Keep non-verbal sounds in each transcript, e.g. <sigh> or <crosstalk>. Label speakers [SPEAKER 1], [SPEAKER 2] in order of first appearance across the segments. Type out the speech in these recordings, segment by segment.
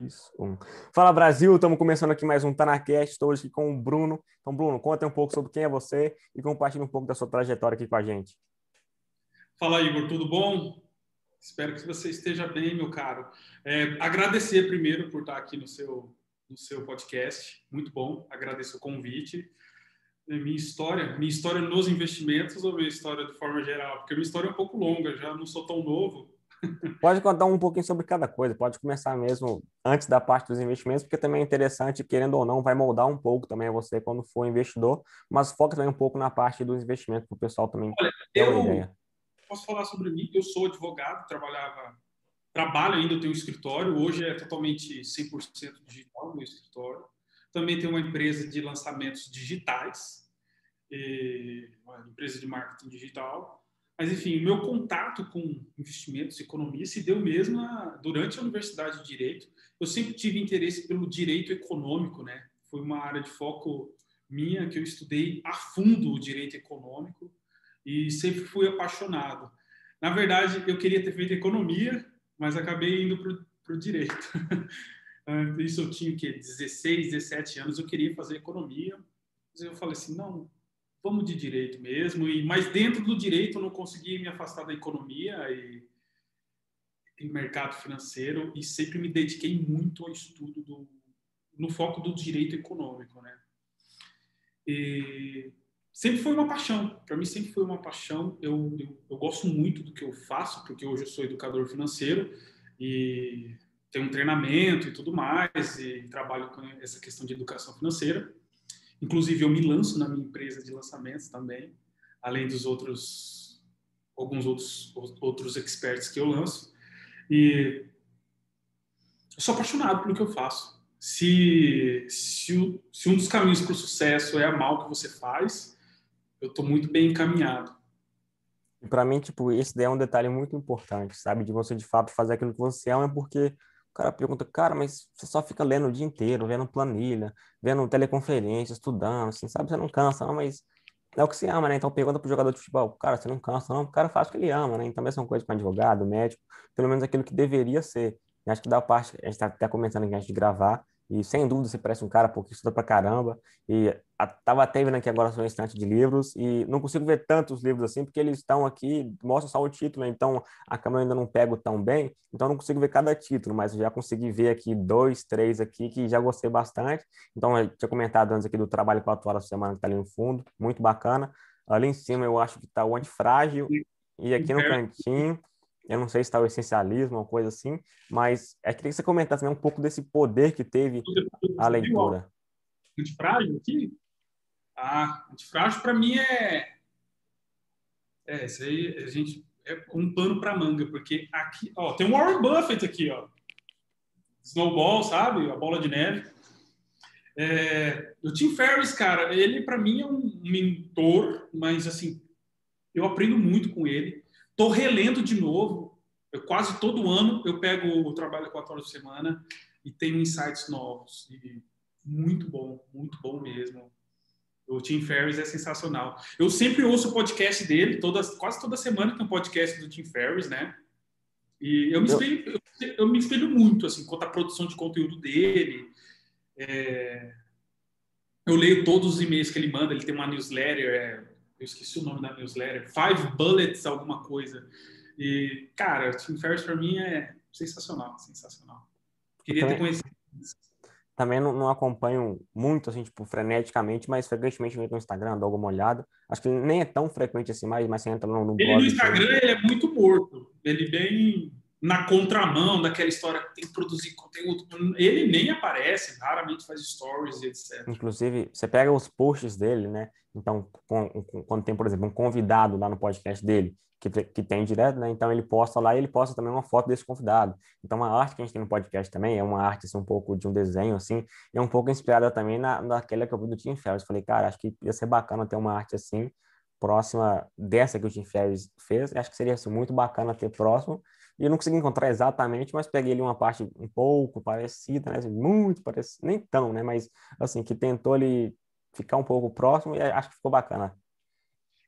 [SPEAKER 1] Isso. Um. Fala Brasil, estamos começando aqui mais um TanaCast, estou hoje aqui com o Bruno. Então, Bruno, conta um pouco sobre quem é você e compartilhe um pouco da sua trajetória aqui com a gente.
[SPEAKER 2] Fala Igor, tudo bom? Espero que você esteja bem, meu caro. É, agradecer primeiro por estar aqui no seu, no seu podcast, muito bom, agradeço o convite. É, minha história, minha história nos investimentos ou minha história de forma geral? Porque minha história é um pouco longa, já não sou tão novo,
[SPEAKER 1] Pode contar um pouquinho sobre cada coisa, pode começar mesmo antes da parte dos investimentos, porque também é interessante, querendo ou não, vai moldar um pouco também você quando for investidor, mas foca também um pouco na parte dos investimentos para o pessoal também
[SPEAKER 2] Olha, ter uma eu ideia. Posso falar sobre mim? Eu sou advogado, trabalhava, trabalho ainda, eu tenho um escritório, hoje é totalmente 100% digital meu escritório. Também tenho uma empresa de lançamentos digitais, uma empresa de marketing digital mas, enfim, o meu contato com investimentos economia se deu mesmo durante a Universidade de Direito. Eu sempre tive interesse pelo direito econômico, né? Foi uma área de foco minha que eu estudei a fundo o direito econômico e sempre fui apaixonado. Na verdade, eu queria ter feito economia, mas acabei indo para o direito. <laughs> Isso eu tinha o quê? 16, 17 anos, eu queria fazer economia. Mas eu falei assim, não, vamos de direito mesmo. E mas dentro do direito eu não consegui me afastar da economia e, e mercado financeiro e sempre me dediquei muito ao estudo do, no foco do direito econômico, né? E sempre foi uma paixão. Para mim sempre foi uma paixão. Eu, eu, eu gosto muito do que eu faço porque hoje eu sou educador financeiro e tenho um treinamento e tudo mais e trabalho com essa questão de educação financeira. Inclusive, eu me lanço na minha empresa de lançamentos também, além dos outros, alguns outros, outros experts que eu lanço. E eu sou apaixonado pelo que eu faço. Se, se, se um dos caminhos para o sucesso é amar o que você faz, eu estou muito bem encaminhado.
[SPEAKER 1] Para mim, tipo, esse daí é um detalhe muito importante, sabe? De você, de fato, fazer aquilo que você ama, porque cara pergunta, cara, mas você só fica lendo o dia inteiro, vendo planilha, vendo teleconferência, estudando, assim, sabe? Você não cansa, não, mas é o que você ama, né? Então pergunta pro jogador de futebol, cara, você não cansa, não? O cara faz o que ele ama, né? Então, mesma coisa com advogado, médico, pelo menos aquilo que deveria ser. Acho que da parte, a gente tá até começando aqui antes de gravar, e sem dúvida você parece um cara porque estuda pra caramba. E a, tava até vendo aqui agora sua estante de livros e não consigo ver tantos livros assim, porque eles estão aqui, mostram só o título, então a câmera ainda não pego tão bem, então não consigo ver cada título, mas já consegui ver aqui dois, três aqui que já gostei bastante. Então, eu tinha comentado antes aqui do trabalho quatro horas por semana que tá ali no fundo, muito bacana. Ali em cima eu acho que tá o antifrágil e aqui no cantinho eu não sei se está o essencialismo ou coisa assim, mas é queria que você comentasse um pouco desse poder que teve a leitura.
[SPEAKER 2] Antifrágil aqui? Ah, antifrágil para mim é. É, isso aí a gente. É um pano para manga, porque aqui, ó, tem um Warren Buffett aqui, ó. Snowball, sabe? A bola de neve. É, o Tim Ferriss, cara, ele para mim é um mentor, mas assim, eu aprendo muito com ele. Estou relendo de novo. Eu, quase todo ano eu pego o trabalho quatro horas por semana e tenho insights novos. E muito bom, muito bom mesmo. O Tim Ferriss é sensacional. Eu sempre ouço o podcast dele, todas, quase toda semana tem um podcast do Tim Ferriss, né? E eu me espelho, eu, eu me espelho muito, assim, quanto à produção de conteúdo dele. É, eu leio todos os e-mails que ele manda, ele tem uma newsletter, é, eu esqueci o nome da newsletter, Five Bullets, alguma coisa. E, cara, o Tim Ferriss para mim é sensacional, sensacional. Queria também, ter conhecido
[SPEAKER 1] Também não, não, acompanho muito, assim, tipo, freneticamente, mas frequentemente no Instagram, dou alguma olhada. Acho que nem é tão frequente assim mais, mas você entra no, no
[SPEAKER 2] Ele no Instagram, ele é muito morto. Ele bem na contramão daquela história que tem que produzir conteúdo. Ele nem aparece, raramente faz stories e etc.
[SPEAKER 1] Inclusive, você pega os posts dele, né? Então, quando tem, por exemplo, um convidado lá no podcast dele, que, que tem direto, né? Então, ele posta lá e ele posta também uma foto desse convidado. Então, a arte que a gente tem no podcast também é uma arte, assim, um pouco de um desenho, assim, é um pouco inspirada também na, naquela que eu vi do Tim Ferriss. Falei, cara, acho que ia ser bacana ter uma arte assim, próxima dessa que o Tim Ferriss fez. Acho que seria assim, muito bacana ter próximo. E eu não consegui encontrar exatamente, mas peguei ali uma parte um pouco parecida, né? Muito parecida, nem tão, né? Mas, assim, que tentou ali ficar um pouco próximo e acho que ficou bacana.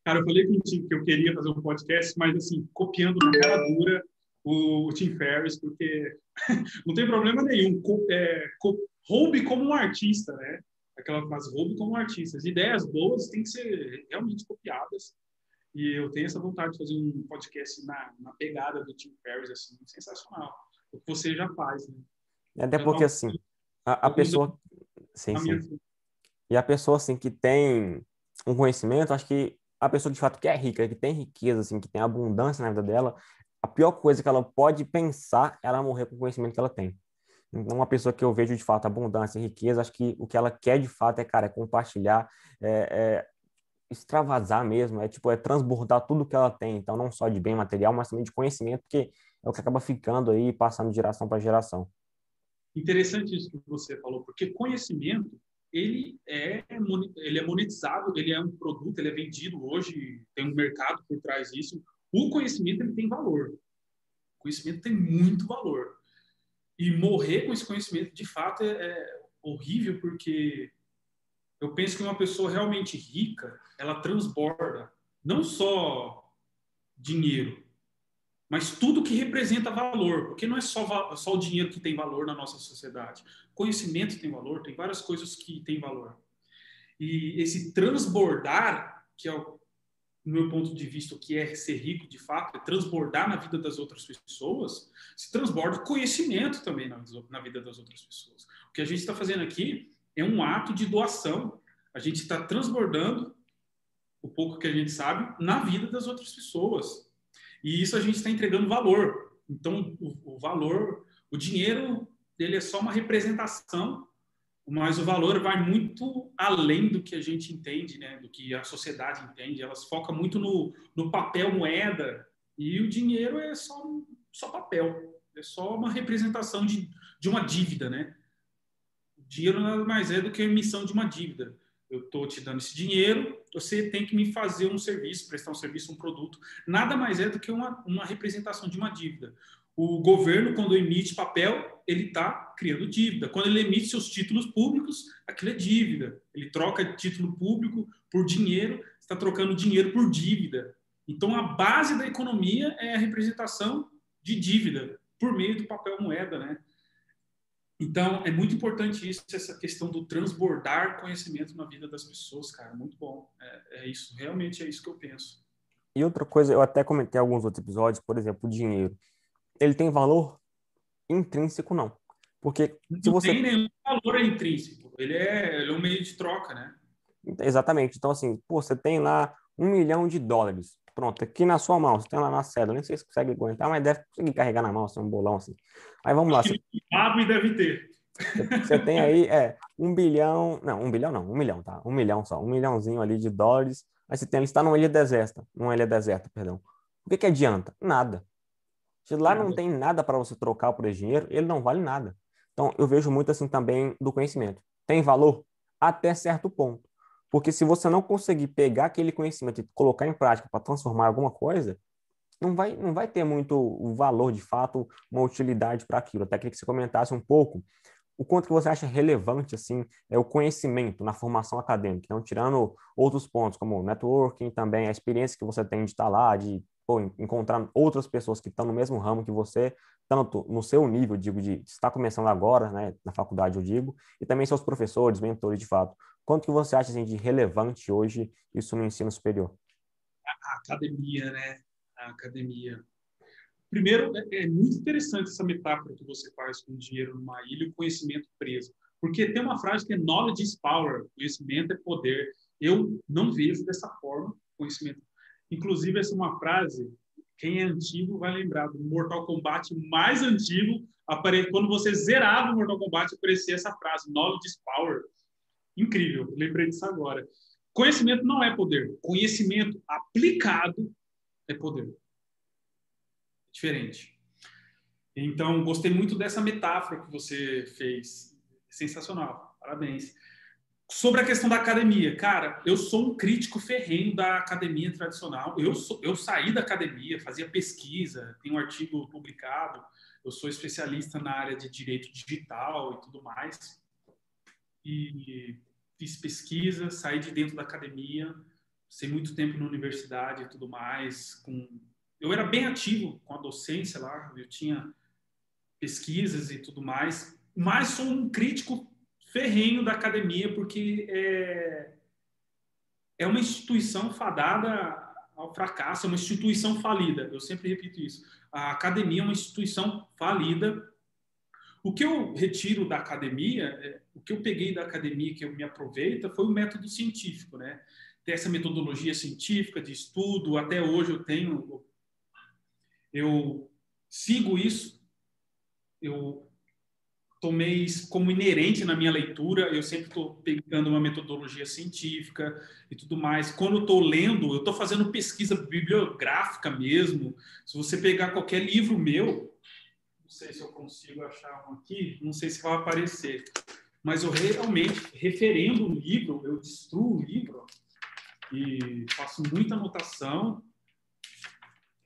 [SPEAKER 2] Cara, eu falei contigo que eu queria fazer um podcast, mas assim, copiando na cara dura o, o Tim Ferriss, porque <laughs> não tem problema nenhum. Co, é, co, roube como um artista, né? Aquela frase, roube como um artista. As ideias boas têm que ser realmente copiadas. E eu tenho essa vontade de fazer um podcast na, na pegada do Tim Ferriss, assim, sensacional. O que você já faz, né?
[SPEAKER 1] Até porque, assim, a, a pessoa... Sim, sim. E a pessoa, assim, que tem um conhecimento, acho que a pessoa, de fato, que é rica, que tem riqueza, assim, que tem abundância na vida dela, a pior coisa que ela pode pensar é ela morrer com o conhecimento que ela tem. Então, uma pessoa que eu vejo, de fato, abundância e riqueza, acho que o que ela quer, de fato, é, cara, é compartilhar, é, é extravasar mesmo, é tipo, é transbordar tudo que ela tem, então não só de bem material, mas também de conhecimento, porque é o que acaba ficando aí, passando de geração para geração.
[SPEAKER 2] Interessante isso que você falou, porque conhecimento, ele é, ele é monetizado, ele é um produto, ele é vendido hoje, tem um mercado por trás disso. O conhecimento, ele tem valor. O conhecimento tem muito valor. E morrer com esse conhecimento, de fato, é, é horrível, porque eu penso que uma pessoa realmente rica, ela transborda não só dinheiro, mas tudo que representa valor, porque não é só, só o dinheiro que tem valor na nossa sociedade. Conhecimento tem valor, tem várias coisas que têm valor. E esse transbordar, que é no meu ponto de vista, o que é ser rico de fato, é transbordar na vida das outras pessoas, se transborda conhecimento também na, na vida das outras pessoas. O que a gente está fazendo aqui é um ato de doação. A gente está transbordando o pouco que a gente sabe na vida das outras pessoas. E isso a gente está entregando valor. Então, o, o valor, o dinheiro, ele é só uma representação mas o valor vai muito além do que a gente entende, né? do que a sociedade entende. Elas focam muito no, no papel moeda e o dinheiro é só, só papel, é só uma representação de, de uma dívida. Né? O dinheiro nada mais é do que a emissão de uma dívida. Eu estou te dando esse dinheiro, você tem que me fazer um serviço, prestar um serviço, um produto. Nada mais é do que uma, uma representação de uma dívida. O governo, quando emite papel, ele está criando dívida. Quando ele emite seus títulos públicos, aquilo é dívida. Ele troca título público por dinheiro, está trocando dinheiro por dívida. Então, a base da economia é a representação de dívida por meio do papel moeda, né? Então, é muito importante isso, essa questão do transbordar conhecimento na vida das pessoas, cara. Muito bom. É, é isso, realmente é isso que eu penso.
[SPEAKER 1] E outra coisa, eu até comentei alguns outros episódios, por exemplo, o dinheiro ele tem valor intrínseco, não. Porque
[SPEAKER 2] se não você... tem nenhum valor intrínseco. Ele é, ele é um meio de troca, né?
[SPEAKER 1] Exatamente. Então, assim, pô, você tem lá um milhão de dólares. Pronto, aqui na sua mão, você tem lá na cédula. Nem sei se consegue aguentar, mas deve conseguir carregar na mão, assim, um bolão assim. Aí vamos lá. Você...
[SPEAKER 2] e deve ter.
[SPEAKER 1] Você tem aí, é, um bilhão, não, um bilhão não, um milhão, tá? Um milhão só, um milhãozinho ali de dólares. Aí você tem, ele está numa ilha deserta, numa ilha deserta, perdão. O que que adianta? Nada. Se lá não tem nada para você trocar por esse dinheiro, ele não vale nada. Então, eu vejo muito assim também do conhecimento. Tem valor até certo ponto. Porque se você não conseguir pegar aquele conhecimento e colocar em prática para transformar alguma coisa, não vai, não vai ter muito valor, de fato, uma utilidade para aquilo. Até queria que você comentasse um pouco o quanto que você acha relevante assim é o conhecimento na formação acadêmica, então tirando outros pontos como networking, também a experiência que você tem de estar lá, de pô, encontrar outras pessoas que estão no mesmo ramo que você, tanto no seu nível, digo, de estar começando agora, né, na faculdade, eu digo, e também seus professores, mentores, de fato. Quanto que você acha assim, de relevante hoje isso no ensino superior?
[SPEAKER 2] A academia, né? A academia. Primeiro, é, é muito interessante essa metáfora que você faz com o dinheiro numa ilha e o conhecimento preso. Porque tem uma frase que é knowledge is power, conhecimento é poder. Eu não vejo dessa forma conhecimento Inclusive, essa é uma frase, quem é antigo vai lembrar do Mortal Kombat mais antigo, quando você zerava o Mortal Kombat, aparecia essa frase, knowledge is power. Incrível, lembrei disso agora. Conhecimento não é poder. Conhecimento aplicado é poder. Diferente. Então, gostei muito dessa metáfora que você fez. Sensacional. Parabéns. Sobre a questão da academia, cara, eu sou um crítico ferrenho da academia tradicional. Eu, sou, eu saí da academia, fazia pesquisa, tem um artigo publicado. Eu sou especialista na área de direito digital e tudo mais. E fiz pesquisa, saí de dentro da academia, sei muito tempo na universidade e tudo mais, com eu era bem ativo com a docência lá, eu tinha pesquisas e tudo mais, mas sou um crítico ferrenho da academia, porque é, é uma instituição fadada ao fracasso, é uma instituição falida. Eu sempre repito isso. A academia é uma instituição falida. O que eu retiro da academia, é, o que eu peguei da academia que eu me aproveita foi o método científico, né? Ter essa metodologia científica de estudo, até hoje eu tenho eu sigo isso. Eu tomei como inerente na minha leitura. Eu sempre estou pegando uma metodologia científica e tudo mais. Quando estou lendo, eu estou fazendo pesquisa bibliográfica mesmo. Se você pegar qualquer livro meu, não sei se eu consigo achar um aqui, não sei se vai aparecer, mas eu realmente, referendo o livro, eu destruo o livro e faço muita anotação.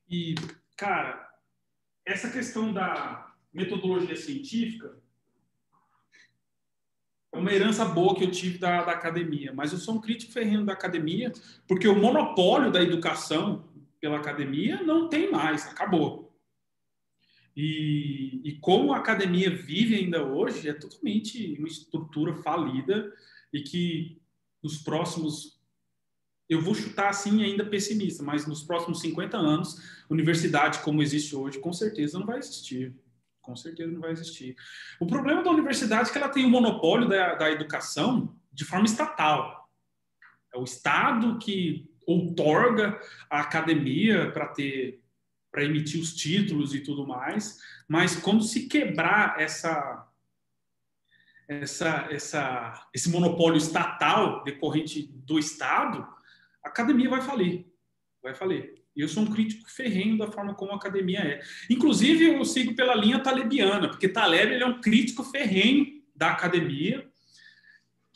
[SPEAKER 2] E, cara, essa questão da metodologia científica uma herança boa que eu tive da, da academia, mas eu sou um crítico ferrenho da academia, porque o monopólio da educação pela academia não tem mais, acabou. E, e como a academia vive ainda hoje, é totalmente uma estrutura falida e que nos próximos eu vou chutar assim ainda pessimista, mas nos próximos 50 anos, universidade como existe hoje, com certeza não vai existir com certeza não vai existir. O problema da universidade é que ela tem o monopólio da, da educação de forma estatal. É o Estado que outorga a academia para ter para emitir os títulos e tudo mais, mas quando se quebrar essa essa, essa, esse monopólio estatal decorrente do Estado, a academia vai falir. Vai falir. Eu sou um crítico ferrenho da forma como a academia é. Inclusive, eu sigo pela linha talebiana, porque Taleb ele é um crítico ferrenho da academia.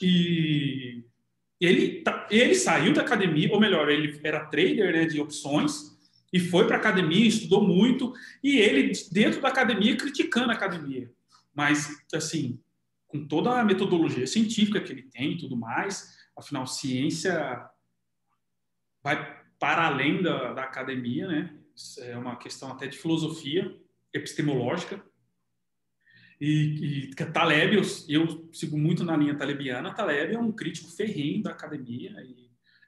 [SPEAKER 2] E ele, ele saiu da academia, ou melhor, ele era trader né, de opções e foi para a academia, estudou muito, e ele, dentro da academia, criticando a academia. Mas, assim, com toda a metodologia científica que ele tem e tudo mais, afinal, ciência vai para além da, da academia, né? Isso é uma questão até de filosofia epistemológica. E, e Taleb, eu, eu, sigo muito na linha talebiana, Taleb é um crítico ferrenho da academia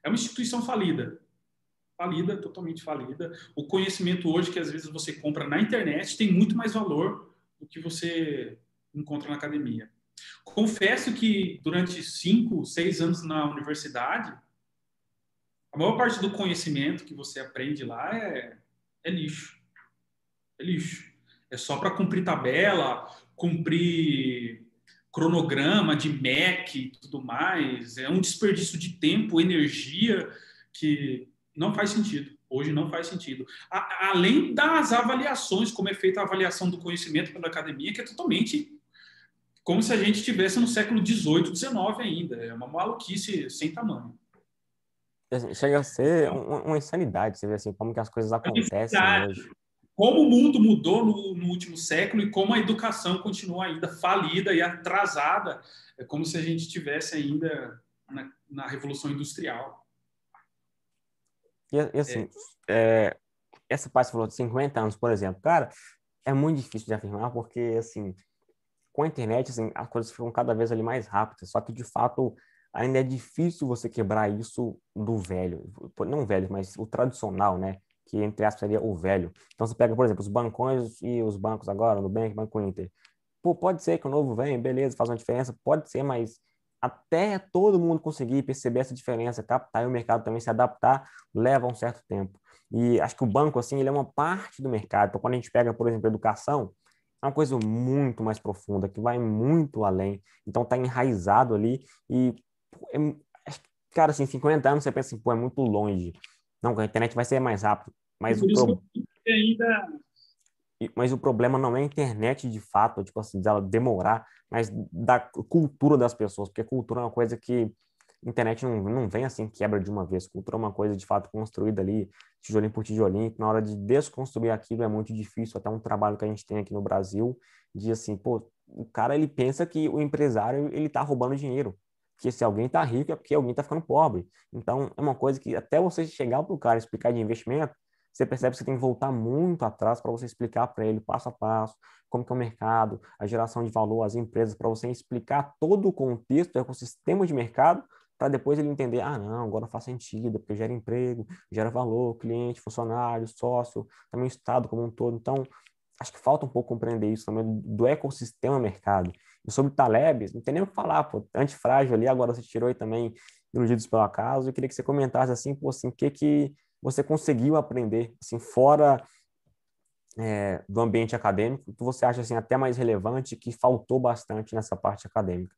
[SPEAKER 2] é uma instituição falida. Falida, totalmente falida. O conhecimento hoje que às vezes você compra na internet tem muito mais valor do que você encontra na academia. Confesso que durante cinco, seis anos na universidade, a maior parte do conhecimento que você aprende lá é, é lixo. É lixo. É só para cumprir tabela, cumprir cronograma de MEC e tudo mais. É um desperdício de tempo, energia que não faz sentido. Hoje não faz sentido. A, além das avaliações, como é feita a avaliação do conhecimento pela academia, que é totalmente como se a gente estivesse no século XVIII, XIX ainda. É uma maluquice sem tamanho.
[SPEAKER 1] Assim, chega a ser uma insanidade, você vê assim, como que as coisas acontecem hoje.
[SPEAKER 2] Como o mundo mudou no, no, último século e como a educação continua ainda falida e atrasada, é como se a gente estivesse ainda na, na, Revolução Industrial.
[SPEAKER 1] E, e assim, é. É, essa parte você falou de 50 anos, por exemplo, cara, é muito difícil de afirmar porque, assim, com a internet, assim, as coisas ficam cada vez ali mais rápidas, só que, de fato, ainda é difícil você quebrar isso do velho, não velho, mas o tradicional, né? Que entre aspas seria o velho. Então você pega, por exemplo, os bancões e os bancos agora, no Bank, Banco Inter. Pô, pode ser que o novo venha, beleza, faz uma diferença, pode ser, mas até todo mundo conseguir perceber essa diferença, captar e o mercado também se adaptar, leva um certo tempo. E acho que o banco, assim, ele é uma parte do mercado. Então, quando a gente pega, por exemplo, educação, é uma coisa muito mais profunda, que vai muito além. Então, está enraizado ali e é, cara, assim, 50 anos você pensa assim, pô, é muito longe. Não, a internet vai ser mais rápido. Mas o, pro... ainda... mas o problema não é a internet de fato, tipo assim, dela demorar, mas da cultura das pessoas, porque cultura é uma coisa que a internet não, não vem assim, quebra de uma vez. Cultura é uma coisa de fato construída ali, tijolinho por tijolinho, na hora de desconstruir aquilo é muito difícil. Até um trabalho que a gente tem aqui no Brasil, de assim, pô, o cara ele pensa que o empresário ele tá roubando dinheiro que se alguém está rico é porque alguém está ficando pobre. Então, é uma coisa que até você chegar para o cara explicar de investimento, você percebe que você tem que voltar muito atrás para você explicar para ele passo a passo como que é o mercado, a geração de valor, as empresas, para você explicar todo o contexto do ecossistema de mercado, para depois ele entender, ah, não, agora faz sentido, porque gera emprego, gera valor, cliente, funcionário, sócio, também o Estado como um todo. Então, acho que falta um pouco compreender isso também do ecossistema mercado. E sobre Taleb, não tem nem o que falar, pô, antifrágil ali, agora você tirou aí também iludidos pelo acaso. Eu queria que você comentasse assim, pô, assim, o que que você conseguiu aprender, assim, fora é, do ambiente acadêmico, que você acha assim até mais relevante, que faltou bastante nessa parte acadêmica?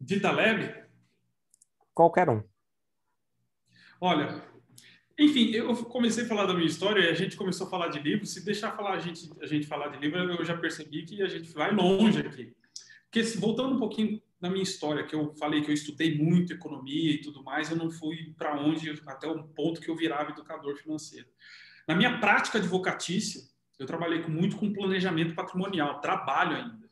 [SPEAKER 2] De Taleb?
[SPEAKER 1] Qualquer um.
[SPEAKER 2] Olha, enfim, eu comecei a falar da minha história e a gente começou a falar de livro. Se deixar falar a gente, a gente falar de livro, eu já percebi que a gente vai longe aqui. Porque se, voltando um pouquinho na minha história, que eu falei que eu estudei muito economia e tudo mais, eu não fui para onde, até o ponto que eu virava educador financeiro. Na minha prática advocatícia, eu trabalhei muito com planejamento patrimonial, trabalho ainda,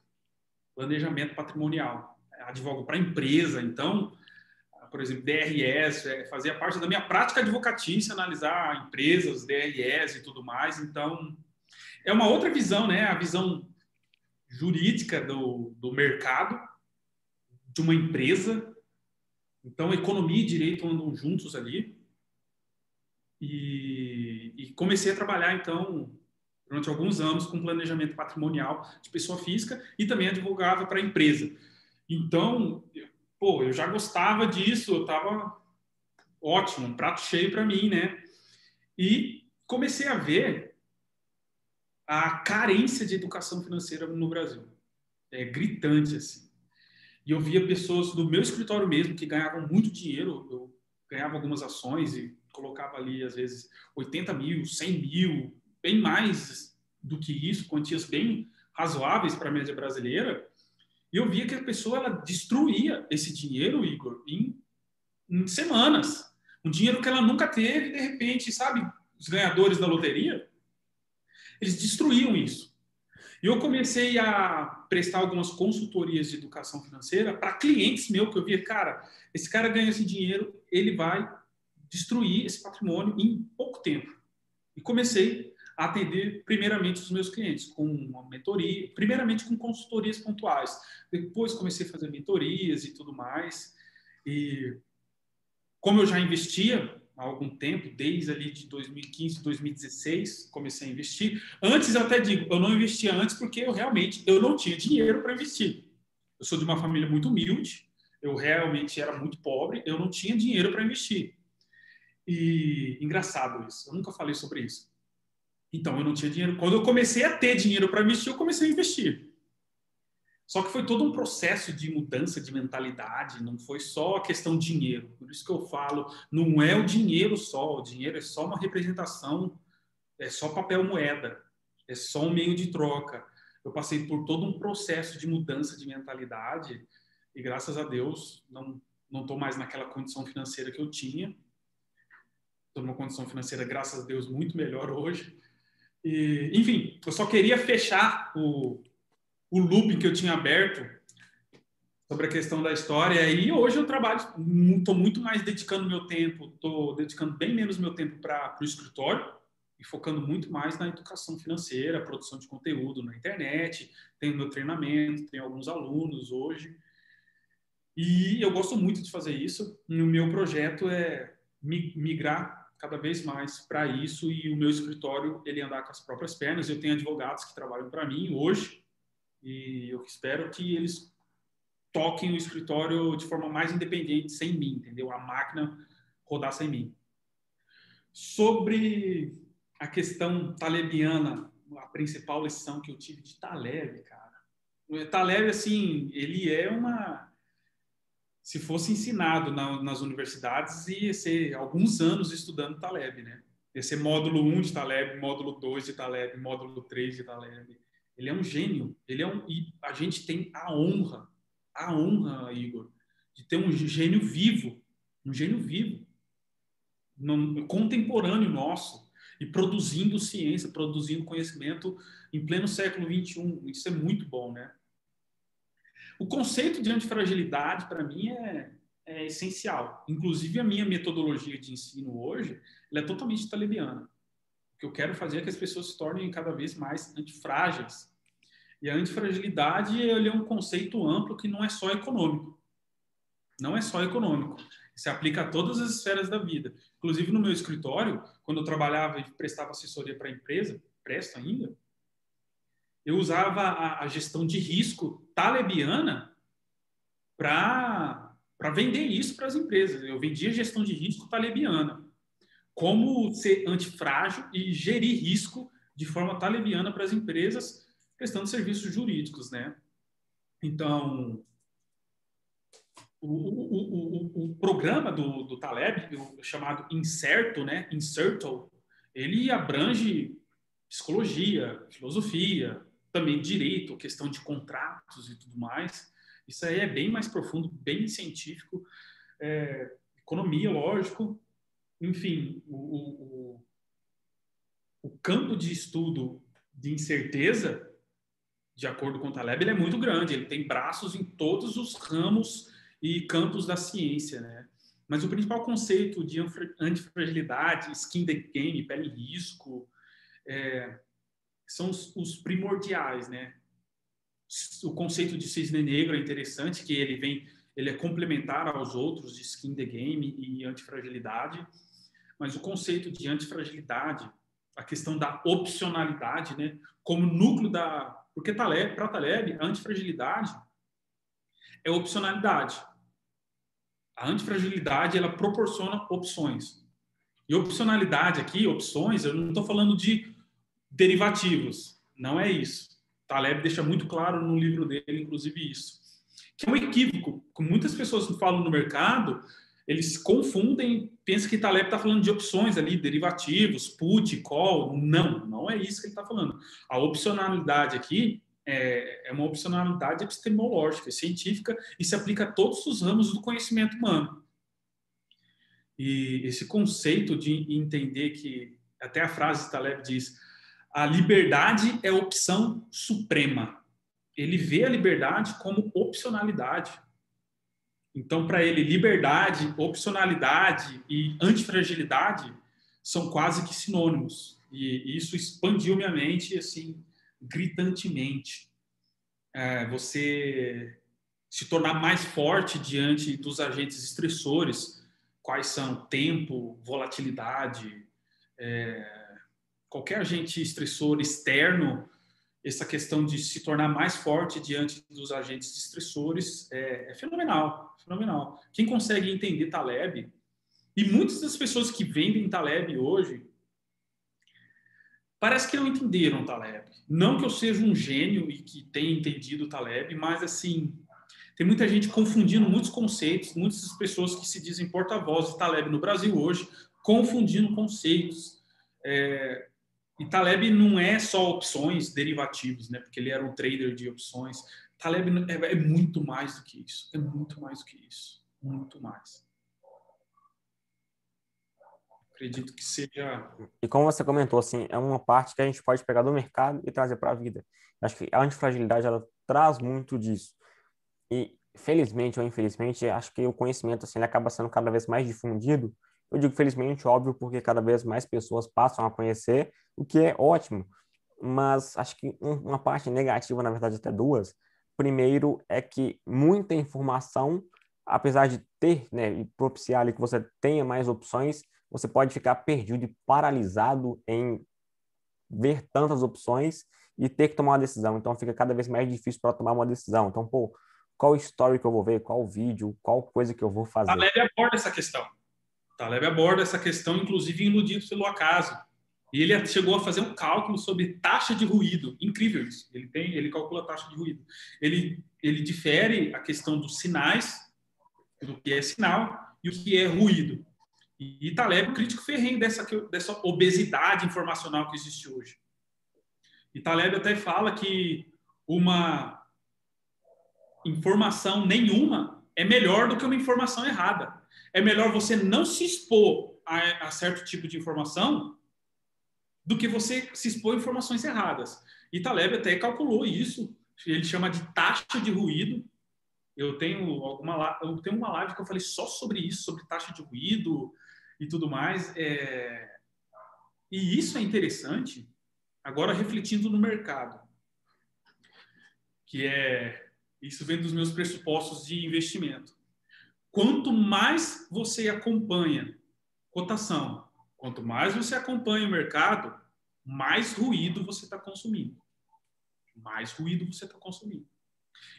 [SPEAKER 2] planejamento patrimonial. Advogo para empresa, então, por exemplo, DRS, é, fazia parte da minha prática advocatícia, analisar empresas, DRS e tudo mais. Então, é uma outra visão, né? A visão jurídica do, do mercado, de uma empresa. Então, economia e direito andam juntos ali. E, e, comecei a trabalhar, então, durante alguns anos com planejamento patrimonial de pessoa física e também advogava para a empresa. Então, pô, eu já gostava disso, eu estava ótimo, um prato cheio para mim, né? E comecei a ver a carência de educação financeira no Brasil. É gritante, assim. E eu via pessoas do meu escritório mesmo que ganhavam muito dinheiro. Eu ganhava algumas ações e colocava ali, às vezes, 80 mil, 100 mil, bem mais do que isso, quantias bem razoáveis para a média brasileira. E eu via que a pessoa ela destruía esse dinheiro, Igor, em, em semanas. Um dinheiro que ela nunca teve, de repente, sabe, os ganhadores da loteria, eles destruíam isso. E eu comecei a prestar algumas consultorias de educação financeira para clientes meus, que eu via, cara, esse cara ganha esse dinheiro, ele vai destruir esse patrimônio em pouco tempo. E comecei atender primeiramente os meus clientes com uma mentoria, primeiramente com consultorias pontuais. Depois comecei a fazer mentorias e tudo mais. E como eu já investia há algum tempo, desde ali de 2015, 2016, comecei a investir. Antes, eu até digo, eu não investia antes porque eu realmente eu não tinha dinheiro para investir. Eu sou de uma família muito humilde, eu realmente era muito pobre, eu não tinha dinheiro para investir. E engraçado isso, eu nunca falei sobre isso. Então, eu não tinha dinheiro. Quando eu comecei a ter dinheiro para investir, eu comecei a investir. Só que foi todo um processo de mudança de mentalidade, não foi só a questão dinheiro. Por isso que eu falo, não é o dinheiro só, o dinheiro é só uma representação, é só papel moeda, é só um meio de troca. Eu passei por todo um processo de mudança de mentalidade e graças a Deus não não estou mais naquela condição financeira que eu tinha. Estou numa condição financeira, graças a Deus, muito melhor hoje. E, enfim, eu só queria fechar o, o loop que eu tinha aberto sobre a questão da história. E hoje eu trabalho, estou muito mais dedicando meu tempo, estou dedicando bem menos meu tempo para o escritório e focando muito mais na educação financeira, produção de conteúdo na internet. Tenho meu treinamento, tenho alguns alunos hoje. E eu gosto muito de fazer isso. E o meu projeto é migrar cada vez mais para isso e o meu escritório ele andar com as próprias pernas. Eu tenho advogados que trabalham para mim hoje e eu espero que eles toquem o escritório de forma mais independente, sem mim, entendeu? A máquina rodar sem mim. Sobre a questão talebiana, a principal lição que eu tive de Taleb, cara. O Taleb, assim, ele é uma. Se fosse ensinado na, nas universidades, ia ser alguns anos estudando Taleb, né? Ia ser módulo 1 de Taleb, módulo 2 de Taleb, módulo 3 de Taleb. Ele é um gênio. Ele é um, e a gente tem a honra, a honra, Igor, de ter um gênio vivo, um gênio vivo, no, contemporâneo nosso, e produzindo ciência, produzindo conhecimento em pleno século XXI. Isso é muito bom, né? O conceito de antifragilidade, para mim, é, é essencial. Inclusive, a minha metodologia de ensino hoje é totalmente talebiana. O que eu quero fazer é que as pessoas se tornem cada vez mais antifrágeis. E a antifragilidade ele é um conceito amplo que não é só econômico. Não é só econômico. Se aplica a todas as esferas da vida. Inclusive, no meu escritório, quando eu trabalhava e prestava assessoria para a empresa, presto ainda, eu usava a, a gestão de risco talebiana para vender isso para as empresas. Eu vendia gestão de risco talebiana. Como ser antifrágil e gerir risco de forma talebiana para as empresas prestando serviços jurídicos, né? Então, o, o, o, o programa do, do Taleb, chamado Incerto, né? Incerto, ele abrange psicologia, filosofia, também direito, questão de contratos e tudo mais. Isso aí é bem mais profundo, bem científico. É, economia, lógico. Enfim, o, o, o, campo de estudo de incerteza, de acordo com o Taleb, ele é muito grande. Ele tem braços em todos os ramos e campos da ciência, né? Mas o principal conceito de antifragilidade, skin the game, pele risco, é, são os, os primordiais, né? O conceito de cisne negro é interessante, que ele vem, ele é complementar aos outros de skin the game e antifragilidade, mas o conceito de antifragilidade, a questão da opcionalidade, né? Como núcleo da, porque Taleb, para Taleb, a antifragilidade é opcionalidade. A antifragilidade ela proporciona opções. E opcionalidade aqui, opções, eu não estou falando de derivativos. Não é isso. Taleb deixa muito claro no livro dele, inclusive, isso. Que é um equívoco. Como muitas pessoas falam no mercado, eles confundem, pensam que Taleb está falando de opções ali, derivativos, put, call. Não, não é isso que ele está falando. A opcionalidade aqui é, é uma opcionalidade epistemológica, científica, e se aplica a todos os ramos do conhecimento humano. E esse conceito de entender que, até a frase de Taleb diz, a liberdade é opção suprema. Ele vê a liberdade como opcionalidade. Então, para ele, liberdade, opcionalidade e antifragilidade são quase que sinônimos. E isso expandiu minha mente, assim, gritantemente. É, você se tornar mais forte diante dos agentes estressores, quais são tempo, volatilidade, é, qualquer agente estressor externo, essa questão de se tornar mais forte diante dos agentes estressores é, é fenomenal, fenomenal. Quem consegue entender Taleb, e muitas das pessoas que vendem Taleb hoje, parece que não entenderam Taleb. Não que eu seja um gênio e que tenha entendido Taleb, mas assim, tem muita gente confundindo muitos conceitos, muitas pessoas que se dizem porta-voz de Taleb no Brasil hoje, confundindo conceitos. É, e Taleb não é só opções derivativos, né? Porque ele era um trader de opções. Taleb é, é muito mais do que isso. É muito mais do que isso. Muito mais. Acredito que seja.
[SPEAKER 1] E como você comentou, assim, é uma parte que a gente pode pegar do mercado e trazer para a vida. Acho que a antifragilidade ela traz muito disso. E felizmente ou infelizmente, acho que o conhecimento assim ele acaba sendo cada vez mais difundido eu digo felizmente, óbvio, porque cada vez mais pessoas passam a conhecer, o que é ótimo. Mas acho que uma parte negativa, na verdade, até duas. Primeiro é que muita informação, apesar de ter, né, e propiciar ali que você tenha mais opções, você pode ficar perdido e paralisado em ver tantas opções e ter que tomar uma decisão. Então fica cada vez mais difícil para tomar uma decisão. Então, pô, qual story que eu vou ver, qual vídeo, qual coisa que eu vou fazer. A
[SPEAKER 2] leve aborda essa questão. Taleb aborda essa questão, inclusive iludido pelo acaso. E ele chegou a fazer um cálculo sobre taxa de ruído. Incrível isso. Ele tem, ele calcula a taxa de ruído. Ele, ele difere a questão dos sinais, do que é sinal e o que é ruído. E, e Taleb é crítico ferrenho dessa, dessa obesidade informacional que existe hoje. E Taleb até fala que uma informação nenhuma é melhor do que uma informação errada é melhor você não se expor a, a certo tipo de informação do que você se expor a informações erradas. E Taleb até calculou isso, ele chama de taxa de ruído, Eu tenho alguma eu tenho uma live que eu falei só sobre isso, sobre taxa de ruído e tudo mais. É... E isso é interessante. Agora refletindo no mercado, que é isso vem dos meus pressupostos de investimento. Quanto mais você acompanha cotação, quanto mais você acompanha o mercado, mais ruído você está consumindo. Mais ruído você está consumindo.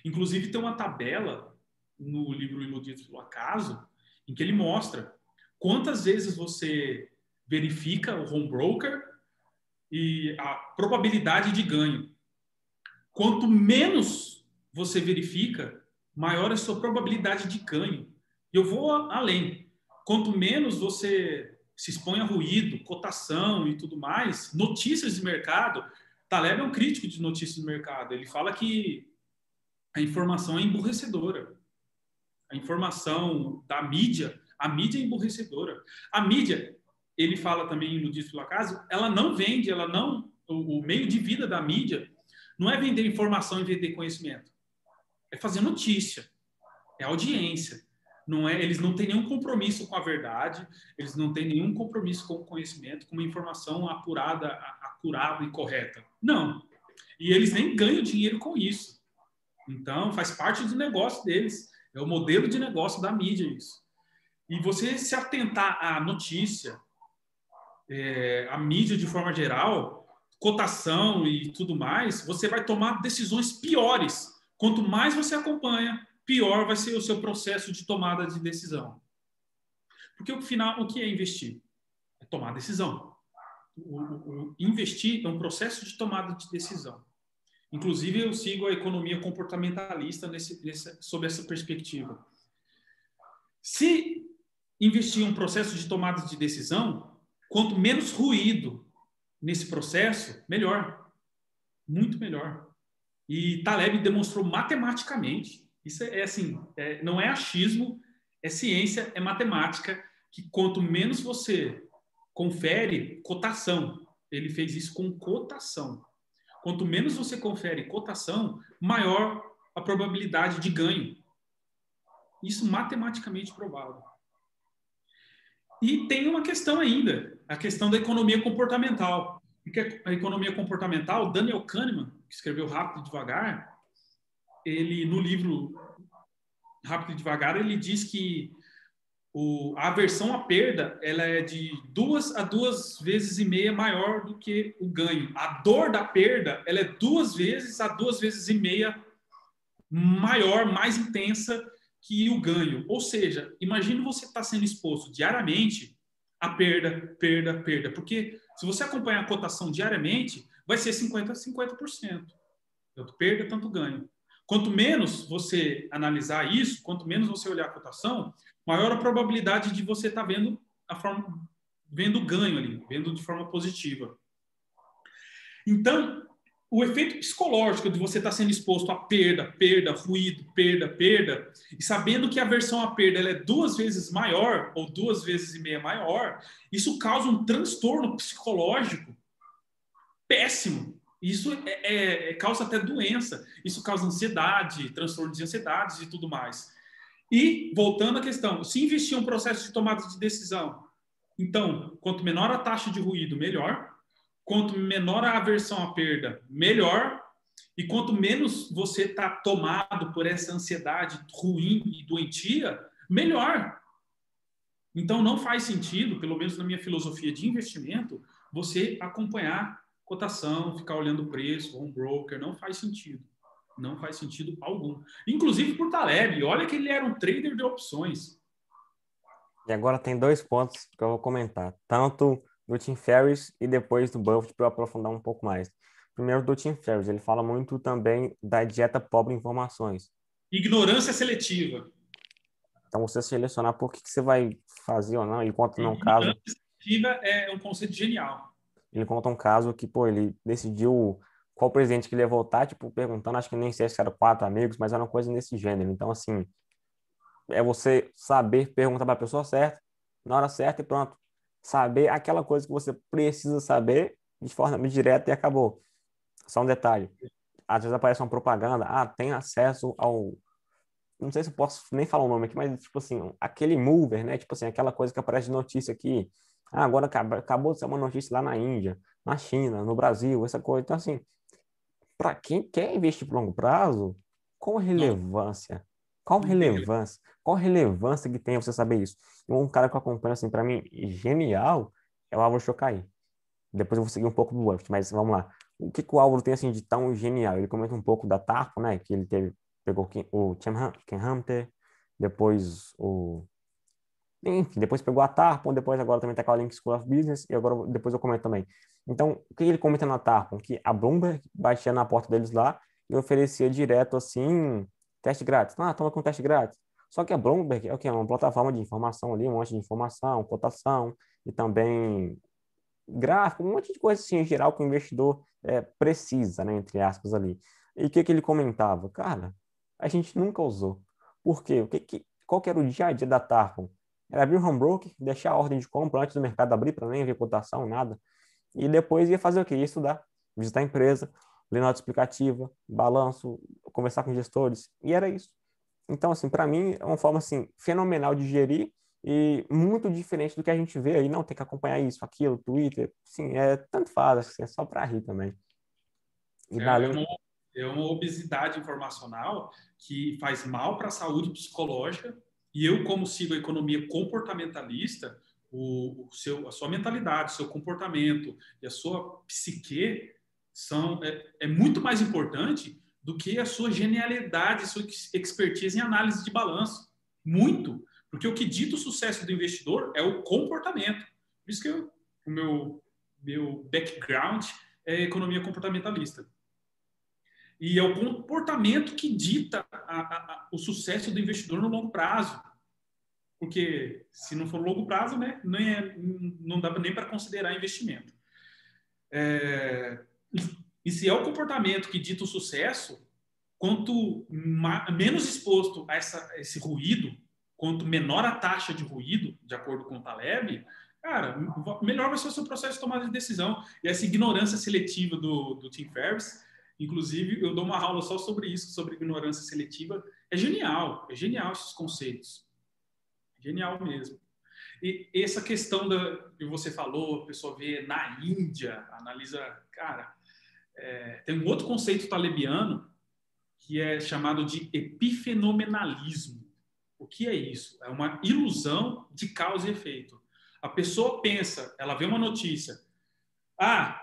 [SPEAKER 2] Inclusive, tem uma tabela no livro Iludidos pelo Acaso, em que ele mostra quantas vezes você verifica o home broker e a probabilidade de ganho. Quanto menos você verifica, maior é a sua probabilidade de ganho. Eu vou além. Quanto menos você se expõe a ruído, cotação e tudo mais, notícias de mercado. Taleb é um crítico de notícias de mercado. Ele fala que a informação é emburrecedora. A informação da mídia, a mídia é emburrecedora. A mídia, ele fala também no Disco Acaso, ela não vende, ela não. O, o meio de vida da mídia não é vender informação e vender conhecimento. É fazer notícia. É audiência. Não é, eles não têm nenhum compromisso com a verdade, eles não têm nenhum compromisso com o conhecimento, com uma informação apurada, acurada e correta. Não. E eles nem ganham dinheiro com isso. Então, faz parte do negócio deles. É o modelo de negócio da mídia isso. E você se atentar à notícia, é, à mídia de forma geral, cotação e tudo mais, você vai tomar decisões piores. Quanto mais você acompanha, pior vai ser o seu processo de tomada de decisão. Porque o final, o que é investir? É tomar decisão. O, o, o investir é um processo de tomada de decisão. Inclusive, eu sigo a economia comportamentalista nesse, nesse, sob essa perspectiva. Se investir em um processo de tomada de decisão, quanto menos ruído nesse processo, melhor. Muito melhor. E Taleb demonstrou matematicamente, isso é, é assim, é, não é achismo, é ciência, é matemática, que quanto menos você confere cotação, ele fez isso com cotação Quanto menos você confere cotação, maior a probabilidade de ganho. Isso matematicamente provado. E tem uma questão ainda, a questão da economia comportamental. Porque a economia comportamental, Daniel Kahneman, que escreveu Rápido e Devagar, ele no livro Rápido e Devagar, ele diz que o, a aversão à perda ela é de duas a duas vezes e meia maior do que o ganho. A dor da perda ela é duas vezes a duas vezes e meia maior, mais intensa que o ganho. Ou seja, imagine você estar tá sendo exposto diariamente a perda, perda, perda. Porque se você acompanhar a cotação diariamente, vai ser 50% a 50%. Tanto perda, tanto ganho. Quanto menos você analisar isso, quanto menos você olhar a cotação, maior a probabilidade de você estar tá vendo a forma vendo ganho ali, vendo de forma positiva. Então, o efeito psicológico de você estar tá sendo exposto a perda, perda, ruído, perda, perda, e sabendo que a versão à perda é duas vezes maior ou duas vezes e meia maior, isso causa um transtorno psicológico péssimo. Isso é, é, é causa até doença, isso causa ansiedade, transtorno de ansiedades e tudo mais. E, voltando à questão, se investir em um processo de tomada de decisão, então, quanto menor a taxa de ruído, melhor. Quanto menor a aversão à perda, melhor. E quanto menos você está tomado por essa ansiedade ruim e doentia, melhor. Então, não faz sentido, pelo menos na minha filosofia de investimento, você acompanhar cotação, ficar olhando o preço, home broker, não faz sentido. Não faz sentido algum. Inclusive por Taleb. Olha que ele era um trader de opções.
[SPEAKER 1] E agora tem dois pontos que eu vou comentar. Tanto do Tim Ferriss e depois do Buffett para aprofundar um pouco mais. Primeiro do Tim Ferriss. Ele fala muito também da dieta pobre em informações.
[SPEAKER 2] Ignorância seletiva.
[SPEAKER 1] Então, você selecionar por que, que você vai fazer ou não. Ele conta num caso...
[SPEAKER 2] Ignorância seletiva é um conceito genial.
[SPEAKER 1] Ele conta um caso que, pô, ele decidiu qual presidente que ele ia votar, tipo, perguntando, acho que nem sei se eram quatro amigos, mas era uma coisa nesse gênero. Então, assim, é você saber perguntar para a pessoa certa, na hora certa e pronto. Saber aquela coisa que você precisa saber de forma direta e acabou. Só um detalhe. Às vezes aparece uma propaganda, ah, tem acesso ao não sei se eu posso nem falar o nome aqui, mas tipo assim, aquele mover, né? Tipo assim, aquela coisa que aparece de notícia aqui. Ah, agora acabou de ser uma notícia lá na Índia, na China, no Brasil, essa coisa. Então, assim, para quem quer investir por longo prazo, qual relevância? Qual relevância? Qual relevância que tem você saber isso? Um cara que eu acompanho, assim, para mim, genial, é o Álvaro Chocai. Depois eu vou seguir um pouco do Buffett, mas vamos lá. O que, que o Álvaro tem, assim, de tão genial? Ele comenta um pouco da Tarpo, né? Que ele teve, pegou o Ken Hunter, depois o... Enfim, depois pegou a Tarpon, depois agora também tá com a Link School of Business, e agora depois eu comento também. Então, o que ele comenta na Tarpon? Que a Bloomberg batia na porta deles lá e oferecia direto, assim, teste grátis. Ah, toma com teste grátis. Só que a Bloomberg é o que? É uma plataforma de informação ali, um monte de informação, cotação e também gráfico, um monte de coisa assim em geral que o investidor é, precisa, né, entre aspas ali. E o que, que ele comentava? Cara, a gente nunca usou. Por quê? O que, que, qual que era o dia a dia da Tarpon? Era abrir o home broker, deixar a ordem de compra antes do mercado abrir para nem ver cotação, nada. E depois ia fazer o quê? Ia estudar, visitar a empresa, ler nota explicativa, balanço, conversar com gestores. E era isso. Então, assim, para mim é uma forma assim fenomenal de gerir e muito diferente do que a gente vê aí, não tem que acompanhar isso, aquilo, Twitter, sim, é tanto faz, assim, é só para rir também.
[SPEAKER 2] E é, dali... é, uma, é uma obesidade informacional que faz mal para a saúde psicológica e eu, como sigo a economia comportamentalista, o, o, seu, a sua mentalidade, o seu comportamento e a sua psique são, é, é muito mais importante do que a sua genialidade, sua expertise em análise de balanço. Muito. Porque o que dita o sucesso do investidor é o comportamento. Por isso que eu, o meu, meu background é economia comportamentalista. E é o comportamento que dita a, a, o sucesso do investidor no longo prazo. Porque se não for longo prazo, né, nem é, não dá nem para considerar investimento. É, e se é o comportamento que dita o sucesso, quanto menos exposto a essa, esse ruído, quanto menor a taxa de ruído, de acordo com o Taleb, cara, melhor vai ser o seu processo de tomada de decisão. E essa ignorância seletiva do, do Tim Ferriss, inclusive, eu dou uma aula só sobre isso, sobre ignorância seletiva. É genial, é genial esses conceitos. Genial mesmo. E essa questão da, que você falou, a pessoa vê na Índia, analisa, cara, é, tem um outro conceito talebiano que é chamado de epifenomenalismo. O que é isso? É uma ilusão de causa e efeito. A pessoa pensa, ela vê uma notícia, ah,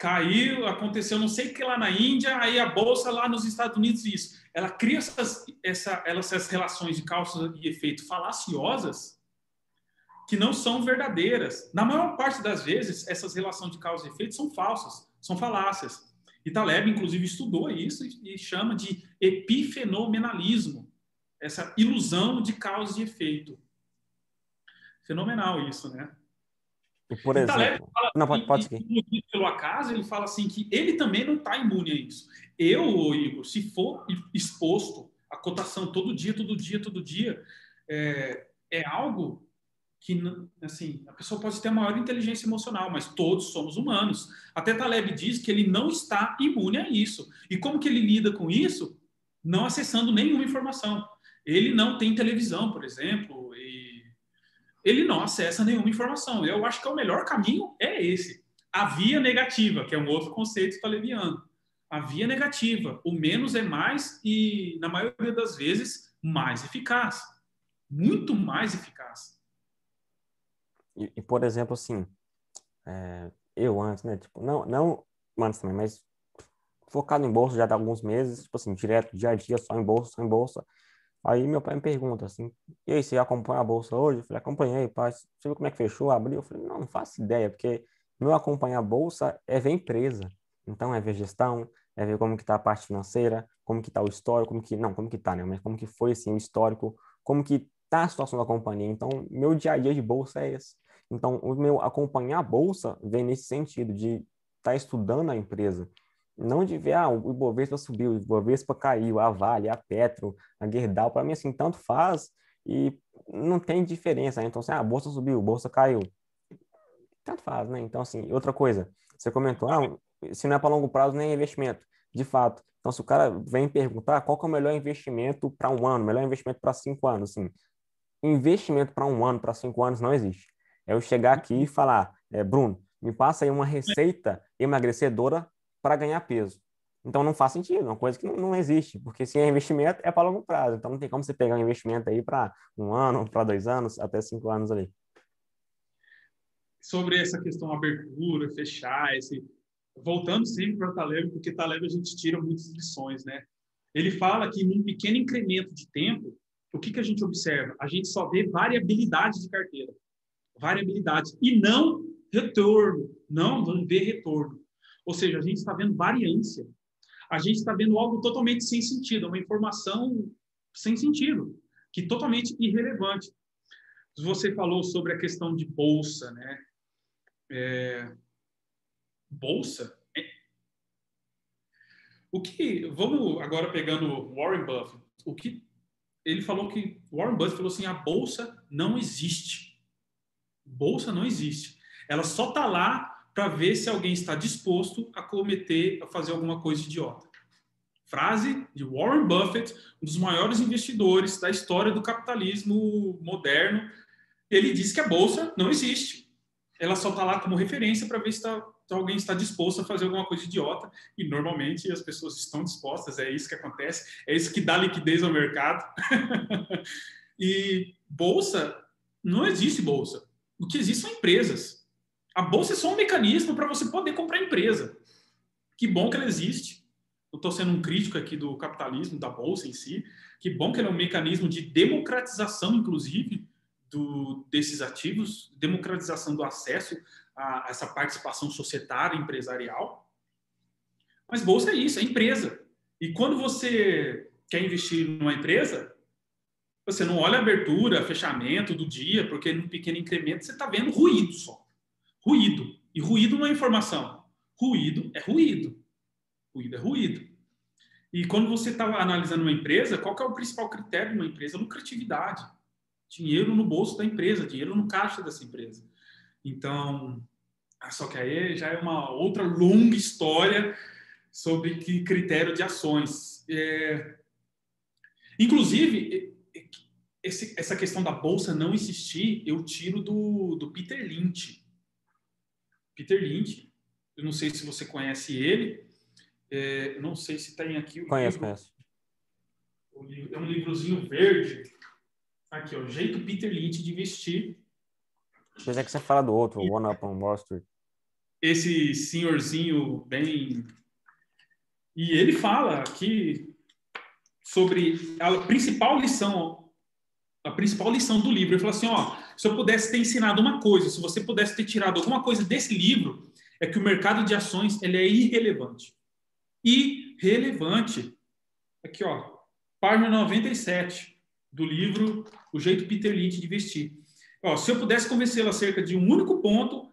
[SPEAKER 2] caiu, aconteceu não sei o que lá na Índia, aí a bolsa lá nos Estados Unidos isso. Ela cria essas, essa, essas relações de causa e efeito falaciosas que não são verdadeiras. Na maior parte das vezes, essas relações de causa e efeito são falsas, são falácias. E Taleb, inclusive, estudou isso e chama de epifenomenalismo, essa ilusão de causa e efeito. Fenomenal isso, né?
[SPEAKER 1] Por exemplo, Taleb fala, não, pode, pode
[SPEAKER 2] seguir. pelo acaso, ele fala assim que ele também não está imune a isso. Eu, Igor, se for exposto a cotação todo dia, todo dia, todo dia, é, é algo que assim a pessoa pode ter a maior inteligência emocional, mas todos somos humanos. Até Taleb diz que ele não está imune a isso. E como que ele lida com isso? Não acessando nenhuma informação. Ele não tem televisão, por exemplo, ele não acessa nenhuma informação. Eu acho que o melhor caminho é esse. A via negativa, que é um outro conceito talebiano. A via negativa, o menos é mais e na maioria das vezes mais eficaz. Muito mais eficaz.
[SPEAKER 1] E, e por exemplo, assim, é, eu antes, né? Tipo, não, não antes também, mas focado em bolsa já há alguns meses, tipo assim, direto, dia a dia, só em bolsa, só em bolsa. Aí meu pai me pergunta assim, e aí, você acompanha a bolsa hoje? Eu falei, acompanhei, pai, você viu como é que fechou, abriu? Eu falei, não, não faço ideia, porque meu acompanhar a bolsa é ver empresa. Então, é ver gestão, é ver como que tá a parte financeira, como que tá o histórico, como que, não, como que tá, né, mas como que foi, assim, o histórico, como que tá a situação da companhia. Então, meu dia a dia de bolsa é esse. Então, o meu acompanhar a bolsa vem nesse sentido de estar tá estudando a empresa. Não de ver, ah, o Ibovespa subiu, o Ibovespa caiu, a Vale, a Petro, a Gerdau, para mim, assim, tanto faz e não tem diferença. Né? Então, assim, ah, a bolsa subiu, a bolsa caiu. Tanto faz, né? Então, assim, outra coisa, você comentou, ah, se não é para longo prazo, nem é investimento. de fato. Então, se o cara vem perguntar qual é o melhor investimento para um ano, melhor investimento para cinco anos, assim, investimento para um ano, para cinco anos, não existe. É eu chegar aqui e falar, é, Bruno, me passa aí uma receita emagrecedora para ganhar peso. Então não faz sentido, é uma coisa que não, não existe, porque se é investimento é para longo prazo, então não tem como você pegar um investimento aí para um ano, para dois anos, até cinco anos ali.
[SPEAKER 2] Sobre essa questão abertura, fechar, esse voltando sempre para Taleb, porque Taleb a gente tira muitas lições, né? Ele fala que num pequeno incremento de tempo, o que, que a gente observa? A gente só vê variabilidade de carteira, variabilidade e não retorno, não vamos ver retorno. Ou seja, a gente está vendo variância a gente está vendo algo totalmente sem sentido, uma informação sem sentido, que totalmente irrelevante. Você falou sobre a questão de bolsa, né? É... Bolsa? É... O que vamos agora pegando Warren Buffett, o que ele falou que Warren Buffett falou assim, a bolsa não existe. Bolsa não existe. Ela só está lá para ver se alguém está disposto a cometer, a fazer alguma coisa idiota. Frase de Warren Buffett, um dos maiores investidores da história do capitalismo moderno. Ele disse que a bolsa não existe. Ela só está lá como referência para ver se, tá, se alguém está disposto a fazer alguma coisa idiota. E normalmente as pessoas estão dispostas, é isso que acontece, é isso que dá liquidez ao mercado. <laughs> e bolsa, não existe bolsa. O que existe são empresas. A bolsa é só um mecanismo para você poder comprar empresa. Que bom que ela existe. Eu estou sendo um crítico aqui do capitalismo, da bolsa em si. Que bom que ela é um mecanismo de democratização, inclusive, do, desses ativos, democratização do acesso a, a essa participação societária, empresarial. Mas bolsa é isso, é empresa. E quando você quer investir numa empresa, você não olha a abertura, fechamento do dia, porque no pequeno incremento você está vendo ruído só. Ruído. E ruído não é informação. Ruído é ruído. Ruído é ruído. E quando você está analisando uma empresa, qual é o principal critério de uma empresa? Lucratividade. Dinheiro no bolso da empresa, dinheiro no caixa dessa empresa. Então, ah, só que aí já é uma outra longa história sobre que critério de ações. É... Inclusive, esse, essa questão da bolsa não existir, eu tiro do, do Peter Lynch. Peter Lynch. Eu não sei se você conhece ele. É, eu não sei se tem aqui o
[SPEAKER 1] conheço, livro. Conheço.
[SPEAKER 2] O livro, é um livrozinho verde. Aqui, ó, o jeito Peter Lynch de vestir.
[SPEAKER 1] Mas é que você fala do outro, One Up on Wall Street.
[SPEAKER 2] Esse senhorzinho bem... E ele fala aqui sobre a principal lição, a principal lição do livro. Ele fala assim, ó, se eu pudesse ter ensinado uma coisa, se você pudesse ter tirado alguma coisa desse livro, é que o mercado de ações ele é irrelevante. Irrelevante. Aqui, ó, página 97 do livro O Jeito Peter Lynch de Investir. Ó, se eu pudesse convencê-lo acerca de um único ponto,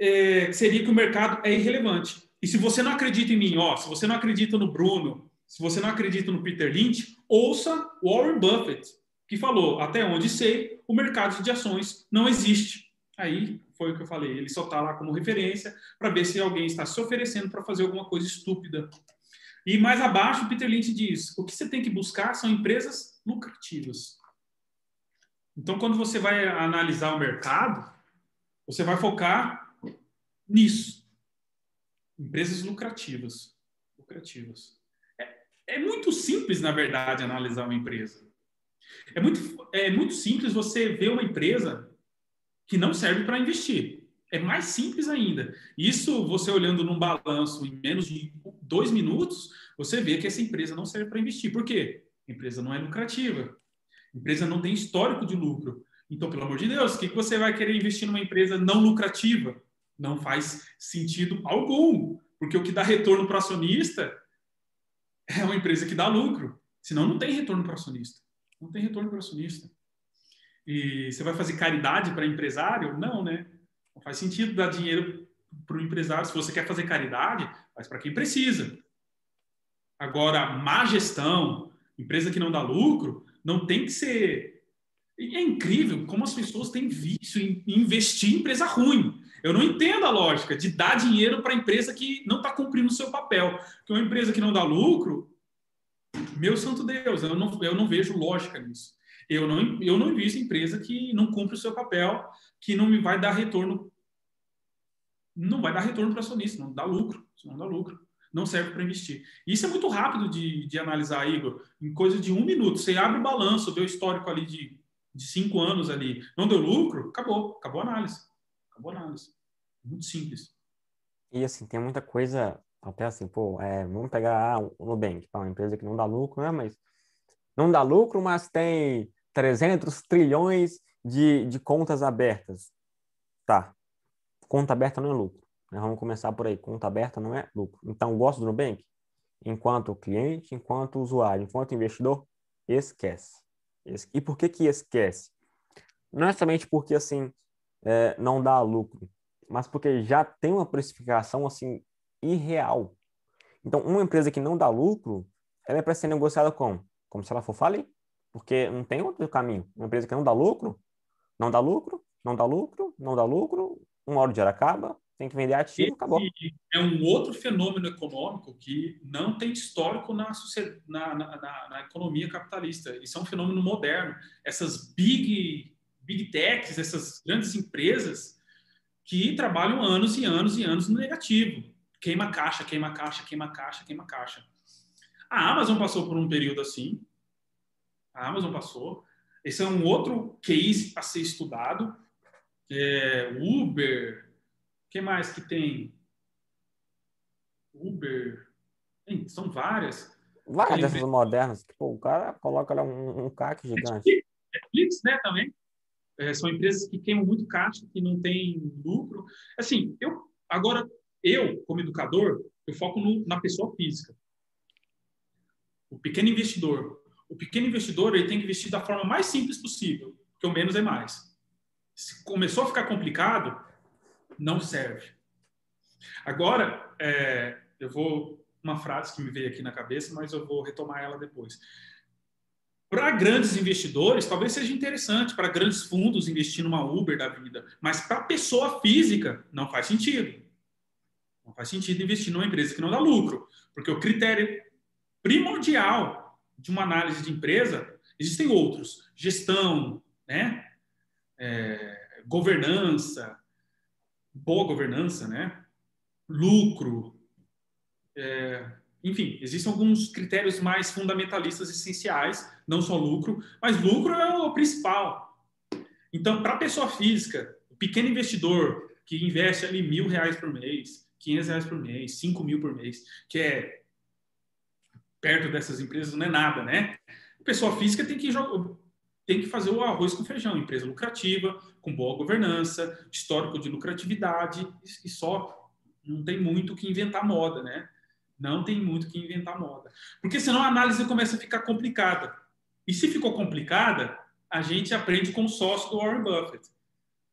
[SPEAKER 2] é, seria que o mercado é irrelevante. E se você não acredita em mim, ó, se você não acredita no Bruno, se você não acredita no Peter Lynch, ouça Warren Buffett que falou, até onde sei, o mercado de ações não existe. Aí foi o que eu falei, ele só está lá como referência para ver se alguém está se oferecendo para fazer alguma coisa estúpida. E mais abaixo, Peter Lynch diz: o que você tem que buscar são empresas lucrativas. Então, quando você vai analisar o mercado, você vai focar nisso. Empresas lucrativas. Lucrativas. É, é muito simples, na verdade, analisar uma empresa. É muito, é muito simples você ver uma empresa que não serve para investir. É mais simples ainda. Isso, você olhando num balanço em menos de dois minutos, você vê que essa empresa não serve para investir. Por quê? A empresa não é lucrativa. A empresa não tem histórico de lucro. Então, pelo amor de Deus, o que você vai querer investir numa empresa não lucrativa? Não faz sentido algum. Porque o que dá retorno para o acionista é uma empresa que dá lucro. Senão, não tem retorno para o acionista. Não tem retorno para o acionista. E você vai fazer caridade para empresário? Não, né? Não faz sentido dar dinheiro para o empresário. Se você quer fazer caridade, faz para quem precisa. Agora, má gestão, empresa que não dá lucro, não tem que ser. É incrível como as pessoas têm vício em investir em empresa ruim. Eu não entendo a lógica de dar dinheiro para empresa que não está cumprindo o seu papel. Porque uma empresa que não dá lucro, meu santo Deus, eu não, eu não vejo lógica nisso. Eu não, eu não invisto em empresa que não cumpre o seu papel, que não me vai dar retorno. Não vai dar retorno para acionista, não dá lucro. Não dá lucro. Não serve para investir. Isso é muito rápido de, de analisar, Igor. Em coisa de um minuto. Você abre o balanço, vê o histórico ali de, de cinco anos ali. Não deu lucro, acabou. Acabou a análise. Acabou a análise. Muito simples.
[SPEAKER 1] E assim, tem muita coisa, até assim, pô, é, vamos pegar ah, o Nubank, uma empresa que não dá lucro, né? Mas não dá lucro, mas tem 300 trilhões de, de contas abertas. Tá. Conta aberta não é lucro. Né? Vamos começar por aí. Conta aberta não é lucro. Então, gosto do Nubank? Enquanto cliente, enquanto usuário, enquanto investidor, esquece. E por que que esquece? Não é somente porque, assim, é, não dá lucro, mas porque já tem uma precificação, assim, irreal. Então, uma empresa que não dá lucro, ela é para ser negociada como? Como se ela for falir. Porque não tem outro caminho. Uma empresa que não dá lucro, não dá lucro, não dá lucro, não dá lucro, uma hora o dinheiro acaba, tem que vender ativo, acabou.
[SPEAKER 2] É um outro fenômeno econômico que não tem histórico na, na, na, na, economia capitalista. Isso é um fenômeno moderno. Essas big, big techs, essas grandes empresas que trabalham anos e anos e anos no negativo. Queima caixa, queima caixa, queima caixa, queima caixa. A Amazon passou por um período assim. A Amazon passou. Esse é um outro case a ser estudado. É Uber, que mais que tem? Uber. Tem, são várias.
[SPEAKER 1] Várias dessas modernas. Tipo, o cara coloca lá um, um CAC gigante.
[SPEAKER 2] Netflix, né, também. É, são empresas que queimam muito caixa, que não tem lucro. Assim, eu agora, eu, como educador, eu foco no, na pessoa física. O pequeno investidor. O pequeno investidor ele tem que investir da forma mais simples possível, porque o menos é mais. Se começou a ficar complicado, não serve. Agora, é, eu vou uma frase que me veio aqui na cabeça, mas eu vou retomar ela depois. Para grandes investidores, talvez seja interessante, para grandes fundos investir numa Uber da vida, mas para pessoa física não faz sentido. Não faz sentido investir numa empresa que não dá lucro, porque o critério primordial de uma análise de empresa existem outros: gestão, né? É, governança, boa governança, né? lucro, é, enfim, existem alguns critérios mais fundamentalistas essenciais, não só lucro, mas lucro é o principal. Então, para a pessoa física, o pequeno investidor que investe ali mil reais por mês, quinhentos reais por mês, cinco mil por mês, que é perto dessas empresas não é nada, né? A pessoa física tem que tem que fazer o arroz com feijão, empresa lucrativa, com boa governança, histórico de lucratividade e só. Não tem muito que inventar moda, né? Não tem muito que inventar moda. Porque senão a análise começa a ficar complicada. E se ficou complicada, a gente aprende com o sócio do Warren Buffett.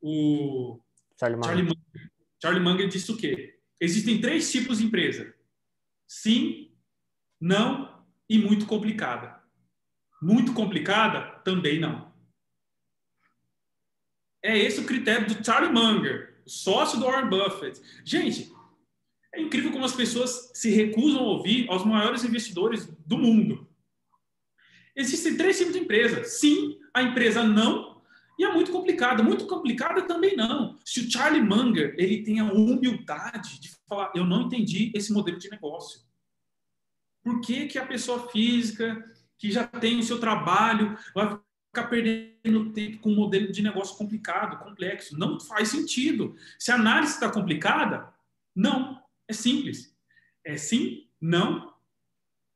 [SPEAKER 2] O. Charlie Munger, Charlie Munger disse o quê? Existem três tipos de empresa: sim, não e muito complicada. Muito complicada? Também não. É esse o critério do Charlie Munger, sócio do Warren Buffett. Gente, é incrível como as pessoas se recusam a ouvir aos maiores investidores do mundo. Existem três tipos de empresa. Sim, a empresa não, e é muito complicada. Muito complicada também não. Se o Charlie Munger ele tem a humildade de falar, eu não entendi esse modelo de negócio. Por que, que a pessoa física que já tem o seu trabalho, vai ficar perdendo tempo com um modelo de negócio complicado, complexo. Não faz sentido. Se a análise está complicada, não. É simples. É sim, não.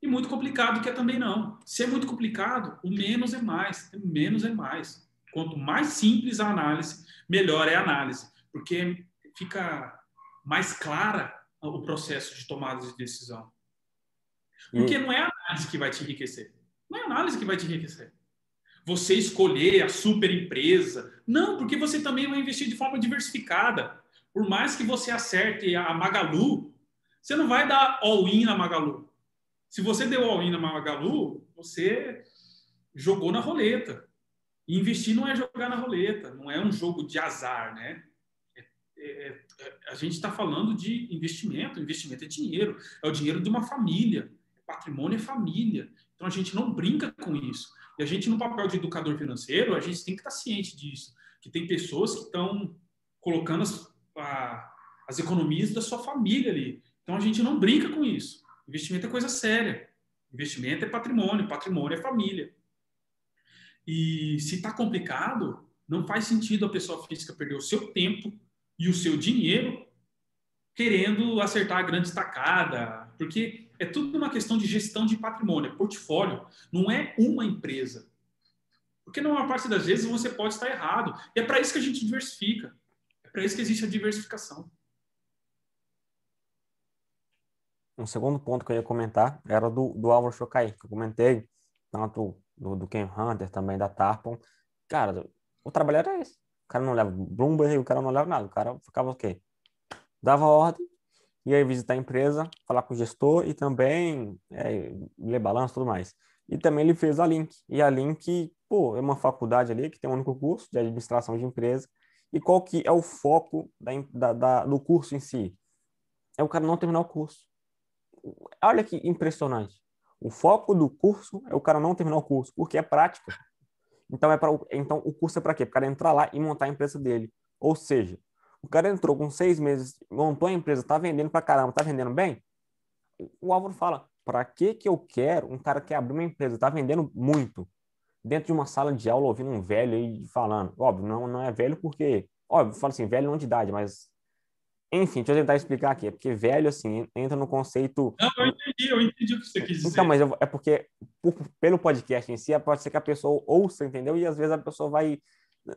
[SPEAKER 2] E muito complicado que é também não. Se é muito complicado, o menos é mais. O menos é mais. Quanto mais simples a análise, melhor é a análise. Porque fica mais clara o processo de tomada de decisão. Porque não é a análise que vai te enriquecer. Não é análise que vai te enriquecer. Você escolher a super empresa. Não, porque você também vai investir de forma diversificada. Por mais que você acerte a Magalu, você não vai dar all-in na Magalu. Se você deu all-in na Magalu, você jogou na roleta. E investir não é jogar na roleta, não é um jogo de azar, né? É, é, é, a gente está falando de investimento, investimento é dinheiro, é o dinheiro de uma família, patrimônio é família. Então a gente não brinca com isso. E a gente, no papel de educador financeiro, a gente tem que estar ciente disso, que tem pessoas que estão colocando as, a, as economias da sua família ali. Então a gente não brinca com isso. Investimento é coisa séria. Investimento é patrimônio, patrimônio é família. E se está complicado, não faz sentido a pessoa física perder o seu tempo e o seu dinheiro querendo acertar a grande estacada, porque é tudo uma questão de gestão de patrimônio, é portfólio, não é uma empresa. Porque numa parte das vezes você pode estar errado. E é para isso que a gente diversifica. É para isso que existe a diversificação.
[SPEAKER 1] Um segundo ponto que eu ia comentar era do, do Álvaro Chocai, que eu comentei, tanto do, do Ken Hunter, também da Tarpon. Cara, o trabalho era esse. O cara não leva Bloomberg, o cara não leva nada. O cara ficava o quê? Dava ordem, ia visitar a empresa, falar com o gestor e também é, ler balanço e tudo mais. E também ele fez a Link. E a Link, pô, é uma faculdade ali que tem um único curso de administração de empresa. E qual que é o foco da, da, da, do curso em si? É o cara não terminar o curso. Olha que impressionante. O foco do curso é o cara não terminar o curso, porque é prática. Então, é pra, então o curso é para quê? Para o cara entrar lá e montar a empresa dele. Ou seja, o cara entrou com seis meses, montou a empresa, tá vendendo para caramba, tá vendendo bem? O Álvaro fala, para que que eu quero um cara que abriu uma empresa, tá vendendo muito, dentro de uma sala de aula ouvindo um velho aí falando? Óbvio, não, não é velho porque, óbvio, fala assim, velho não de idade, mas enfim, deixa eu tentar explicar aqui. É porque velho, assim, entra no conceito.
[SPEAKER 2] Não, eu entendi, eu entendi o que você quis dizer.
[SPEAKER 1] Então, mas eu, é porque, por, pelo podcast em si, pode ser que a pessoa ouça, entendeu? E às vezes a pessoa vai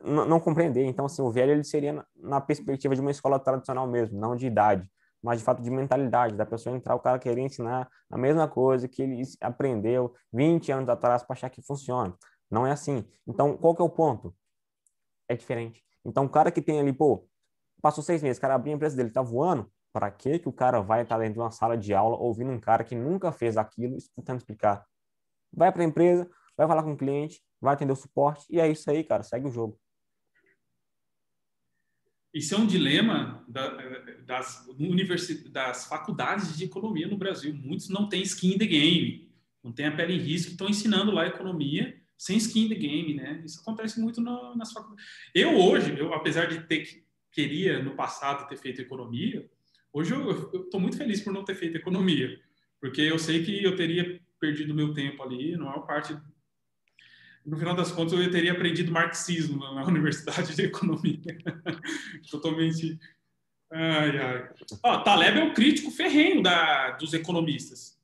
[SPEAKER 1] não compreender. Então, assim, o velho ele seria na, na perspectiva de uma escola tradicional mesmo, não de idade, mas de fato de mentalidade, da pessoa entrar, o cara querer ensinar a mesma coisa que ele aprendeu 20 anos atrás para achar que funciona. Não é assim. Então, qual que é o ponto? É diferente. Então, o cara que tem ali, pô, Passou seis meses, o cara abriu a empresa dele, tá voando. Para que que o cara vai estar dentro de uma sala de aula ouvindo um cara que nunca fez aquilo, tentando explicar? Vai para a empresa, vai falar com o cliente, vai atender o suporte e é isso aí, cara. Segue o jogo.
[SPEAKER 2] Isso é um dilema da, das, das faculdades de economia no Brasil. Muitos não têm skin in the game, não têm a pele em risco, estão ensinando lá economia sem skin in the game, né? Isso acontece muito no, nas faculdades. Eu hoje, eu, apesar de ter queria no passado ter feito economia, hoje eu estou muito feliz por não ter feito economia, porque eu sei que eu teria perdido meu tempo ali, não é parte. No final das contas, eu teria aprendido marxismo na <laughs> Universidade de Economia. <laughs> Totalmente. Ai, ai. Ó, Taleb é um crítico ferrenho da, dos economistas.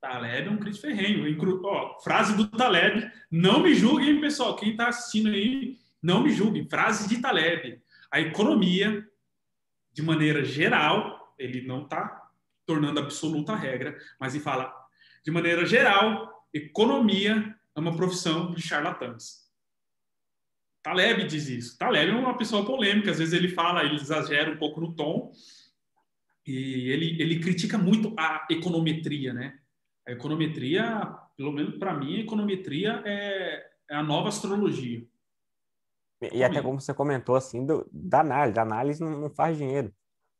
[SPEAKER 2] Taleb é um crítico ferrenho. Ó, frase do Taleb. Não me julguem, pessoal. Quem está assistindo aí, não me julguem. Frase de Taleb a economia, de maneira geral, ele não está tornando absoluta regra, mas ele fala, de maneira geral, economia é uma profissão de charlatãs. Taleb diz isso. Taleb é uma pessoa polêmica, às vezes ele fala, ele exagera um pouco no tom, e ele, ele critica muito a econometria, né? A econometria, pelo menos para mim, a econometria é, é a nova astrologia.
[SPEAKER 1] E até como você comentou, assim, do, da análise. A análise não, não faz dinheiro.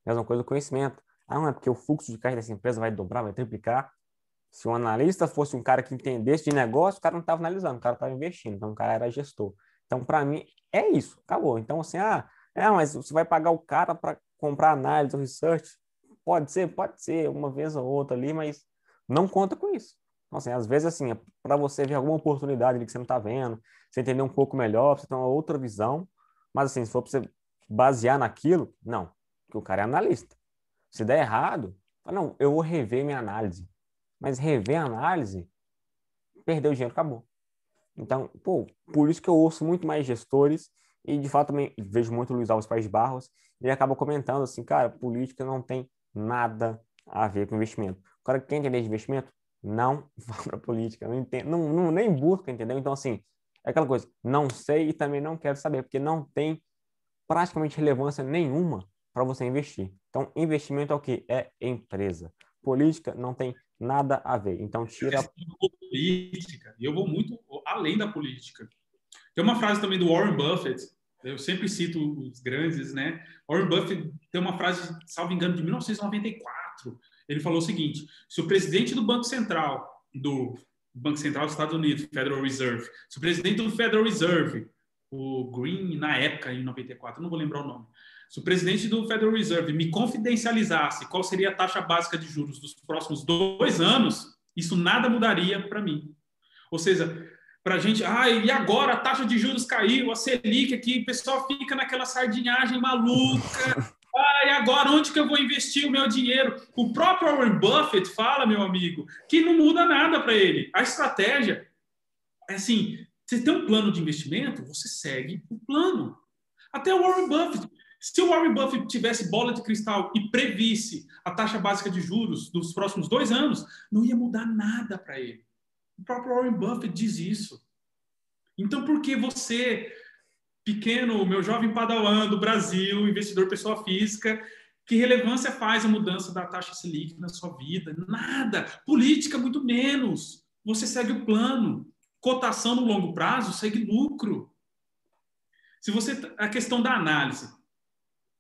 [SPEAKER 1] Mesma coisa do conhecimento. Ah, não é porque o fluxo de caixa dessa empresa vai dobrar, vai triplicar. Se um analista fosse um cara que entendesse de negócio, o cara não estava analisando, o cara estava investindo. Então, o cara era gestor. Então, para mim, é isso. Acabou. Então, assim, ah, é, mas você vai pagar o cara para comprar análise ou research? Pode ser, pode ser, uma vez ou outra ali, mas não conta com isso. Então, assim, às vezes, assim, é para você ver alguma oportunidade ali que você não está vendo, você entender um pouco melhor, você ter uma outra visão. Mas, assim, se for para você basear naquilo, não. Porque o cara é analista. Se der errado, não, eu vou rever minha análise. Mas rever a análise, perdeu o dinheiro, acabou. Então, pô, por isso que eu ouço muito mais gestores e, de fato, também vejo muito o Luiz Alves Paes Barros, ele acaba comentando assim, cara, política não tem nada a ver com investimento. O cara que quer entender de investimento, não <laughs> vá para política, não, entende, não, não, nem busca, entendeu? Então, assim, é aquela coisa, não sei e também não quero saber, porque não tem praticamente relevância nenhuma para você investir. Então, investimento é o que? É empresa. Política não tem nada a ver. Então, tira.
[SPEAKER 2] Política. E eu vou muito além da política. Tem uma frase também do Warren Buffett, eu sempre cito os grandes, né? Warren Buffett tem uma frase, salvo engano, de 1994. Ele falou o seguinte: se o presidente do Banco Central, do Banco Central dos Estados Unidos, Federal Reserve, se o presidente do Federal Reserve, o Green, na época, em 94, não vou lembrar o nome, se o presidente do Federal Reserve me confidencializasse qual seria a taxa básica de juros dos próximos dois anos, isso nada mudaria para mim. Ou seja, para a gente, ah, e agora a taxa de juros caiu, a Selic aqui, o pessoal fica naquela sardinhagem maluca. <laughs> Ah, e agora onde que eu vou investir o meu dinheiro? O próprio Warren Buffett fala, meu amigo, que não muda nada para ele. A estratégia é assim: você tem um plano de investimento, você segue o plano. Até o Warren Buffett. Se o Warren Buffett tivesse bola de cristal e previsse a taxa básica de juros dos próximos dois anos, não ia mudar nada para ele. O próprio Warren Buffett diz isso. Então, por que você, pequeno, meu jovem padawan do Brasil, investidor pessoa física, que relevância faz a mudança da taxa Selic na sua vida? Nada. Política, muito menos. Você segue o plano. Cotação no longo prazo segue lucro. Se você a questão da análise,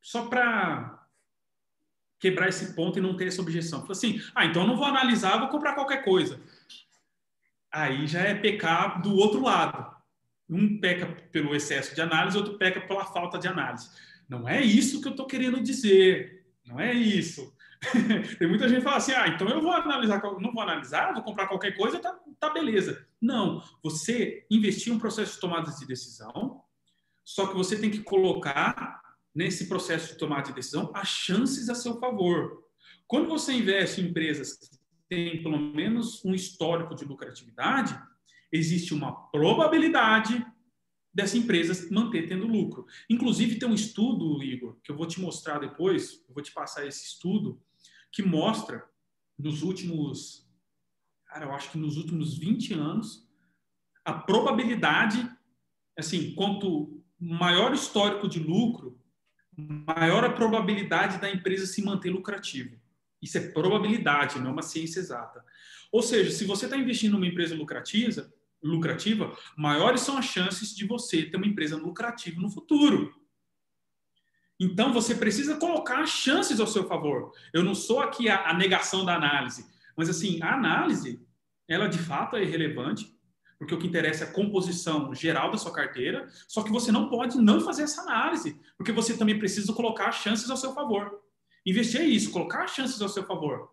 [SPEAKER 2] só para quebrar esse ponto e não ter essa objeção. Fala assim: "Ah, então eu não vou analisar, vou comprar qualquer coisa" aí já é pecar do outro lado. Um peca pelo excesso de análise, outro peca pela falta de análise. Não é isso que eu estou querendo dizer. Não é isso. <laughs> Tem muita gente que fala assim: ah, então eu vou analisar, não vou analisar, vou comprar qualquer coisa, tá, tá beleza. Não, você investir em um processo de tomada de decisão, só que você tem que colocar nesse processo de tomada de decisão as chances a seu favor. Quando você investe em empresas tem pelo menos um histórico de lucratividade, existe uma probabilidade dessa empresa manter tendo lucro. Inclusive, tem um estudo, Igor, que eu vou te mostrar depois, eu vou te passar esse estudo, que mostra nos últimos, cara, eu acho que nos últimos 20 anos, a probabilidade, assim, quanto maior histórico de lucro, maior a probabilidade da empresa se manter lucrativa. Isso é probabilidade, não é uma ciência exata. Ou seja, se você está investindo numa empresa lucrativa, lucrativa, maiores são as chances de você ter uma empresa lucrativa no futuro. Então, você precisa colocar as chances ao seu favor. Eu não sou aqui a, a negação da análise, mas assim, a análise, ela de fato é relevante, porque o que interessa é a composição geral da sua carteira, só que você não pode não fazer essa análise, porque você também precisa colocar as chances ao seu favor. Investir é isso, colocar as chances ao seu favor.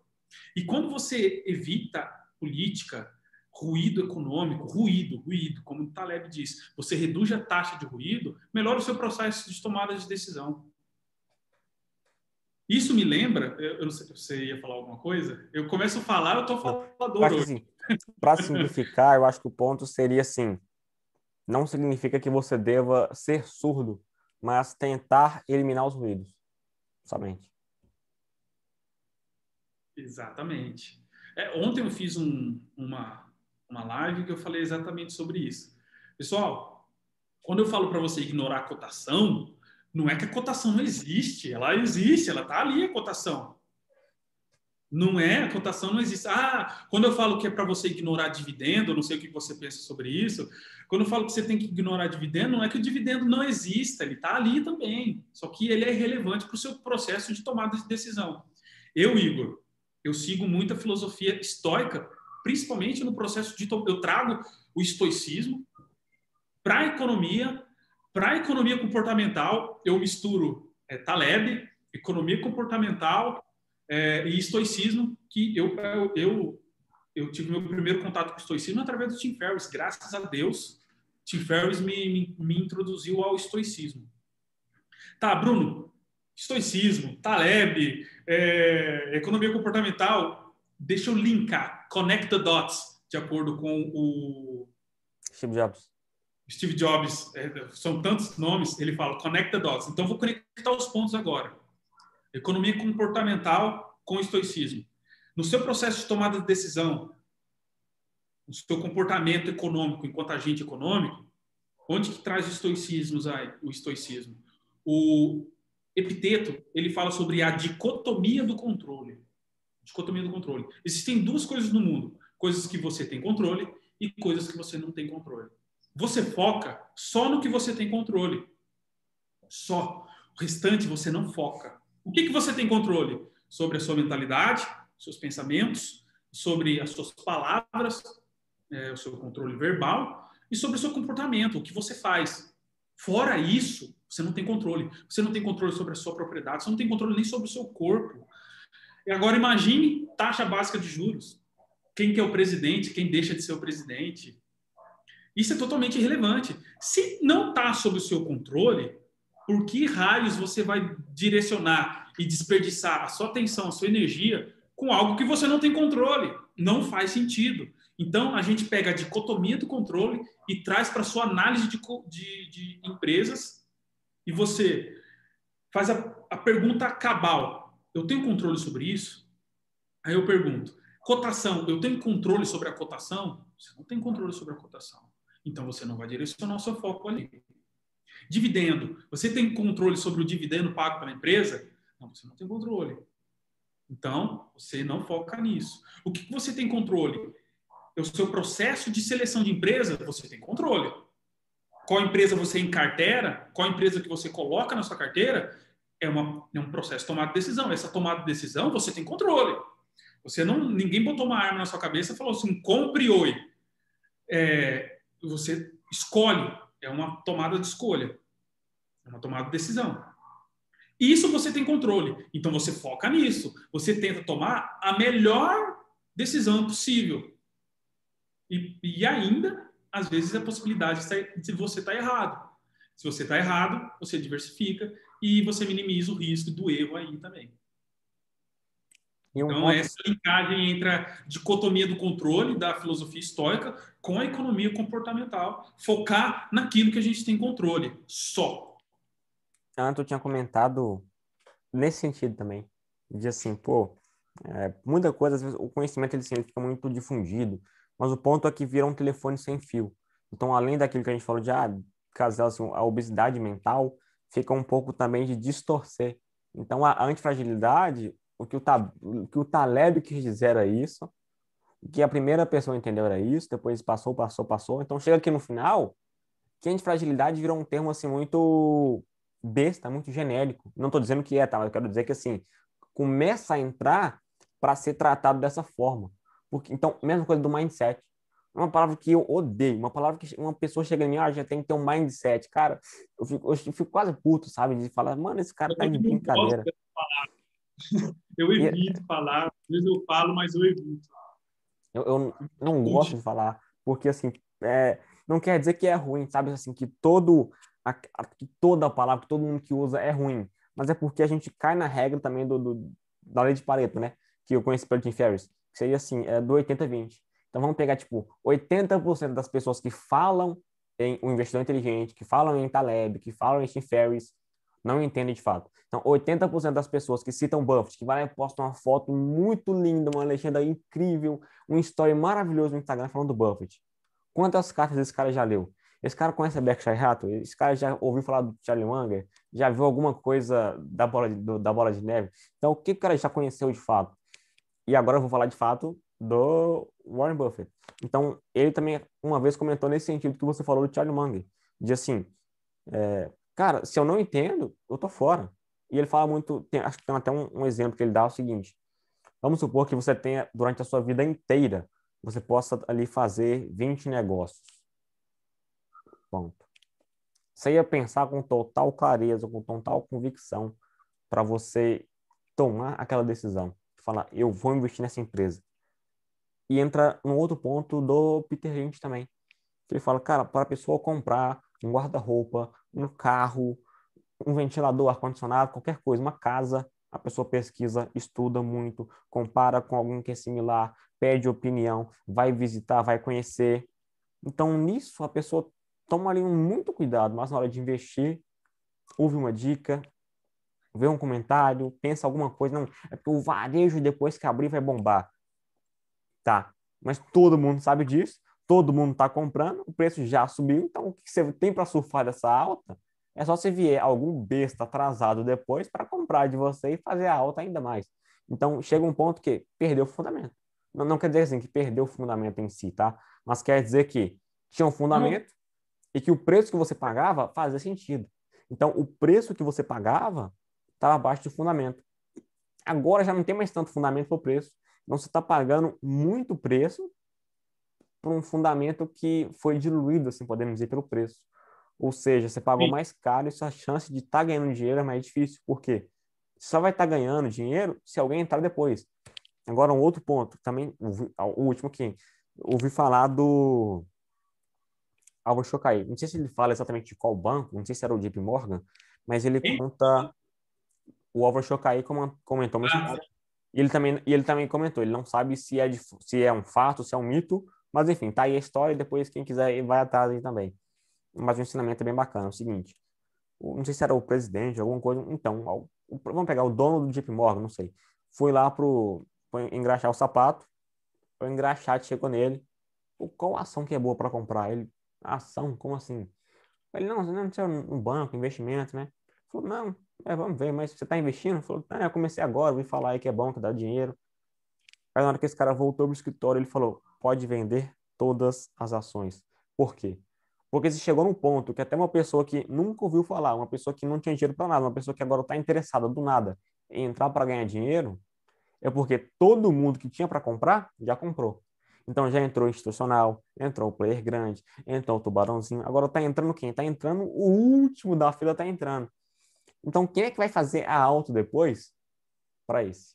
[SPEAKER 2] E quando você evita política, ruído econômico, ruído, ruído, como o Taleb diz, você reduz a taxa de ruído, melhora o seu processo de tomada de decisão. Isso me lembra, eu não sei se você ia falar alguma coisa, eu começo a falar, eu estou falador.
[SPEAKER 1] Para simplificar, eu acho que o ponto seria assim, não significa que você deva ser surdo, mas tentar eliminar os ruídos, somente.
[SPEAKER 2] Exatamente. É, ontem eu fiz um, uma, uma live que eu falei exatamente sobre isso. Pessoal, quando eu falo para você ignorar a cotação, não é que a cotação não existe, ela existe, ela está ali a cotação. Não é, a cotação não existe. Ah, quando eu falo que é para você ignorar dividendo, não sei o que você pensa sobre isso. Quando eu falo que você tem que ignorar dividendo, não é que o dividendo não exista, ele está ali também. Só que ele é irrelevante para o seu processo de tomada de decisão. Eu, Igor, eu sigo muita filosofia estoica, principalmente no processo de eu trago o estoicismo para a economia, para a economia comportamental, eu misturo é, Taleb, economia comportamental é, e estoicismo, que eu, eu, eu, eu tive meu primeiro contato com o estoicismo através do Tim Ferriss, graças a Deus, Tim Ferriss me, me, me introduziu ao estoicismo. Tá, Bruno, estoicismo, Taleb, é, economia comportamental, deixa eu linkar, connect the dots, de acordo com o
[SPEAKER 1] Steve Jobs.
[SPEAKER 2] Steve Jobs, é, são tantos nomes, ele fala connect the dots. Então, vou conectar os pontos agora. Economia comportamental com estoicismo. No seu processo de tomada de decisão, no seu comportamento econômico enquanto agente econômico, onde que traz o estoicismo, o estoicismo? O Epiteto, ele fala sobre a dicotomia do controle. Dicotomia do controle. Existem duas coisas no mundo: coisas que você tem controle e coisas que você não tem controle. Você foca só no que você tem controle. Só. O restante você não foca. O que, que você tem controle? Sobre a sua mentalidade, seus pensamentos, sobre as suas palavras, é, o seu controle verbal e sobre o seu comportamento, o que você faz. Fora isso, você não tem controle. Você não tem controle sobre a sua propriedade, você não tem controle nem sobre o seu corpo. E agora imagine taxa básica de juros. Quem que é o presidente, quem deixa de ser o presidente. Isso é totalmente irrelevante. Se não está sob o seu controle, por que raios você vai direcionar e desperdiçar a sua atenção, a sua energia com algo que você não tem controle? Não faz sentido. Então, a gente pega a dicotomia do controle e traz para a sua análise de, de, de, empresas e você faz a, a pergunta cabal. Eu tenho controle sobre isso? Aí eu pergunto, cotação, eu tenho controle sobre a cotação? Você não tem controle sobre a cotação. Então, você não vai direcionar o seu foco ali. Dividendo, você tem controle sobre o dividendo pago pela empresa? Não, você não tem controle. Então, você não foca nisso. O que você tem controle? o seu processo de seleção de empresa, você tem controle. Qual empresa você encartera, qual empresa que você coloca na sua carteira, é, uma, é um processo de tomada de decisão. Essa tomada de decisão, você tem controle. Você não, ninguém botou uma arma na sua cabeça e falou assim, compre oi. É, você escolhe, é uma tomada de escolha, é uma tomada de decisão. Isso você tem controle. Então você foca nisso. Você tenta tomar a melhor decisão possível. E, e ainda, às vezes, a possibilidade de você estar tá errado. Se você está errado, você diversifica e você minimiza o risco do erro aí também. Um então, ponto... essa linkagem entre a dicotomia do controle da filosofia estoica com a economia comportamental, focar naquilo que a gente tem controle, só.
[SPEAKER 1] Antes eu tinha comentado nesse sentido também, de assim, pô, é, muita coisa, às vezes, o conhecimento ele fica muito difundido, mas o ponto é que vira um telefone sem fio. Então, além daquilo que a gente falou de ah, caso assim, a obesidade mental, fica um pouco também de distorcer. Então, a antifragilidade, o que o, o, que o Taleb quis dizer era isso, o que a primeira pessoa entendeu era isso, depois passou, passou, passou. Então, chega aqui no final, que antifragilidade virou um termo assim muito besta, muito genérico. Não estou dizendo que é, tá? Mas eu quero dizer que assim, começa a entrar para ser tratado dessa forma. Porque, então, mesma coisa do mindset. Uma palavra que eu odeio, uma palavra que uma pessoa chega em mim, ah, já tem que ter um mindset. Cara, eu fico, eu fico quase puto, sabe? De falar, mano, esse cara tá de brincadeira. <laughs>
[SPEAKER 2] Eu evito e... falar, às vezes eu falo, mas eu evito.
[SPEAKER 1] Eu, eu não gosto de falar, porque assim, é, não quer dizer que é ruim, sabe? Assim, que todo a, que toda palavra, que todo mundo que usa é ruim. Mas é porque a gente cai na regra também do, do da lei de Pareto, né? Que eu conheci pelo Tim Ferriss que seria assim, é do 80-20. Então vamos pegar, tipo, 80% das pessoas que falam em um investidor inteligente, que falam em Taleb, que falam em Tim Ferriss, não entendem de fato. Então, 80% das pessoas que citam Buffett, que vai lá e postam uma foto muito linda, uma legenda incrível, um story maravilhoso no Instagram falando do Buffett. Quantas cartas esse cara já leu? Esse cara conhece a Berkshire Hathaway? Esse cara já ouviu falar do Charlie Munger? Já viu alguma coisa da bola de, do, da bola de neve? Então, o que o cara já conheceu de fato? E agora eu vou falar de fato do Warren Buffett. Então, ele também uma vez comentou nesse sentido que você falou do Charlie Munger, de assim, é, cara, se eu não entendo, eu tô fora. E ele fala muito, tem, acho que tem até um, um, exemplo que ele dá é o seguinte: vamos supor que você tenha durante a sua vida inteira, você possa ali fazer 20 negócios. Ponto. Você ia pensar com total clareza, com total convicção para você tomar aquela decisão falar, eu vou investir nessa empresa. E entra um outro ponto do Peter Lynch também. Ele fala, cara, para a pessoa comprar um guarda-roupa, um carro, um ventilador, ar-condicionado, qualquer coisa, uma casa, a pessoa pesquisa, estuda muito, compara com alguém que é similar, pede opinião, vai visitar, vai conhecer. Então, nisso, a pessoa toma ali muito cuidado, mas na hora de investir, ouve uma dica, vê um comentário, pensa alguma coisa, não, é porque o varejo depois que abrir vai bombar. Tá, mas todo mundo sabe disso, todo mundo está comprando, o preço já subiu, então o que você tem para surfar dessa alta é só se vier algum besta atrasado depois para comprar de você e fazer a alta ainda mais. Então chega um ponto que perdeu o fundamento. Não, não quer dizer assim que perdeu o fundamento em si, tá? Mas quer dizer que tinha um fundamento não. e que o preço que você pagava fazia sentido. Então, o preço que você pagava estava abaixo do fundamento. Agora já não tem mais tanto fundamento para o preço. Então, você está pagando muito preço por um fundamento que foi diluído, assim, podemos dizer, pelo preço. Ou seja, você pagou Sim. mais caro e sua chance de estar tá ganhando dinheiro é mais difícil. Por quê? Só vai estar tá ganhando dinheiro se alguém entrar depois. Agora, um outro ponto, também, o último aqui, ouvi falar do Álvaro Chocaí. Não sei se ele fala exatamente de qual banco, não sei se era o JP Morgan, mas ele conta. O Álvaro Chocaí comentou, mas ah, e ele também e ele também comentou, ele não sabe se é de, se é um fato, se é um mito, mas enfim, tá aí a história, depois quem quiser vai atrás aí também. Mas o ensinamento é bem bacana, é o seguinte, não sei se era o presidente, alguma coisa, então, vamos pegar o dono do JP Morgan, não sei, foi lá pro engraxar o sapato, o engraxate chegou nele, qual ação que é boa para comprar? Ele, ação, como assim? Ele, não, não precisa um banco, investimento, né? Falou, não, é, vamos ver, mas você está investindo? Falou, ah, eu comecei agora, vim falar aí que é bom, que dá dinheiro. Aí na hora que esse cara voltou pro escritório, ele falou, pode vender todas as ações. Por quê? Porque se chegou num ponto que até uma pessoa que nunca ouviu falar, uma pessoa que não tinha dinheiro para nada, uma pessoa que agora está interessada do nada em entrar para ganhar dinheiro, é porque todo mundo que tinha para comprar já comprou. Então já entrou institucional, entrou o player grande, entrou o tubarãozinho. Agora está entrando quem? Está entrando o último da fila, está entrando. Então quem é que vai fazer a alto depois para esse?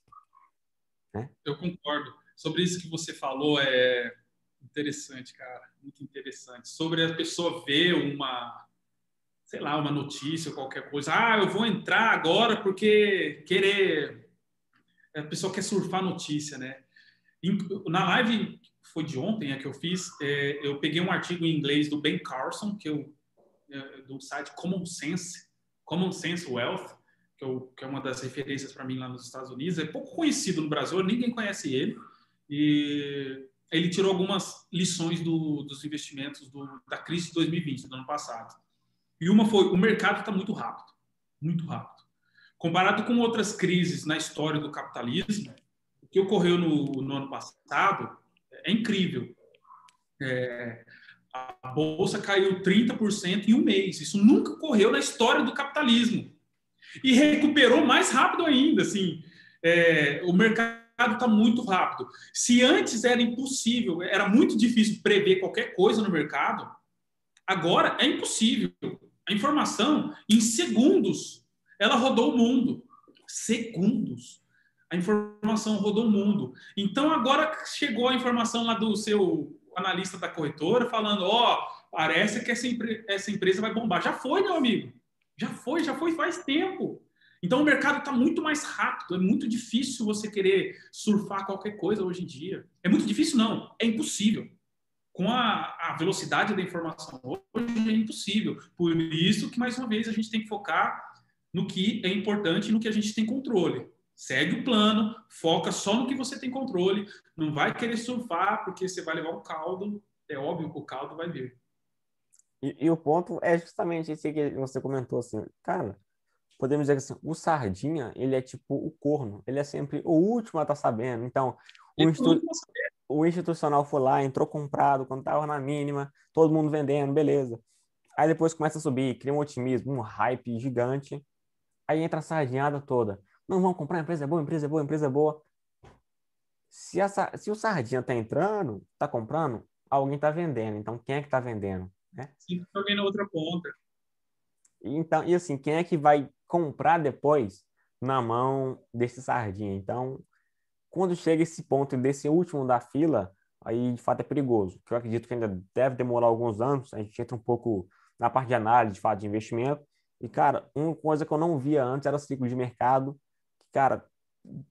[SPEAKER 2] Né? Eu concordo. Sobre isso que você falou é interessante, cara, muito interessante. Sobre a pessoa ver uma, sei lá, uma notícia qualquer coisa. Ah, eu vou entrar agora porque querer. A pessoa quer surfar notícia, né? Na live foi de ontem é que eu fiz, é, eu peguei um artigo em inglês do Ben Carson, que eu, é, do site Common Sense, Common Sense Wealth, que, eu, que é uma das referências para mim lá nos Estados Unidos. É pouco conhecido no Brasil, ninguém conhece ele. E ele tirou algumas lições do, dos investimentos do, da crise de 2020, do ano passado. E uma foi: o mercado está muito rápido, muito rápido. Comparado com outras crises na história do capitalismo, o que ocorreu no, no ano passado é incrível. É, a bolsa caiu 30% em um mês. Isso nunca ocorreu na história do capitalismo. E recuperou mais rápido ainda. Assim, é, o mercado está muito rápido. Se antes era impossível, era muito difícil prever qualquer coisa no mercado, agora é impossível. A informação, em segundos, ela rodou o mundo. Segundos a informação rodou o mundo. Então agora chegou a informação lá do seu analista da corretora falando, ó, oh, parece que essa, essa empresa vai bombar. Já foi, meu amigo. Já foi, já foi faz tempo. Então o mercado está muito mais rápido. É muito difícil você querer surfar qualquer coisa hoje em dia. É muito difícil, não. É impossível. Com a, a velocidade da informação hoje é impossível. Por isso que, mais uma vez, a gente tem que focar no que é importante e no que a gente tem controle. Segue o plano, foca só no que você tem controle, não vai querer surfar porque você vai levar o caldo, é óbvio que o caldo vai vir.
[SPEAKER 1] E, e, o ponto é justamente esse que você comentou assim, cara, podemos dizer que assim, o sardinha, ele é tipo o corno, ele é sempre o último a estar tá sabendo. Então, o, institu o institucional foi lá, entrou comprado, quando estava na mínima, todo mundo vendendo, beleza. Aí depois começa a subir, cria um otimismo, um hype gigante. Aí entra a sardinhada toda. Não vão comprar, empresa é boa, empresa é boa, empresa é boa. Se, essa, se o Sardinha está entrando, está comprando, alguém está vendendo. Então, quem é que está vendendo? Né?
[SPEAKER 2] Sim, alguém na outra ponta.
[SPEAKER 1] Então, e assim, quem é que vai comprar depois na mão desse Sardinha? Então, quando chega esse ponto desse último da fila, aí de fato é perigoso. Que eu acredito que ainda deve demorar alguns anos. A gente entra um pouco na parte de análise, de fato, de investimento. E, cara, uma coisa que eu não via antes era o ciclo de mercado cara,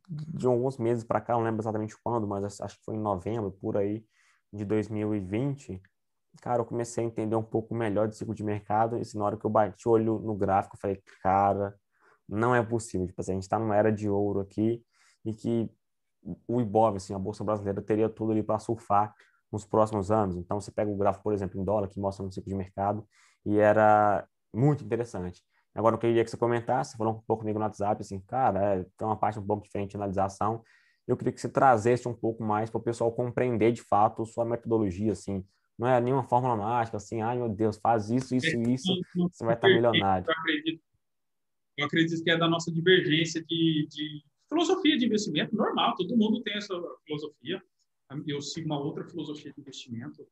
[SPEAKER 1] de alguns meses para cá, não lembro exatamente quando, mas acho que foi em novembro, por aí, de 2020, cara, eu comecei a entender um pouco melhor de ciclo de mercado, e assim, na hora que eu bati o olho no gráfico, eu falei, cara, não é possível, tipo assim, a gente está numa era de ouro aqui, e que o Ibov, assim, a Bolsa Brasileira teria tudo ali para surfar nos próximos anos. Então, você pega o gráfico, por exemplo, em dólar, que mostra um ciclo de mercado, e era muito interessante. Agora, eu queria que você comentasse, você falou um pouco comigo no WhatsApp, assim, cara, é, tem uma parte um pouco diferente de analisação. Eu queria que você trazesse um pouco mais para o pessoal compreender de fato sua metodologia, assim, não é nenhuma fórmula mágica, assim, ai meu Deus, faz isso, isso, isso, você vai estar milionário.
[SPEAKER 2] Eu acredito, eu acredito que é da nossa divergência de, de filosofia de investimento normal, todo mundo tem essa filosofia. Eu sigo uma outra filosofia de investimento.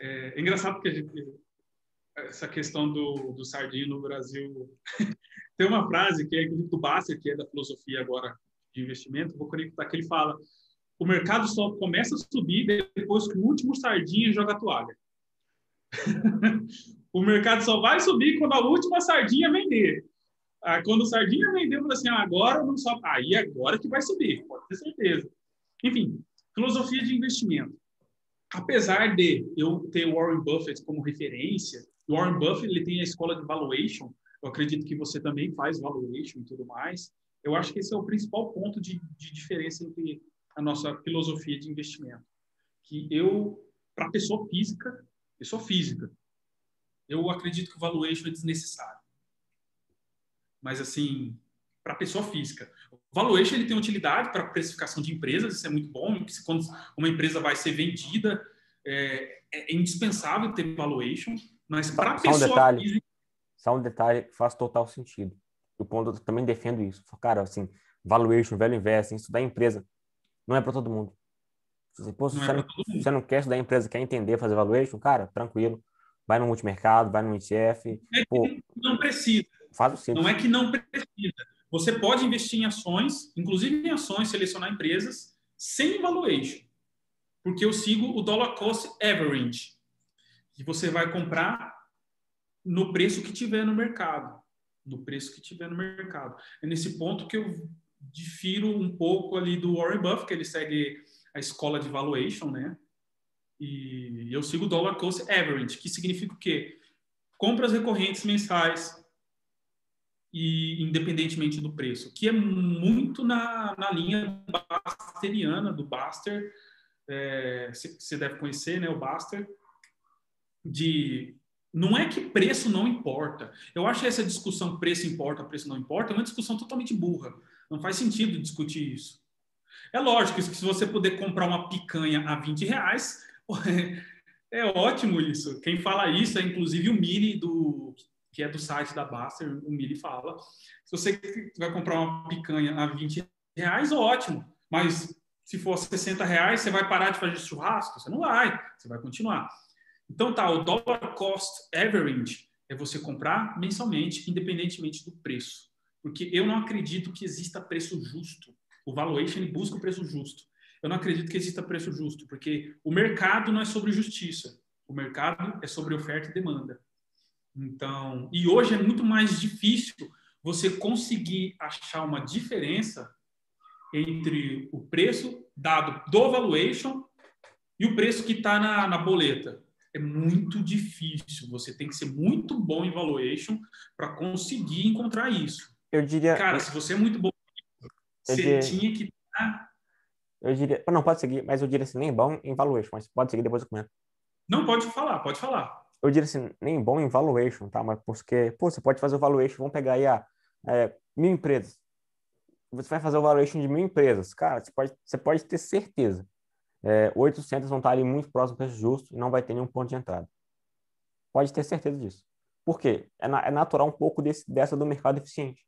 [SPEAKER 2] É, é engraçado porque gente, essa questão do, do sardinho no Brasil. <laughs> tem uma frase que é do Basser, que é da filosofia agora de investimento, vou conectar, que ele fala o mercado só começa a subir depois que o último sardinha joga a toalha. <laughs> o mercado só vai subir quando a última sardinha vender. Ah, quando o sardinha vendeu, fala assim, ah, agora não só aí agora que vai subir, pode ter certeza. Enfim, filosofia de investimento. Apesar de eu ter Warren Buffett como referência, Warren Buffett ele tem a escola de valuation. Eu acredito que você também faz valuation e tudo mais. Eu acho que esse é o principal ponto de, de diferença entre a nossa filosofia de investimento. Que eu, para pessoa física, pessoa física, eu acredito que o valuation é desnecessário. Mas, assim, para pessoa física. O valuation ele tem utilidade para precificação de empresas, isso é muito bom. Quando uma empresa vai ser vendida, é, é indispensável ter valuation. Mas para pessoa
[SPEAKER 1] um detalhe,
[SPEAKER 2] física...
[SPEAKER 1] Só um detalhe que faz total sentido. O ponto, eu também defendo isso. Cara, assim, valuation, velho investe, isso da empresa não é para todo mundo. Você, pô, não você, é não, você não quer estudar a empresa, quer entender, fazer valuation, cara, tranquilo. Vai no multimercado, vai no ETF.
[SPEAKER 2] É pô, não precisa.
[SPEAKER 1] Faz o simples.
[SPEAKER 2] Não é que não precisa. Você pode investir em ações, inclusive em ações, selecionar empresas sem valuation. Porque eu sigo o dollar cost average. Que você vai comprar no preço que tiver no mercado. No preço que tiver no mercado. É nesse ponto que eu difiro um pouco ali do Warren Buffett, que ele segue a escola de valuation, né? E eu sigo o dollar cost average, que significa o quê? Compras recorrentes mensais e independentemente do preço, que é muito na, na linha basteriana do Baster, é, você deve conhecer, né, o Baster, de não é que preço não importa. Eu acho essa discussão preço importa, preço não importa, é uma discussão totalmente burra. Não faz sentido discutir isso. É lógico que se você puder comprar uma picanha a 20 reais, <laughs> é ótimo isso. Quem fala isso é inclusive o Mili, do, que é do site da Baster, o Mili fala. Se você vai comprar uma picanha a 20 reais, ótimo. Mas se for 60 reais, você vai parar de fazer churrasco? Você não vai, você vai continuar. Então tá, o dollar cost average é você comprar mensalmente, independentemente do preço. Porque eu não acredito que exista preço justo. O valuation busca o preço justo. Eu não acredito que exista preço justo, porque o mercado não é sobre justiça. O mercado é sobre oferta e demanda. Então, e hoje é muito mais difícil você conseguir achar uma diferença entre o preço dado do valuation e o preço que está na, na boleta. É muito difícil. Você tem que ser muito bom em valuation para conseguir encontrar isso.
[SPEAKER 1] Eu diria.
[SPEAKER 2] Cara, se você é muito bom, você diria... tinha que estar.
[SPEAKER 1] Eu diria. Não, pode seguir, mas eu diria assim, nem bom em valuation, mas pode seguir depois eu comento.
[SPEAKER 2] Não, pode falar, pode falar.
[SPEAKER 1] Eu diria assim, nem bom em valuation, tá? Mas porque, pô, você pode fazer o valuation, vamos pegar aí a é, mil empresas. Você vai fazer o valuation de mil empresas. Cara, você pode, você pode ter certeza. É, 800 vão estar ali muito próximo do preço justo e não vai ter nenhum ponto de entrada. Pode ter certeza disso. Por quê? É, na, é natural um pouco desse, dessa do mercado eficiente.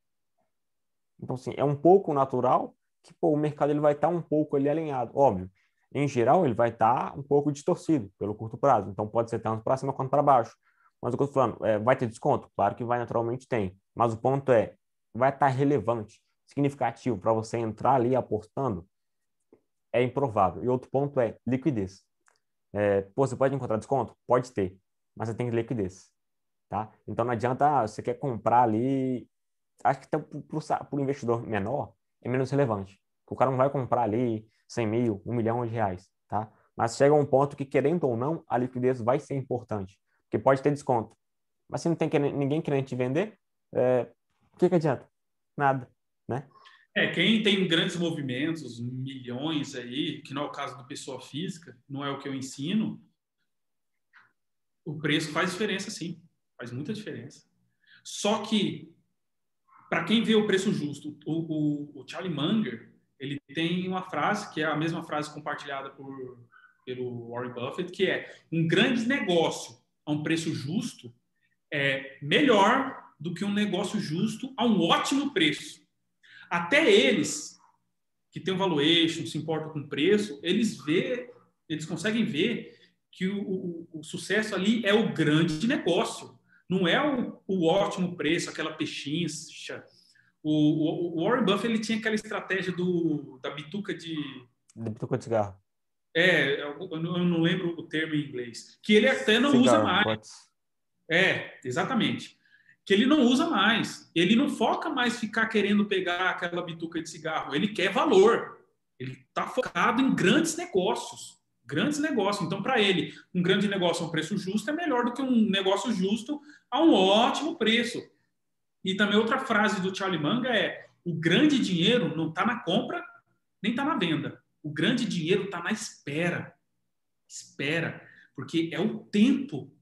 [SPEAKER 1] Então, assim, é um pouco natural que pô, o mercado ele vai estar um pouco ali alinhado. Óbvio, em geral, ele vai estar um pouco distorcido pelo curto prazo. Então, pode ser tanto para cima quanto para baixo. Mas o que eu estou falando, é, vai ter desconto? Claro que vai, naturalmente tem. Mas o ponto é, vai estar relevante, significativo para você entrar ali apostando? É improvável. E outro ponto é liquidez. É, pô, você pode encontrar desconto? Pode ter, mas você tem liquidez. Tá? Então não adianta, ah, você quer comprar ali acho que para o investidor menor é menos relevante. O cara não vai comprar ali 100 mil, 1 milhão de reais, tá? Mas chega um ponto que, querendo ou não, a liquidez vai ser importante, porque pode ter desconto. Mas se não tem ninguém querendo te vender, é, o que, que adianta? Nada, né?
[SPEAKER 2] É, quem tem grandes movimentos, milhões aí, que não é o caso do pessoa física, não é o que eu ensino, o preço faz diferença sim, faz muita diferença. Só que para quem vê o preço justo, o, o, o, Charlie Munger ele tem uma frase que é a mesma frase compartilhada por pelo Warren Buffett, que é um grande negócio a um preço justo é melhor do que um negócio justo a um ótimo preço. Até eles que têm um valuation, se importam com preço, eles vê, eles conseguem ver que o, o, o sucesso ali é o grande negócio, não é o, o ótimo preço, aquela pechincha. O, Warren Buffett ele tinha aquela estratégia do, da bituca de.
[SPEAKER 1] Da bituca de cigarro.
[SPEAKER 2] É, eu não lembro o termo em inglês. Que ele até não Cigar, usa mais. Pode. É, exatamente. Que ele não usa mais. Ele não foca mais ficar querendo pegar aquela bituca de cigarro. Ele quer valor. Ele está focado em grandes negócios. Grandes negócios. Então, para ele, um grande negócio a um preço justo é melhor do que um negócio justo a um ótimo preço. E também outra frase do Charlie Manga é: o grande dinheiro não está na compra nem está na venda. O grande dinheiro está na espera. Espera, porque é o tempo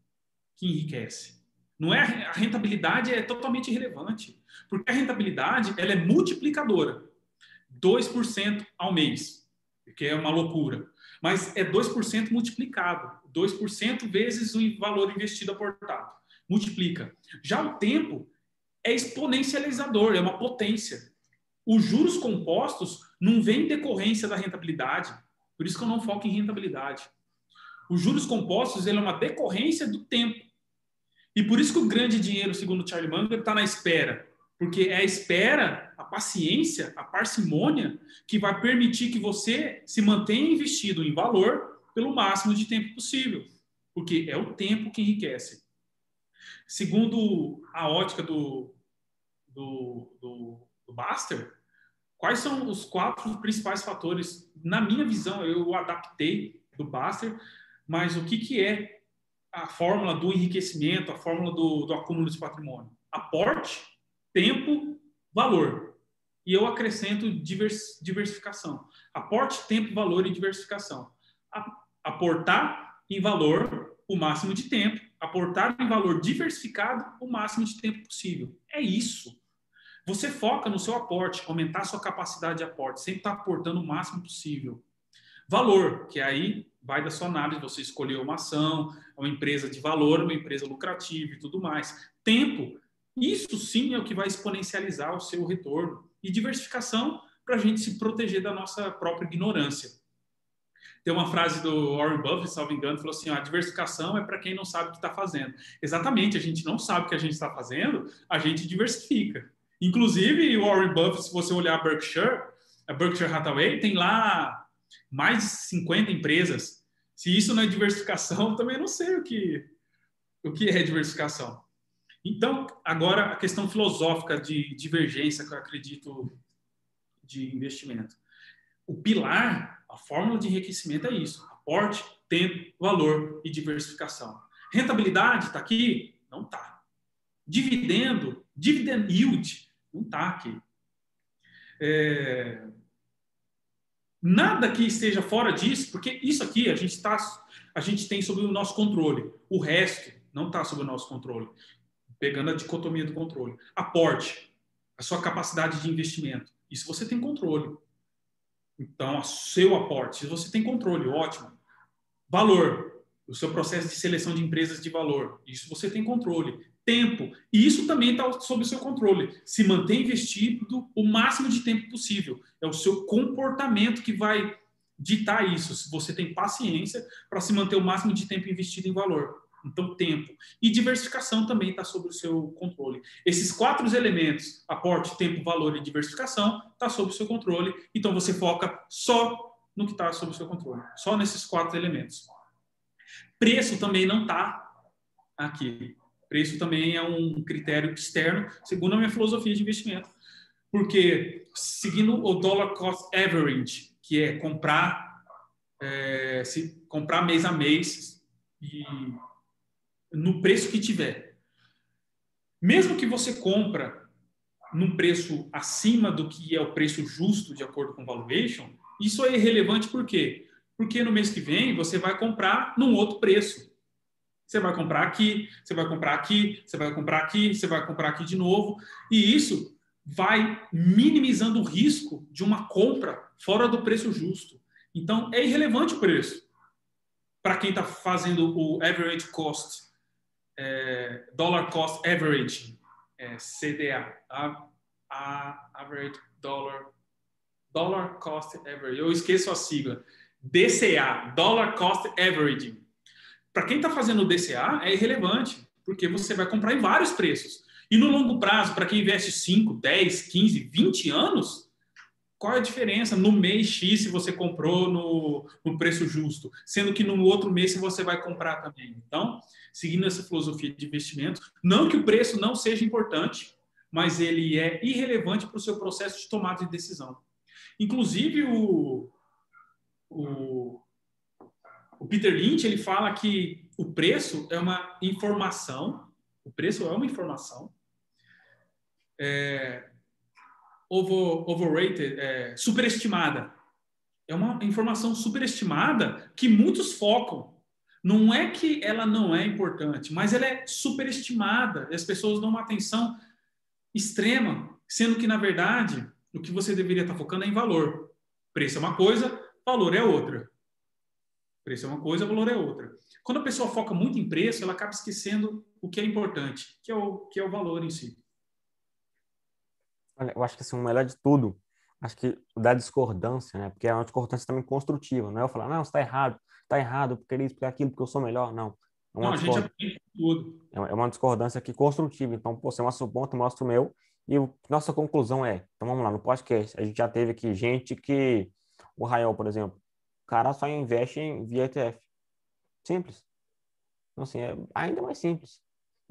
[SPEAKER 2] que enriquece. Não é a rentabilidade é totalmente irrelevante, porque a rentabilidade ela é multiplicadora. 2% ao mês, que é uma loucura. Mas é 2% multiplicado. 2% vezes o valor investido aportado. Multiplica. Já o tempo é exponencializador, é uma potência. Os juros compostos não vêm decorrência da rentabilidade. Por isso que eu não foco em rentabilidade. Os juros compostos ele é uma decorrência do tempo. E por isso que o grande dinheiro, segundo Charlie Munger, está na espera. Porque é a espera, a paciência, a parcimônia que vai permitir que você se mantenha investido em valor pelo máximo de tempo possível. Porque é o tempo que enriquece. Segundo a ótica do, do, do, do Baster, Quais são os quatro principais fatores? Na minha visão, eu adaptei do Baster, mas o que, que é a fórmula do enriquecimento, a fórmula do, do acúmulo de patrimônio? Aporte, tempo, valor. E eu acrescento divers, diversificação. Aporte, tempo, valor e diversificação. Aportar em valor o máximo de tempo, aportar em valor diversificado o máximo de tempo possível. É isso. Você foca no seu aporte, aumentar a sua capacidade de aporte, sempre estar tá aportando o máximo possível. Valor, que aí vai da sua análise, você escolheu uma ação, uma empresa de valor, uma empresa lucrativa e tudo mais. Tempo, isso sim é o que vai exponencializar o seu retorno. E diversificação, para a gente se proteger da nossa própria ignorância. Tem uma frase do Warren Buffett, salvo engano, falou assim: a diversificação é para quem não sabe o que está fazendo. Exatamente, a gente não sabe o que a gente está fazendo, a gente diversifica. Inclusive, o Warren Buffett, se você olhar a Berkshire, a Berkshire Hathaway tem lá mais de 50 empresas. Se isso não é diversificação, <laughs> também não sei o que, o que é diversificação. Então, agora a questão filosófica de divergência que eu acredito de investimento. O pilar, a fórmula de enriquecimento é isso: aporte, tempo, valor e diversificação. Rentabilidade está aqui? Não está. Dividendo, dividend yield não está aqui. É... Nada que esteja fora disso, porque isso aqui a gente, tá, a gente tem sob o nosso controle. O resto não está sob o nosso controle. Pegando a dicotomia do controle. Aporte, a sua capacidade de investimento. Isso você tem controle. Então, seu aporte, você tem controle, ótimo. Valor, o seu processo de seleção de empresas de valor. Isso você tem controle tempo. E isso também está sob o seu controle. Se manter investido o máximo de tempo possível. É o seu comportamento que vai ditar isso. Se você tem paciência para se manter o máximo de tempo investido em valor. Então, tempo. E diversificação também está sob o seu controle. Esses quatro elementos, aporte, tempo, valor e diversificação, está sob o seu controle. Então, você foca só no que está sob o seu controle. Só nesses quatro elementos. Preço também não está aqui. Preço também é um critério externo, segundo a minha filosofia de investimento. Porque, seguindo o dollar cost average, que é comprar, é, se comprar mês a mês e no preço que tiver. Mesmo que você compra num preço acima do que é o preço justo de acordo com o valuation, isso é irrelevante por quê? Porque no mês que vem você vai comprar num outro preço. Você vai comprar aqui, você vai comprar aqui, você vai comprar aqui, você vai comprar aqui de novo. E isso vai minimizando o risco de uma compra fora do preço justo. Então, é irrelevante o preço. para quem está fazendo o average cost, é, dollar cost average, é, CDA, a, a average dollar, dollar cost average. Eu esqueço a sigla. DCA, dollar cost average. Para quem está fazendo o DCA é irrelevante, porque você vai comprar em vários preços. E no longo prazo, para quem investe 5, 10, 15, 20 anos, qual é a diferença no mês X se você comprou no, no preço justo, sendo que no outro mês você vai comprar também? Então, seguindo essa filosofia de investimento, não que o preço não seja importante, mas ele é irrelevante para o seu processo de tomada de decisão. Inclusive, o, o, o Peter Lynch ele fala que o preço é uma informação, o preço é uma informação é, over, overrated, é, superestimada. É uma informação superestimada que muitos focam. Não é que ela não é importante, mas ela é superestimada e as pessoas dão uma atenção extrema, sendo que, na verdade, o que você deveria estar focando é em valor. Preço é uma coisa, valor é outra. Preço é uma coisa, valor é outra. Quando a pessoa foca muito em preço, ela acaba esquecendo o que é importante, que é o, que é o valor em si.
[SPEAKER 1] Olha, eu acho que assim, o melhor de tudo, acho que da discordância, né? Porque é uma discordância também construtiva, não é eu falar, não, você está errado, está errado, porque isso, porque aquilo, porque eu sou melhor, não.
[SPEAKER 2] É uma, não, a gente aprende tudo.
[SPEAKER 1] É, é uma discordância aqui construtiva. Então, pô, você mostra o ponto, mostra o meu, e nossa conclusão é, então vamos lá, no podcast, a gente já teve aqui gente que, o Rael, por exemplo, cara só investe em via ETF. Simples. Então, assim, é ainda mais simples.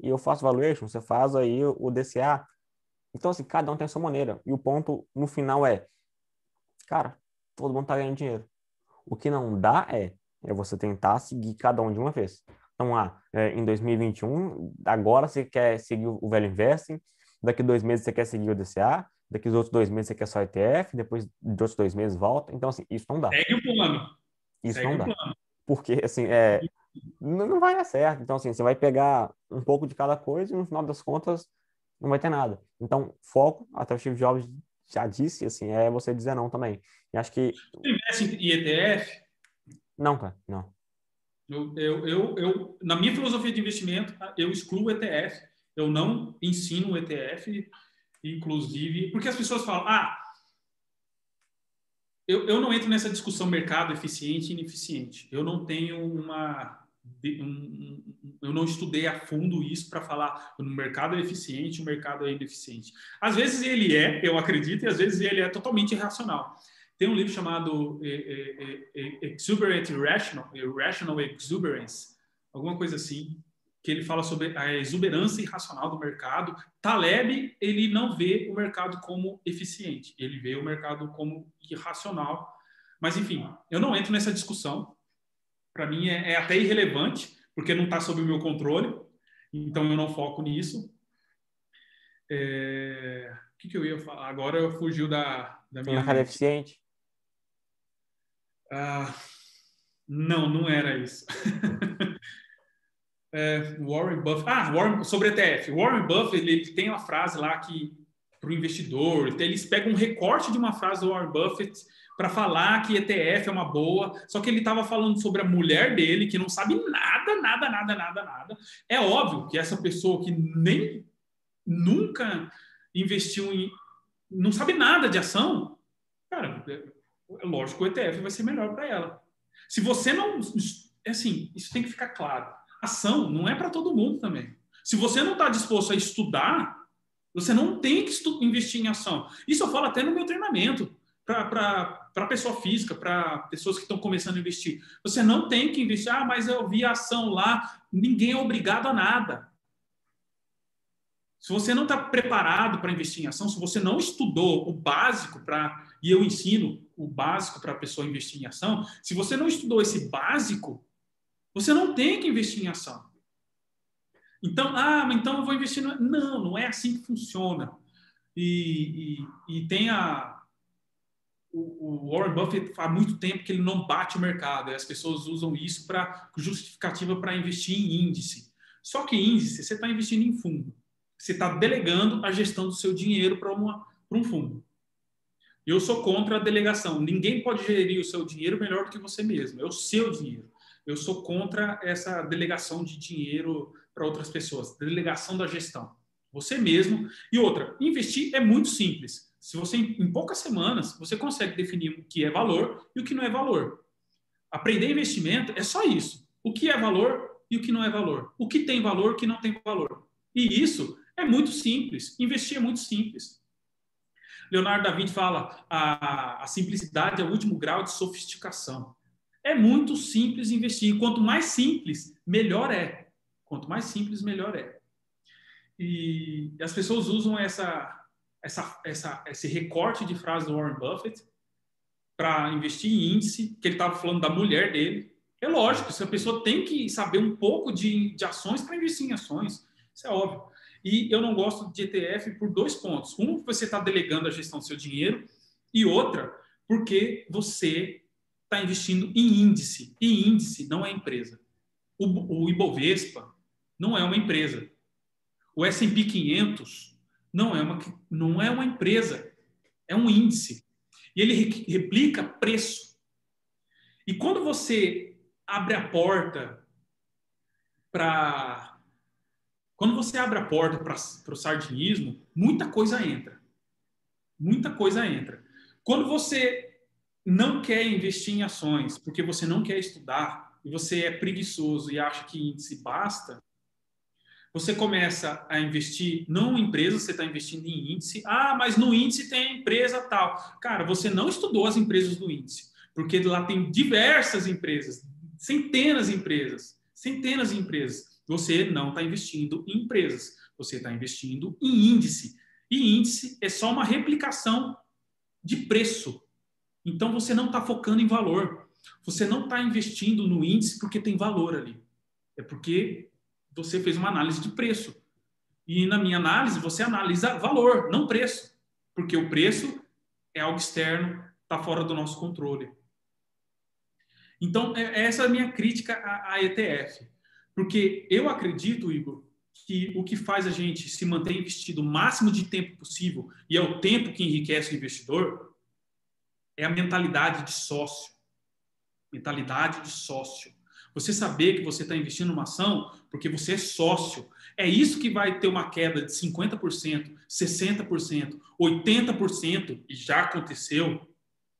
[SPEAKER 1] E eu faço valuation, você faz aí o DCA, então, assim, cada um tem a sua maneira. E o ponto no final é, cara, todo mundo tá ganhando dinheiro. O que não dá é, é você tentar seguir cada um de uma vez. Então, ah, é, em 2021, agora você quer seguir o velho investing, daqui dois meses você quer seguir o DCA, daqui os outros dois meses você quer só ETF, depois de outros dois meses volta. Então, assim, isso não dá.
[SPEAKER 2] Segue o plano.
[SPEAKER 1] Isso Segue não dá. Plano. Porque, assim, é, não vai dar certo. Então, assim, você vai pegar um pouco de cada coisa e no final das contas não vai ter nada. Então, foco, até o Steve Jobs já disse, assim, é você dizer não também. E acho que...
[SPEAKER 2] Você investe em ETF?
[SPEAKER 1] Não, cara, não.
[SPEAKER 2] Eu, eu, eu, eu, na minha filosofia de investimento, eu excluo o ETF. Eu não ensino o ETF, inclusive, porque as pessoas falam, ah, eu, eu não entro nessa discussão mercado eficiente e ineficiente. Eu não tenho uma eu não estudei a fundo isso para falar no mercado é eficiente, o mercado é ineficiente. Às vezes ele é, eu acredito, e às vezes ele é totalmente irracional. Tem um livro chamado é, é, é, Exuberant Irrational, Irrational Exuberance, alguma coisa assim, que ele fala sobre a exuberância irracional do mercado. Taleb, ele não vê o mercado como eficiente, ele vê o mercado como irracional. Mas, enfim, eu não entro nessa discussão, para mim é, é, até irrelevante, porque não está sob o meu controle, então eu não foco nisso. É... O que, que eu ia falar? Agora fugiu da, da minha.
[SPEAKER 1] Mercado eficiente?
[SPEAKER 2] Ah, não, não era isso. <laughs> é, Warren Buffett. Ah, Warren, sobre ETF. Warren Buffett ele, ele tem uma frase lá que para o investidor, eles pegam um recorte de uma frase do Warren Buffett para falar que ETF é uma boa, só que ele estava falando sobre a mulher dele, que não sabe nada, nada, nada, nada, nada. É óbvio que essa pessoa que nem nunca investiu em. não sabe nada de ação, cara, é lógico que o ETF vai ser melhor para ela. Se você não. É assim, isso tem que ficar claro. Ação não é para todo mundo também. Se você não está disposto a estudar, você não tem que investir em ação. Isso eu falo até no meu treinamento para pessoa física, para pessoas que estão começando a investir. Você não tem que investir, ah, mas eu vi a ação lá, ninguém é obrigado a nada. Se você não está preparado para investir em ação, se você não estudou o básico para, e eu ensino o básico para a pessoa investir em ação, se você não estudou esse básico, você não tem que investir em ação. Então, ah, então eu vou investir. No... Não, não é assim que funciona. E, e, e tem a, o, Warren Buffett há muito tempo que ele não bate o mercado, e as pessoas usam isso para justificativa para investir em índice. Só que índice, você está investindo em fundo. Você está delegando a gestão do seu dinheiro para um fundo. Eu sou contra a delegação. Ninguém pode gerir o seu dinheiro melhor do que você mesmo. É o seu dinheiro. Eu sou contra essa delegação de dinheiro para outras pessoas, delegação da gestão. Você mesmo. E outra, investir é muito simples. Se você, em poucas semanas, você consegue definir o que é valor e o que não é valor. Aprender investimento é só isso. O que é valor e o que não é valor. O que tem valor e o que não tem valor. E isso é muito simples. Investir é muito simples. Leonardo da Vinci fala a, a simplicidade é o último grau de sofisticação. É muito simples investir. Quanto mais simples, melhor é. Quanto mais simples, melhor é. E as pessoas usam essa, essa, essa, esse recorte de frase do Warren Buffett para investir em índice, que ele estava falando da mulher dele. É lógico, se a pessoa tem que saber um pouco de, de ações para investir em ações. Isso é óbvio. E eu não gosto de ETF por dois pontos. Um, você está delegando a gestão do seu dinheiro, e outra, porque você está investindo em índice. E índice não é empresa. O, o Ibovespa não é uma empresa. O S&P 500 não é uma, não é uma empresa. É um índice. E ele replica preço. E quando você abre a porta para. Quando você abre a porta para o sardinismo, muita coisa entra. Muita coisa entra. Quando você não quer investir em ações porque você não quer estudar e você é preguiçoso e acha que índice basta, você começa a investir não em empresa, você está investindo em índice. Ah, mas no índice tem empresa tal. Cara, você não estudou as empresas do índice, porque lá tem diversas empresas, centenas de empresas, centenas de empresas. Você não está investindo em empresas, você está investindo em índice. E índice é só uma replicação de preço. Então você não está focando em valor. Você não está investindo no índice porque tem valor ali. É porque você fez uma análise de preço. E na minha análise, você analisa valor, não preço. Porque o preço é algo externo, está fora do nosso controle. Então, é, essa é a minha crítica à, ETF. Porque eu acredito, Igor, que o que faz a gente se manter investido o máximo de tempo possível, e é o tempo que enriquece o investidor, é a mentalidade de sócio. Mentalidade de sócio. Você saber que você está investindo numa ação porque você é sócio. É isso que vai ter uma queda de 50%, 60%, 80%, e já aconteceu.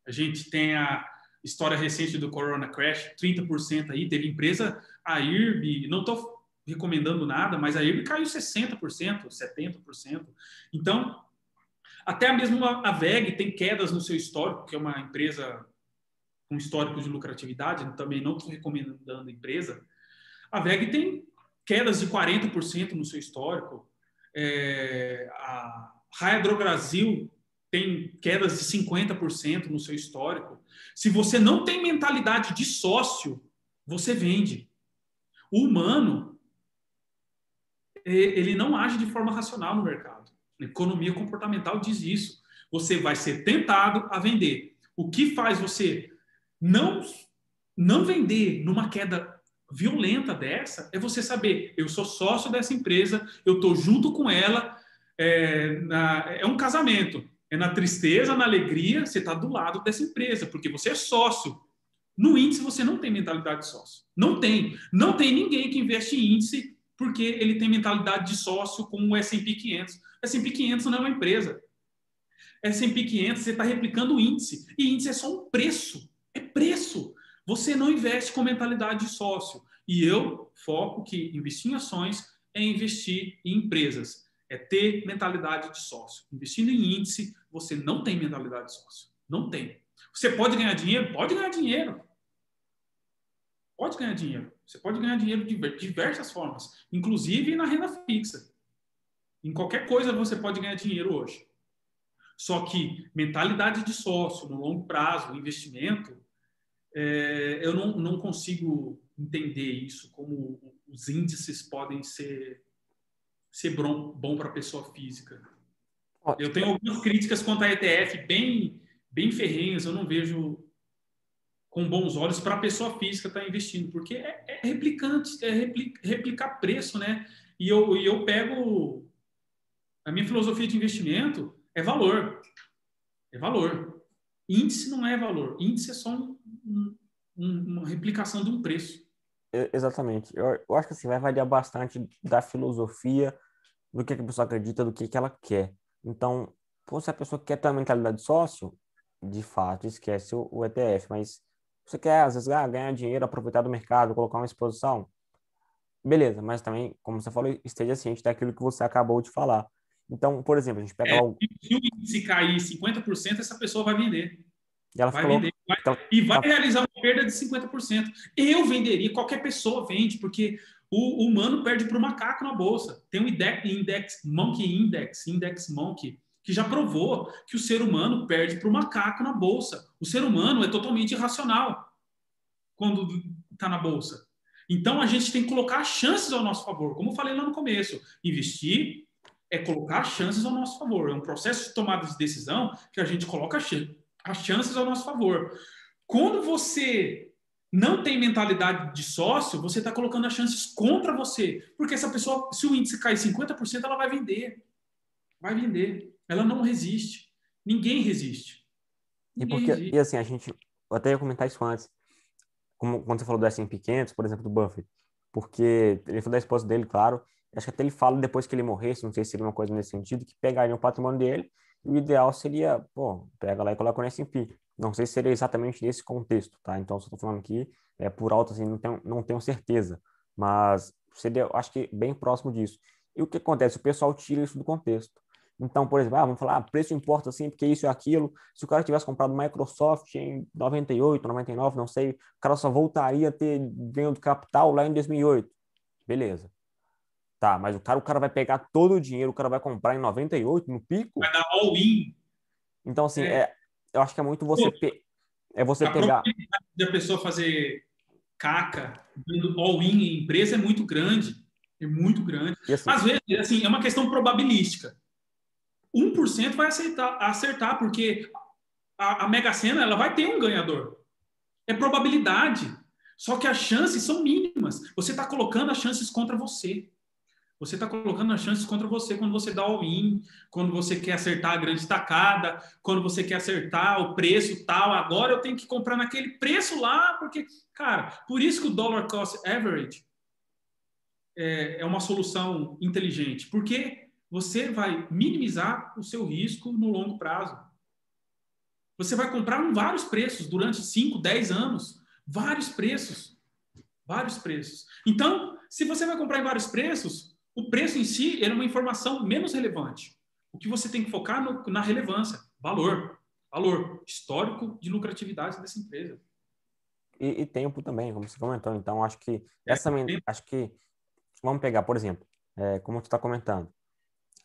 [SPEAKER 2] A gente tem a história recente do Corona Crash, 30% aí, teve empresa, a IRB, não estou recomendando nada, mas a IRB caiu 60%, 70%. Então, até mesmo a VEG tem quedas no seu histórico, que é uma empresa com histórico de lucratividade, também não estou recomendando a empresa. A VEG tem quedas de 40% no seu histórico. É, a Raia Brasil tem quedas de 50% no seu histórico. Se você não tem mentalidade de sócio, você vende. O humano, ele não age de forma racional no mercado. Economia comportamental diz isso. Você vai ser tentado a vender. O que faz você não não vender numa queda violenta dessa é você saber, eu sou sócio dessa empresa, eu estou junto com ela, é, na, é um casamento. É na tristeza, na alegria, você está do lado dessa empresa, porque você é sócio. No índice, você não tem mentalidade de sócio. Não tem. Não tem ninguém que investe em índice porque ele tem mentalidade de sócio como o S&P 500. O S&P 500 não é uma empresa. S&P 500, você está replicando o índice. E índice é só um preço. É preço. Você não investe com mentalidade de sócio. E eu foco que investir em ações é investir em empresas é ter mentalidade de sócio. Investindo em índice, você não tem mentalidade de sócio. Não tem. Você pode ganhar dinheiro? Pode ganhar dinheiro. Pode ganhar dinheiro. Você pode ganhar dinheiro de diversas formas, inclusive na renda fixa. Em qualquer coisa você pode ganhar dinheiro hoje. Só que mentalidade de sócio, no longo prazo, investimento, é, eu não, não consigo entender isso como os índices podem ser ser bom, bom para pessoa física. Eu tenho algumas críticas quanto à ETF bem, bem ferrenhas, eu não vejo com bons olhos para a pessoa física estar tá investindo, porque é, é replicante, é replica, replicar preço, né? E eu, e eu pego. A minha filosofia de investimento é valor. É valor. Índice não é valor. Índice é só um, um, uma replicação de um preço.
[SPEAKER 1] Exatamente. Eu, eu, acho que assim, vai variar bastante da filosofia, do que, a pessoa acredita, do que, que ela quer. Então, se a pessoa quer ter uma mentalidade de sócio, de fato, esquece o, o ETF. Mas você quer, às vezes, ah, ganhar dinheiro, aproveitar do mercado, colocar uma exposição, beleza. Mas também, como você falou, esteja ciente daquilo que você acabou de falar. Então, por exemplo, a gente pega... É,
[SPEAKER 2] algo... Se o índice cair 50%, essa pessoa vai vender.
[SPEAKER 1] E ela vai falou,
[SPEAKER 2] vender. Vai, então, e vai tá... realizar uma perda de 50%. Eu venderia, qualquer pessoa vende, porque o, humano perde para o macaco na bolsa. Tem um index, Monkey Index, Index Monkey, que já provou que o ser humano perde para o macaco na bolsa. O ser humano é totalmente irracional quando está na bolsa. Então a gente tem que colocar chances ao nosso favor. Como eu falei lá no começo, investir é colocar chances ao nosso favor. É um processo de tomada de decisão que a gente coloca as chances ao nosso favor. Quando você não tem mentalidade de sócio, você está colocando as chances contra você. Porque essa pessoa, se o índice cair 50%, ela vai vender. Vai vender. Ela não resiste. Ninguém resiste.
[SPEAKER 1] Ninguém e, porque, resiste. e assim, a gente. Eu até ia comentar isso antes. Como quando você falou do S&P 500, por exemplo, do Buffett. Porque ele falou da esposa dele, claro. Acho que até ele fala depois que ele morresse, não sei se seria uma coisa nesse sentido, que pegaria o patrimônio dele. E o ideal seria, pô, pega lá e coloca no S&P. Não sei se seria exatamente nesse contexto, tá? Então, só estou falando aqui é por alto, assim, não tenho, não tenho certeza. Mas seria, acho que, bem próximo disso. E o que acontece? O pessoal tira isso do contexto. Então, por exemplo, ah, vamos falar, ah, preço importa assim, porque isso e aquilo. Se o cara tivesse comprado Microsoft em 98, 99, não sei, o cara só voltaria a ter ganho de capital lá em 2008. Beleza. Tá, mas o cara, o cara vai pegar todo o dinheiro, o cara vai comprar em 98, no pico.
[SPEAKER 2] Vai dar all-in.
[SPEAKER 1] Então, assim, é. é eu acho que é muito você pe... é você a pegar
[SPEAKER 2] a pessoa fazer caca dando all-in em empresa é muito grande, é muito grande. Assim, Às vezes, assim, é uma questão probabilística. 1% vai acertar, acertar porque a, a Mega Sena ela vai ter um ganhador. É probabilidade. Só que as chances são mínimas. Você está colocando as chances contra você. Você está colocando as chances contra você quando você dá all-in, quando você quer acertar a grande tacada, quando você quer acertar o preço tal. Agora eu tenho que comprar naquele preço lá, porque, cara, por isso que o dollar cost average é, é uma solução inteligente, porque você vai minimizar o seu risco no longo prazo. Você vai comprar em vários preços durante 5, 10 anos. Vários preços. Vários preços. Então, se você vai comprar em vários preços, o preço em si é uma informação menos relevante. O que você tem que focar no, na relevância, valor, valor histórico de lucratividade dessa empresa.
[SPEAKER 1] E, e tempo também, como você comentou. Então, acho que é, essa, acho que vamos pegar, por exemplo, é, como tu está comentando,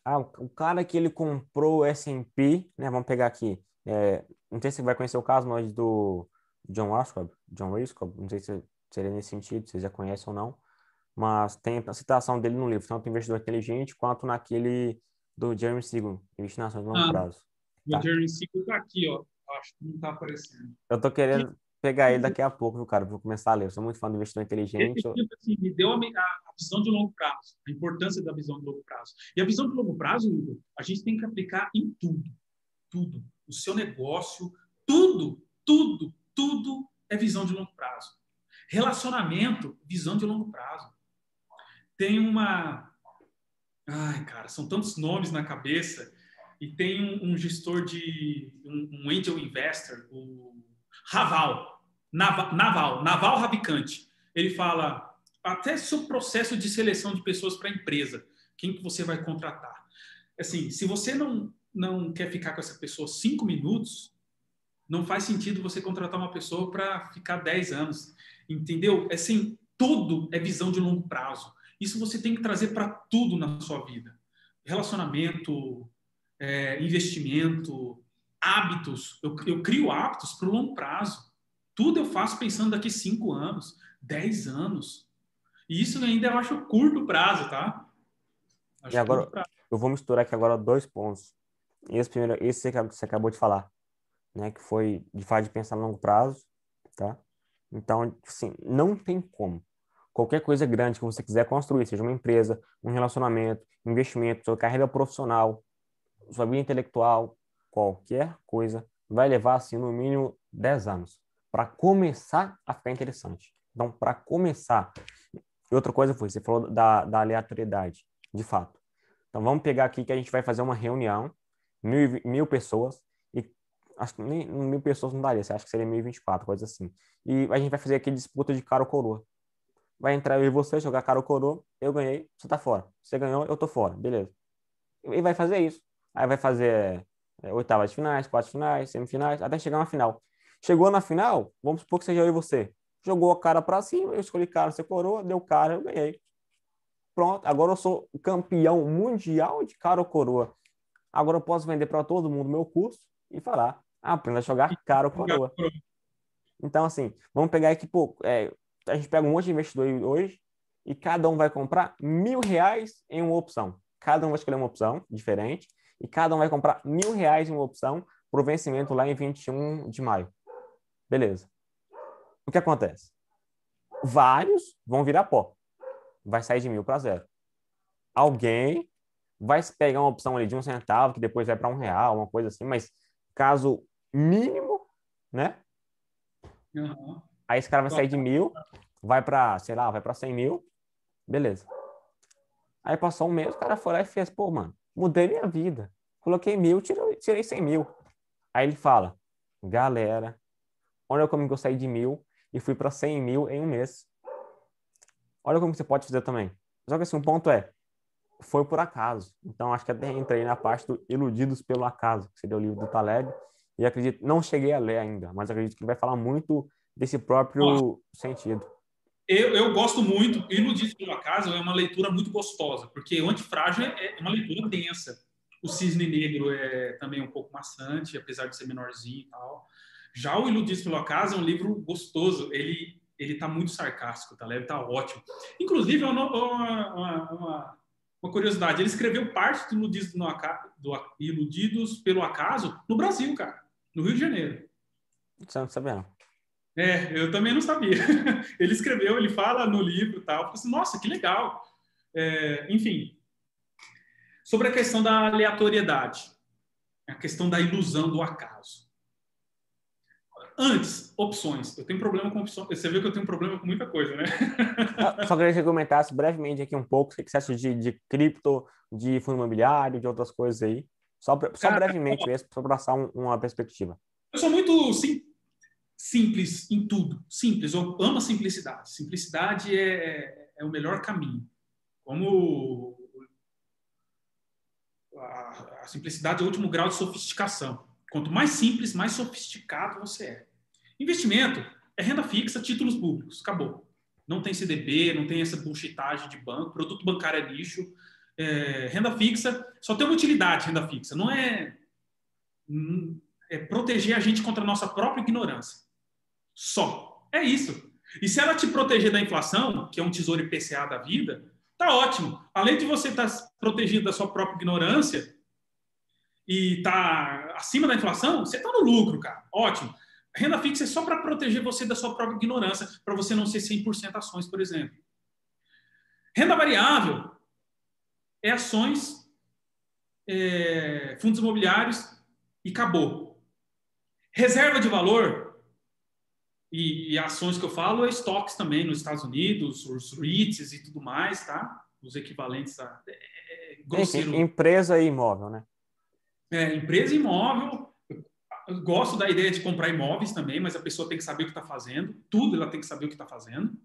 [SPEAKER 1] ah, o cara que ele comprou o S&P, né? Vamos pegar aqui. É, não sei se você vai conhecer o caso, mas do John Ashcroft, John Ashcroft, não sei se seria nesse sentido, se você já conhece ou não mas tem a citação dele no livro, tanto Investidor Inteligente quanto naquele do Jeremy Siegel, Investir em Ações de Longo ah, Prazo.
[SPEAKER 2] Tá. O Jeremy Siegel está aqui, ó. Acho que não está aparecendo.
[SPEAKER 1] Eu tô querendo pegar ele daqui a pouco, viu, cara? Vou começar a ler. Eu sou muito fã do investidor inteligente.
[SPEAKER 2] Esse tipo, assim, me deu a, a, visão de longo prazo, a importância da visão de longo prazo. E a visão de longo prazo, Hugo, a gente tem que aplicar em tudo. Tudo. O seu negócio, tudo, tudo, tudo é visão de longo prazo. Relacionamento, visão de longo prazo tem uma. Ai, cara, são tantos nomes na cabeça. E tem um, um gestor de. Um, um, angel investor, o Raval. Naval, Naval, Rabicante. Ele fala até o processo de seleção de pessoas para a empresa. Quem que você vai contratar? Assim, se você não, não quer ficar com essa pessoa cinco minutos, não faz sentido você contratar uma pessoa para ficar dez anos. Entendeu? Assim, tudo é visão de longo prazo. Isso você tem que trazer para tudo na sua vida: relacionamento, é, investimento, hábitos. Eu, eu crio hábitos para o longo prazo. Tudo eu faço pensando daqui cinco anos, dez anos. E isso ainda eu acho curto prazo, tá?
[SPEAKER 1] Acho e agora, eu vou misturar aqui agora dois pontos. Esse primeiro, esse que você acabou de falar, né? Que foi de fato de pensar a longo prazo, tá? Então, assim, não tem como qualquer coisa grande que você quiser construir, seja uma empresa, um relacionamento, investimento, sua carreira profissional, sua vida intelectual, qualquer coisa, vai levar, assim, no mínimo 10 anos para começar a ficar interessante. Então, para começar, e outra coisa foi, você falou da, da aleatoriedade, de fato. Então, vamos pegar aqui que a gente vai fazer uma reunião, mil, mil pessoas, e acho que nem mil pessoas não daria, você acha que seria 1024, coisa assim. E a gente vai fazer aqui disputa de cara ou coroa. Vai entrar eu e você, jogar cara ou coroa, eu ganhei, você tá fora. Você ganhou, eu tô fora, beleza. E vai fazer isso. Aí vai fazer é, oitavas de finais, quartas finais, semifinais, até chegar na final. Chegou na final, vamos supor que seja eu e você jogou a cara para cima, eu escolhi cara, você coroa, deu cara, eu ganhei. Pronto, agora eu sou campeão mundial de cara ou coroa. Agora eu posso vender para todo mundo meu curso e falar, aprenda a jogar cara ou coroa. Então, assim, vamos pegar aqui, pô, é, a gente pega um monte de investidor hoje e cada um vai comprar mil reais em uma opção. Cada um vai escolher uma opção diferente e cada um vai comprar mil reais em uma opção para o vencimento lá em 21 de maio. Beleza o que acontece? Vários vão virar pó. Vai sair de mil para zero. Alguém vai pegar uma opção ali de um centavo, que depois vai para um real, uma coisa assim, mas caso mínimo, né? Uhum. Aí esse cara vai sair de mil, vai para, sei lá, vai para cem mil, beleza. Aí passou um mês, o cara foi lá e fez, pô, mano, mudei minha vida. Coloquei mil, tirei, tirei cem mil. Aí ele fala, galera, olha como eu saí de mil e fui para 100 mil em um mês. Olha como você pode fazer também. Só que assim, um ponto é, foi por acaso. Então, acho que até entrei na parte do Iludidos pelo Acaso, que seria o livro do Taleb, e acredito, não cheguei a ler ainda, mas acredito que vai falar muito desse próprio sentido.
[SPEAKER 2] Eu, eu gosto muito, Iludidos pelo Acaso é uma leitura muito gostosa, porque o Antifrágil é uma leitura densa. O Cisne Negro é também um pouco maçante, apesar de ser menorzinho e tal. Já o Iludidos pelo Acaso é um livro gostoso. Ele ele está muito sarcástico, tá leve, tá ótimo. Inclusive, uma, uma, uma, uma, curiosidade, ele escreveu parte do Iludidos, no, do Iludidos pelo Acaso no Brasil, cara, no Rio de Janeiro.
[SPEAKER 1] Você não sabia,
[SPEAKER 2] É, eu também não sabia. <laughs> ele escreveu, ele fala no livro e tal. Assim, nossa, que legal. É, enfim, sobre a questão da aleatoriedade, a questão da ilusão do acaso. Antes, opções. Eu tenho problema com opções. Você viu que eu tenho problema com muita coisa, né?
[SPEAKER 1] Ah, só queria que você comentasse brevemente aqui um pouco o que você acha de, de cripto, de fundo imobiliário, de outras coisas aí. Só, só Cara, brevemente mesmo, para passar um, uma perspectiva.
[SPEAKER 2] Eu sou muito sim, simples em tudo. Simples. Eu amo a simplicidade. Simplicidade é, é o melhor caminho. Como a, a simplicidade é o último grau de sofisticação. Quanto mais simples, mais sofisticado você é. Investimento é renda fixa, títulos públicos, acabou. Não tem CDB, não tem essa bullshitagem de banco, produto bancário é lixo. É, renda fixa só tem uma utilidade, renda fixa. Não é, é proteger a gente contra a nossa própria ignorância. Só. É isso. E se ela te proteger da inflação, que é um tesouro IPCA da vida, tá ótimo. Além de você estar tá protegido da sua própria ignorância, e está acima da inflação, você está no lucro, cara. Ótimo. Renda fixa é só para proteger você da sua própria ignorância, para você não ser 100% ações, por exemplo. Renda variável é ações, é, fundos imobiliários e acabou. Reserva de valor e, e, ações que eu falo é estoques também nos Estados Unidos, os REITs e tudo mais, tá? Os equivalentes a. É,
[SPEAKER 1] é grosseiro. Empresa e imóvel, né?
[SPEAKER 2] É, empresa imóvel, eu gosto da ideia de comprar imóveis também, mas a pessoa tem que saber o que está fazendo. Tudo ela tem que saber o que está fazendo.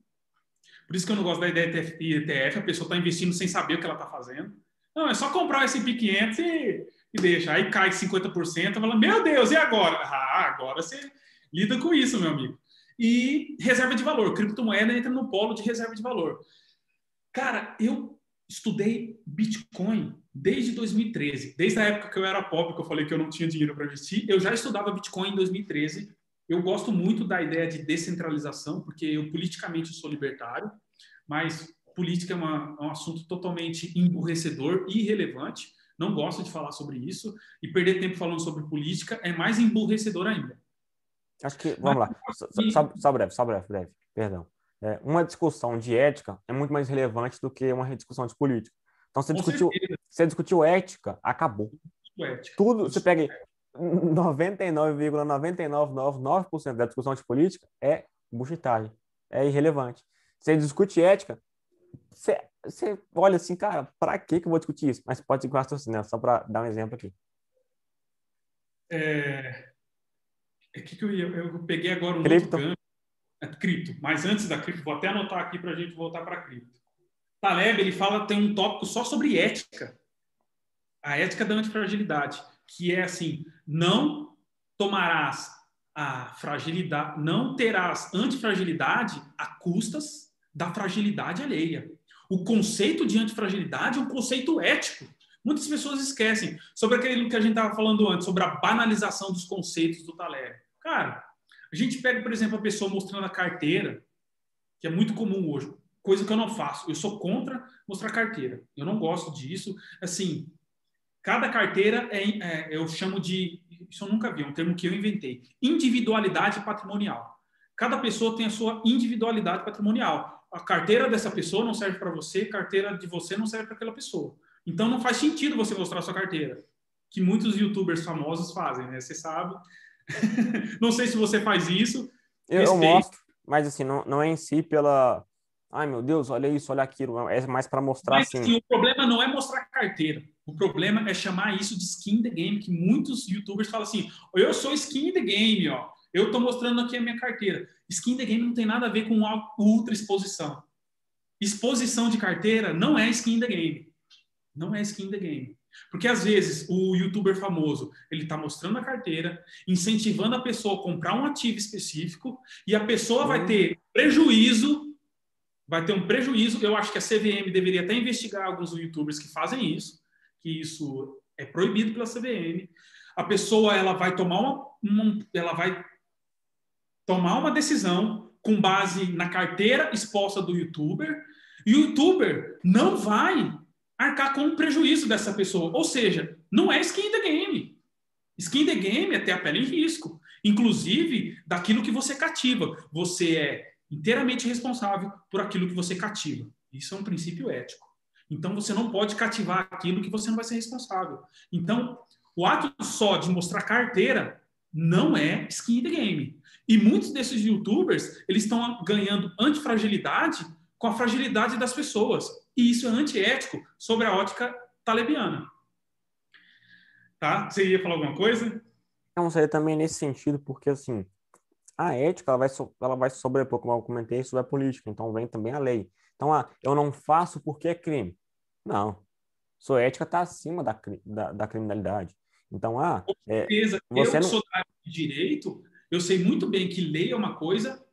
[SPEAKER 2] Por isso que eu não gosto da ideia de ETF, a pessoa está investindo sem saber o que ela está fazendo. Não, é só comprar o S&P 500 e, e deixa. Aí cai 50%, fala, meu Deus, e agora? Ah, agora você lida com isso, meu amigo. E reserva de valor. Criptomoeda entra no polo de reserva de valor. Cara, eu estudei Bitcoin desde 2013. Desde a época que eu era pobre, que eu falei que eu não tinha dinheiro para investir, eu já estudava Bitcoin em 2013. Eu gosto muito da ideia de descentralização, porque eu politicamente sou libertário, mas política é, uma, é um assunto totalmente emburrecedor e irrelevante. Não gosto de falar sobre isso. E perder tempo falando sobre política é mais emburrecedor ainda.
[SPEAKER 1] Acho que, vamos lá, só, só, só breve, só breve, breve, perdão. É, uma discussão de ética é muito mais relevante do que uma discussão de política. Então, você discutiu, você discutiu ética, acabou. Ética. Tudo, você pega 99,9999% da discussão de política é buchitagem. é irrelevante. Você discute ética, você, você olha assim, cara, para que, que eu vou discutir isso? Mas pode ser com raciocínio, só para dar um exemplo aqui.
[SPEAKER 2] É... é que, que eu, eu peguei agora um
[SPEAKER 1] cripto.
[SPEAKER 2] outro. É, cripto. Mas antes da cripto, vou até anotar aqui para a gente voltar para cripto. Taleb, ele fala, tem um tópico só sobre ética. A ética da antifragilidade, que é assim, não tomarás a fragilidade, não terás antifragilidade a custas da fragilidade alheia. O conceito de antifragilidade é um conceito ético. Muitas pessoas esquecem sobre aquilo que a gente estava falando antes, sobre a banalização dos conceitos do Taleb. Cara, a gente pega, por exemplo, a pessoa mostrando a carteira, que é muito comum hoje, coisa que eu não faço. Eu sou contra mostrar carteira. Eu não gosto disso. Assim, cada carteira é, é eu chamo de, isso eu nunca vi, é um termo que eu inventei, individualidade patrimonial. Cada pessoa tem a sua individualidade patrimonial. A carteira dessa pessoa não serve para você, a carteira de você não serve para aquela pessoa. Então não faz sentido você mostrar sua carteira, que muitos youtubers famosos fazem, né? Você sabe. <laughs> não sei se você faz isso.
[SPEAKER 1] Eu, eu mostro, mas assim, não, não é em si pela. Ai meu Deus, olha isso, olha aquilo. É mais para mostrar mas, assim.
[SPEAKER 2] assim. O problema não é mostrar carteira. O problema é chamar isso de skin the game, que muitos youtubers falam assim: eu sou skin the game, ó. Eu estou mostrando aqui a minha carteira. Skin the game não tem nada a ver com ultra exposição. Exposição de carteira não é skin the game. Não é skin the game. Porque às vezes o youtuber famoso ele está mostrando a carteira, incentivando a pessoa a comprar um ativo específico e a pessoa vai ter prejuízo, vai ter um prejuízo. Eu acho que a CVM deveria até investigar alguns youtubers que fazem isso, que isso é proibido pela CVM. A pessoa ela vai tomar uma, uma ela vai tomar uma decisão com base na carteira exposta do youtuber e o youtuber não vai arcar com o prejuízo dessa pessoa. Ou seja, não é skin the game. Skin the game é ter a pele em risco, inclusive daquilo que você cativa. Você é inteiramente responsável por aquilo que você cativa. Isso é um princípio ético. Então você não pode cativar aquilo que você não vai ser responsável. Então, o ato só de mostrar carteira não é skin the game. E muitos desses youtubers, eles estão ganhando antifragilidade com a fragilidade das pessoas. E isso é antiético sobre a ótica talebiana. Tá? Você ia falar alguma coisa?
[SPEAKER 1] Não, seria também nesse sentido, porque assim, a ética ela vai, so, ela vai sobrepor, como eu comentei, sobre a política, então vem também a lei. Então, ah, eu não faço porque é crime. Não. Sua ética está acima da, da, da, criminalidade. Então, ah.
[SPEAKER 2] É. É, você eu não... sou da de direito, eu sei muito bem que lei é uma coisa,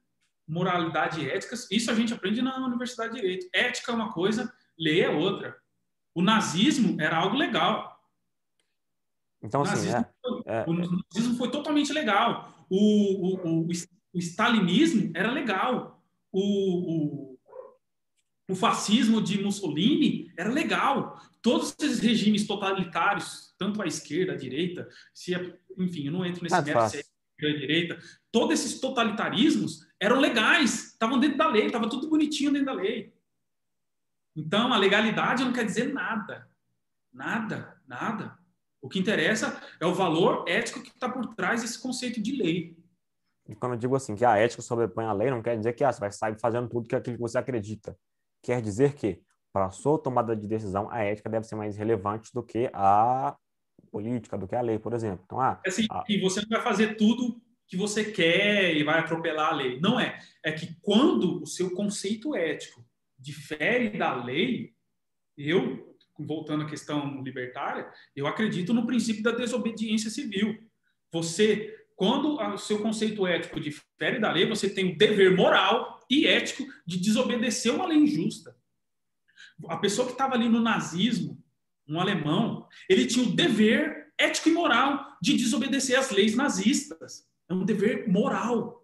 [SPEAKER 2] moralidade e éticas, isso a gente aprende na Universidade de Direito. Ética é uma coisa, lei é outra. O nazismo era algo legal.
[SPEAKER 1] Então, o assim, nazismo,
[SPEAKER 2] é, é, o nazismo foi totalmente legal. O, o, o, o stalinismo era legal. O, o, o fascismo de Mussolini era legal. Todos esses regimes totalitários, tanto a esquerda, a direita, se, enfim, eu não entro nesse mérito se é a direita, todos esses totalitarismos eram legais, estavam dentro da lei, estava tudo bonitinho dentro da lei. Então, a legalidade não quer dizer nada. Nada, nada. O que interessa é o valor ético que está por trás desse conceito de lei.
[SPEAKER 1] E quando eu digo assim, que a ética sobrepõe a lei, não quer dizer que ah, você vai sair fazendo tudo que aquilo que você acredita. Quer dizer que, para a sua tomada de decisão, a ética deve ser mais relevante do que a política, do que a lei, por exemplo. Então, ah,
[SPEAKER 2] é assim,
[SPEAKER 1] a...
[SPEAKER 2] E você não vai fazer tudo que você quer e vai atropelar a lei. Não é. É que quando o seu conceito ético difere da lei, eu, voltando à questão libertária, eu acredito no princípio da desobediência civil. Você, quando o seu conceito ético difere da lei, você tem o dever moral e ético de desobedecer uma lei injusta. A pessoa que estava ali no nazismo, um alemão, ele tinha o dever ético e moral de desobedecer as leis nazistas. É um dever moral.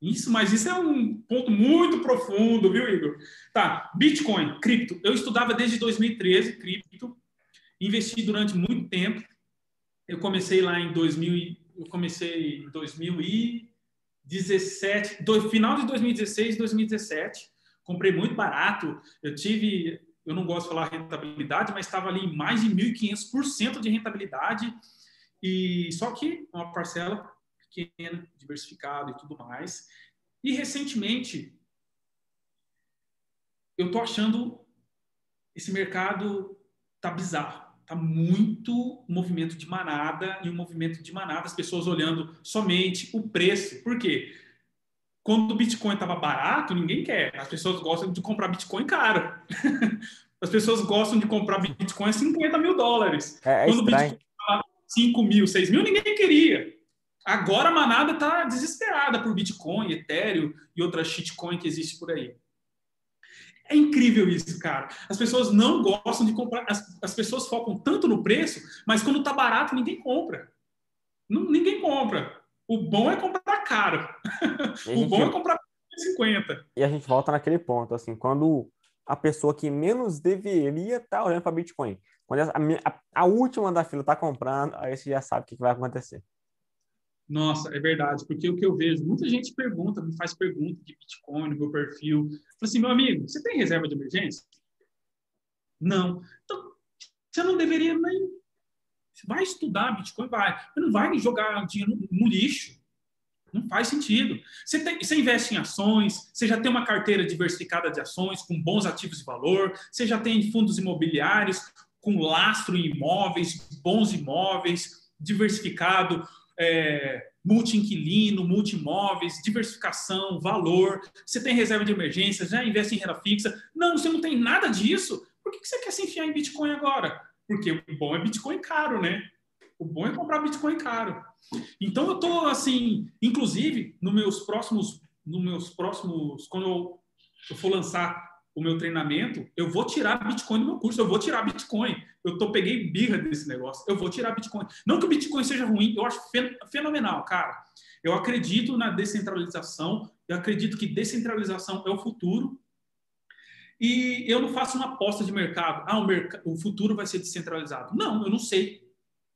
[SPEAKER 2] Isso, mas isso é um ponto muito profundo, viu, Igor? Tá, Bitcoin, cripto. Eu estudava desde 2013 cripto, investi durante muito tempo. Eu comecei lá em 2000, eu comecei em 2017, do final de 2016, 2017. Comprei muito barato. Eu tive, eu não gosto de falar rentabilidade, mas estava ali em mais de 1.500% de rentabilidade. E só que uma parcela pequena, diversificado e tudo mais. E recentemente, eu tô achando esse mercado tá bizarro. Tá muito movimento de manada e um movimento de manada, as pessoas olhando somente o preço. Por quê? Quando o Bitcoin estava barato, ninguém quer. As pessoas gostam de comprar Bitcoin caro. <laughs> As pessoas gostam de comprar Bitcoin a 50 mil dólares.
[SPEAKER 1] É, é
[SPEAKER 2] Quando o
[SPEAKER 1] estranho.
[SPEAKER 2] Bitcoin estava 5 mil, 6 mil, ninguém queria. Agora a manada está desesperada por Bitcoin, Ethereum e outras shitcoin que existe por aí. É incrível isso, cara. As pessoas não gostam de comprar. As, as pessoas focam tanto no preço, mas quando está barato, ninguém compra. Não- ninguém compra. O bom é comprar caro.
[SPEAKER 1] E <laughs> a
[SPEAKER 2] O
[SPEAKER 1] gente-
[SPEAKER 2] bom é comprar por 50.
[SPEAKER 1] E a gente volta naquele ponto, assim, quando a pessoa que menos deveria estar olhando para Bitcoin, quando a, a- a última da fila está comprando, aí você já sabe o que, que vai acontecer.
[SPEAKER 2] Nossa, é verdade, porque o que eu vejo, muita gente pergunta, me faz pergunta de Bitcoin no meu perfil. Fala assim, meu amigo, você tem reserva de emergência? Não. Então, você não deveria nem. Vai estudar Bitcoin, vai. Não vai jogar dinheiro no, lixo. Não faz sentido. Você, tem, você investe em ações, você já tem uma carteira diversificada de ações com bons ativos de valor, você já tem fundos imobiliários com lastro em imóveis, bons imóveis, diversificado, é, multi-inquilino, multi-imóveis, diversificação, valor. Você tem reserva de emergência, já investe em renda fixa. Não, você não tem nada disso. Por que você quer se enfiar em Bitcoin agora? Porque o bom é Bitcoin caro, né? O bom é comprar Bitcoin caro. Então eu tô assim, inclusive, nos meus próximos, nos meus próximos, quando eu, for lançar o meu treinamento, eu vou tirar Bitcoin do meu curso, eu vou tirar Bitcoin. Eu tô peguei birra desse negócio, eu vou tirar Bitcoin. Não que o Bitcoin seja ruim, eu acho fen- fenomenal, cara. Eu acredito na descentralização, eu acredito que descentralização é o futuro. E eu não faço uma aposta de mercado. Ah, o, merc o futuro vai ser descentralizado. Não, eu não sei.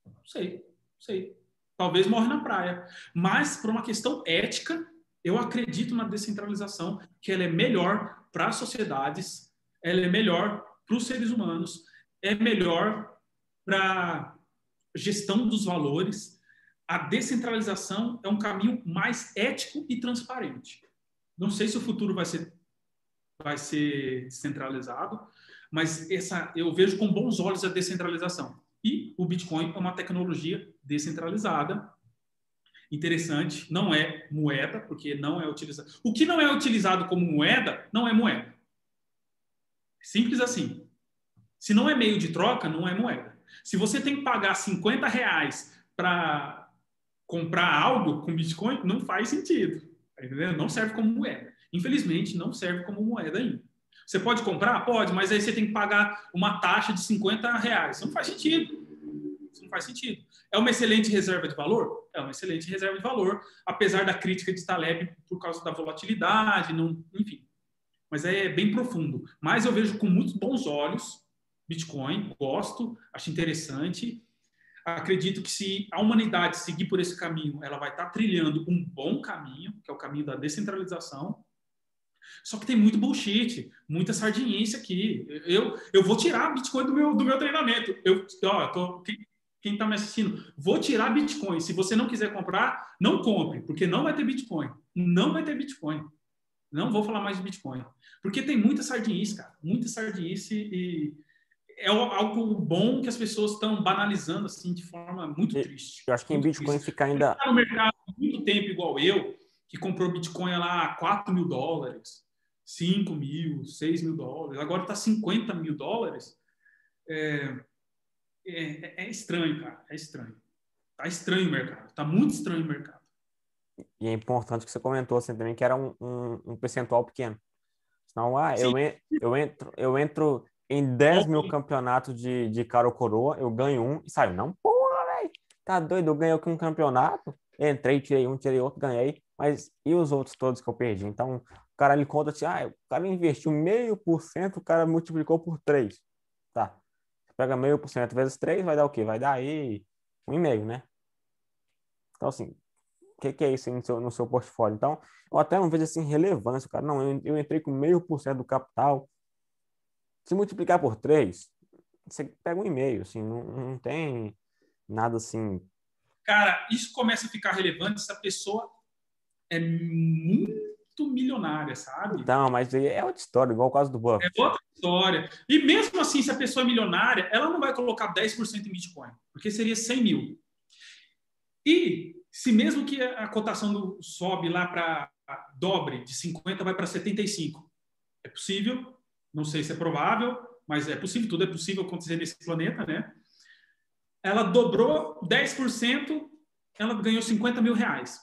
[SPEAKER 2] Não sei, não sei. Talvez morre na praia. Mas, por uma questão ética, eu acredito na descentralização, que ela é melhor para as sociedades, ela é melhor para os seres humanos, é melhor para gestão dos valores. A descentralização é um caminho mais ético e transparente. Não sei se o futuro vai ser vai ser descentralizado, mas essa eu vejo com bons olhos a descentralização. E o Bitcoin é uma tecnologia descentralizada, interessante, não é moeda, porque não é utilizado. O que não é utilizado como moeda, não é moeda. Simples assim. Se não é meio de troca, não é moeda. Se você tem que pagar 50 reais para comprar algo com Bitcoin, não faz sentido. Tá entendendo? Não serve como moeda. Infelizmente, não serve como moeda ainda. Você pode comprar? Pode, mas aí você tem que pagar uma taxa de 50 reais. Não faz sentido. Isso não faz sentido. É uma excelente reserva de valor? É uma excelente reserva de valor, apesar da crítica de Taleb por causa da volatilidade, não, enfim. Mas é bem profundo. Mas eu vejo com muitos bons olhos Bitcoin, gosto, acho interessante. Acredito que se a humanidade seguir por esse caminho, ela vai estar trilhando um bom caminho, que é o caminho da descentralização. Só que tem muito bullshit, muita sardinice aqui. Eu, eu vou tirar Bitcoin do meu, do meu treinamento. Eu, ó, tô, quem, está me assistindo, vou tirar Bitcoin. Se você não quiser comprar, não compre, porque não vai ter Bitcoin. Não vai ter Bitcoin. Não vou falar mais de Bitcoin. Porque tem muita sardinice, cara. Muita sardinice e é algo bom que as pessoas estão banalizando assim de forma muito triste.
[SPEAKER 1] Eu acho que em Bitcoin fica ainda.
[SPEAKER 2] Tá no mercado há muito tempo igual eu, que comprou Bitcoin lá a 4 mil dólares, 5 mil, 6 mil dólares, agora está 50 mil dólares. É, é, é estranho, cara. É estranho. Tá estranho o mercado. Tá muito estranho o mercado.
[SPEAKER 1] E é importante que você comentou assim também que era um, um, um percentual pequeno. Senão, ah, eu, en eu entro, eu entro em 10 mil campeonatos de, de cara ou coroa, eu ganho um e saio. Não, porra, velho. Tá doido? Eu ganhei aqui um campeonato. Entrei, tirei um, tirei outro, ganhei. Mas e os outros todos que eu perdi? Então, o cara ele conta assim, ah, o cara investiu meio por cento, o cara multiplicou por três. Tá. Pega meio por cento vezes três, vai dar o quê? Vai dar aí um e meio, né? Então, assim, o que, que, é isso no seu, no seu portfólio? Então, eu até não vejo assim relevância, cara. Não, eu, eu entrei com meio por cento do capital. Se multiplicar por três, você pega um e-mail, assim, não, não tem nada assim.
[SPEAKER 2] Cara, isso começa a ficar relevante se a pessoa é muito milionária, sabe?
[SPEAKER 1] Não, mas é outra história, igual o caso do Buffett.
[SPEAKER 2] É outra história. E mesmo assim, se a pessoa é milionária, ela não vai colocar 10% em Bitcoin, porque seria 100 mil. E se mesmo que a cotação do, sobe lá para dobre, de 50 vai para 75, é possível, não sei se é provável, mas é possível, tudo é possível acontecer nesse planeta, né? Ela dobrou 10%, ela ganhou 50 mil reais.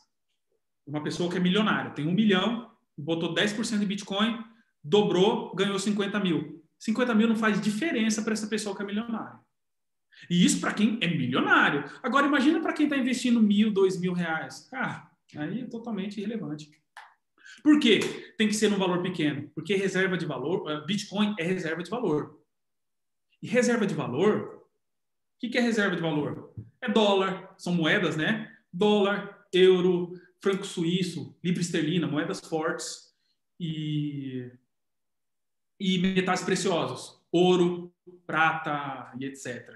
[SPEAKER 2] Uma pessoa que é milionária, tem um milhão, botou 10% de Bitcoin, dobrou, ganhou 50 mil. 50 mil não faz diferença para essa pessoa que é milionária. E isso para quem é milionário. Agora, imagina para quem está investindo mil, dois mil reais. Ah, aí é totalmente irrelevante. Por quê? Tem que ser num valor pequeno. Porque reserva de valor, eh, Bitcoin é reserva de valor. E reserva de valor, o que, que é reserva de valor? É dólar, são moedas, né? Dólar, euro, franco suíço, libra esterlina, moedas fortes e, e metais preciosos, ouro, prata e etc.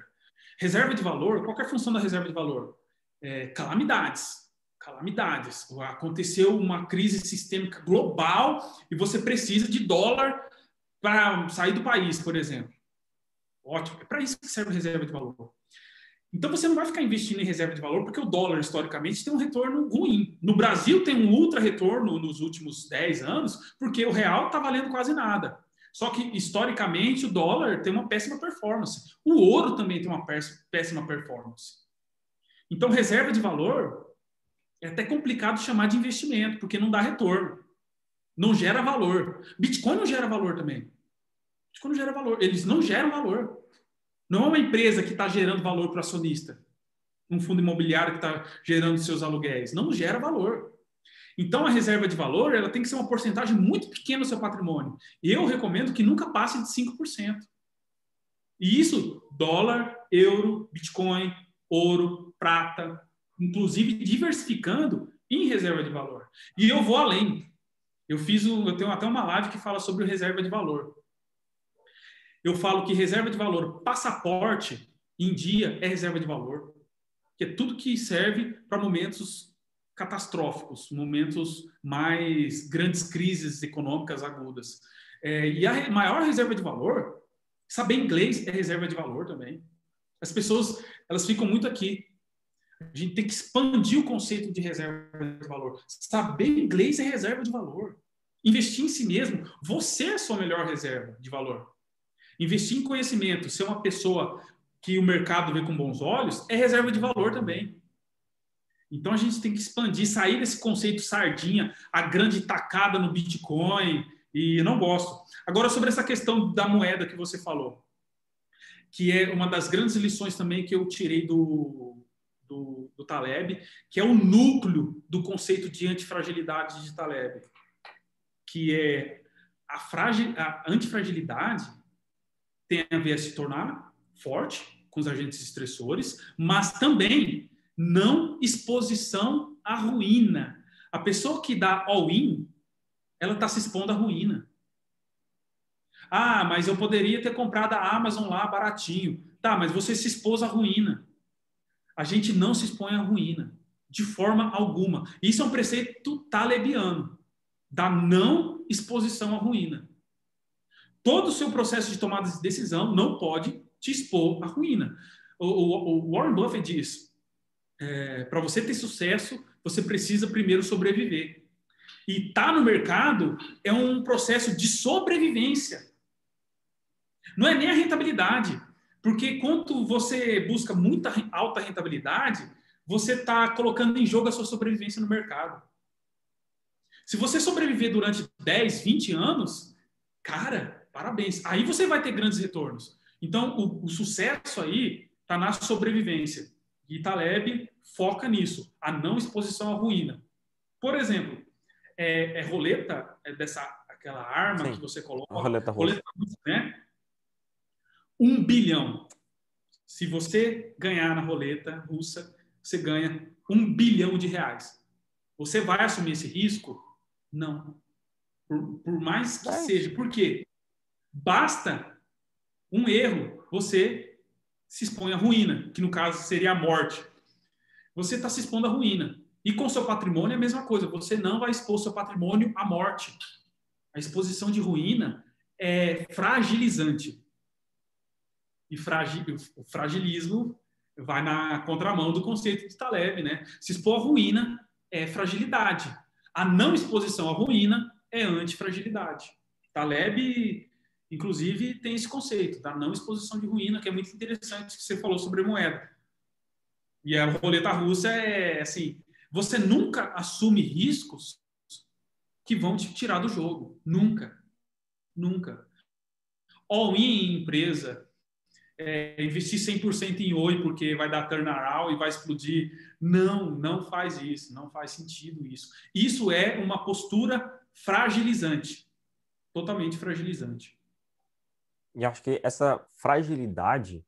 [SPEAKER 2] Reserva de valor, qual é a função da reserva de valor? É, calamidades calamidades. Aconteceu uma crise sistêmica global e você precisa de dólar para sair do país, por exemplo. Ótimo. É para isso que serve a reserva de valor. Então você não vai ficar investindo em reserva de valor porque o dólar, historicamente, tem um retorno ruim. No Brasil tem um ultra retorno nos últimos 10 anos, porque o real está valendo quase nada. Só que, historicamente, o dólar tem uma péssima performance. O ouro também tem uma péssima performance. Então, reserva de valor é até complicado chamar de investimento, porque não dá retorno. Não gera valor. Bitcoin não gera valor também. Bitcoin não gera valor. Eles não geram valor. Não é uma empresa que está gerando valor para o acionista. Um fundo imobiliário que está gerando seus aluguéis. Não gera valor. Então, a reserva de valor ela tem que ser uma porcentagem muito pequena do seu patrimônio. Eu recomendo que nunca passe de 5%. E isso, dólar, euro, Bitcoin, ouro, prata, inclusive diversificando em reserva de valor. E eu vou além. Eu fiz, o, eu tenho até uma live que fala sobre reserva de valor. Eu falo que reserva de valor, passaporte em dia é reserva de valor, que é tudo que serve para momentos catastróficos, momentos mais grandes crises econômicas agudas. É, e a maior reserva de valor, saber inglês é reserva de valor também. As pessoas elas ficam muito aqui. A gente tem que expandir o conceito de reserva de valor. Saber inglês é reserva de valor. Investir em si mesmo, você é a sua melhor reserva de valor. Investir em conhecimento, ser uma pessoa que o mercado vê com bons olhos, é reserva de valor também. Então a gente tem que expandir, sair desse conceito sardinha, a grande tacada no Bitcoin, e não gosto. Agora, sobre essa questão da moeda que você falou, que é uma das grandes lições também que eu tirei do, do, do Taleb, que é o núcleo do conceito de antifragilidade de Taleb, que é a, fragil, a antifragilidade tem a ver a se tornar forte com os agentes estressores, mas também não exposição à ruína. A pessoa que dá all-in, ela está se expondo à ruína. Ah, mas eu poderia ter comprado a Amazon lá baratinho. Tá, mas você se expôs à ruína a gente não se expõe à ruína, de forma alguma. Isso é um preceito talebiano, da não exposição à ruína. Todo o seu processo de tomada de decisão não pode te expor à ruína. O, o, o Warren Buffett diz: é, para você ter sucesso, você precisa primeiro sobreviver. E estar tá no mercado é um processo de sobrevivência. Não é nem a rentabilidade. Porque quando você busca muita alta rentabilidade, você está colocando em jogo a sua sobrevivência no mercado. Se você sobreviver durante 10, 20 anos, cara, parabéns. Aí você vai ter grandes retornos. Então, o, o sucesso aí está na sobrevivência. E Taleb foca nisso, a não exposição à ruína. Por exemplo, é, é roleta, é dessa aquela arma Sim, que você coloca.
[SPEAKER 1] Roleta, roleta russa,
[SPEAKER 2] né? um bilhão. Se você ganhar na roleta russa, você ganha um bilhão de reais. Você vai assumir esse risco? Não. Por, por mais que seja. Por quê? Basta um erro, você se expõe à ruína, que no caso seria a morte. Você está se expondo à ruína. E com seu patrimônio é a mesma coisa. Você não vai expor seu patrimônio à morte. A exposição de ruína é fragilizante. E o fragilismo vai na contramão do conceito de Taleb, né? Se expor à ruína é fragilidade. A não exposição à ruína é antifragilidade. Taleb, inclusive, tem esse conceito da não exposição de ruína, que é muito interessante que você falou sobre moeda. E a roleta russa é assim, você nunca assume riscos que vão te tirar do jogo. Nunca. Nunca. All-in em empresa, é, investir 100% em Oi porque vai dar turnaround e vai explodir. Não, não faz isso. Não faz sentido isso. Isso é uma postura fragilizante. Totalmente fragilizante.
[SPEAKER 1] E acho que essa fragilidade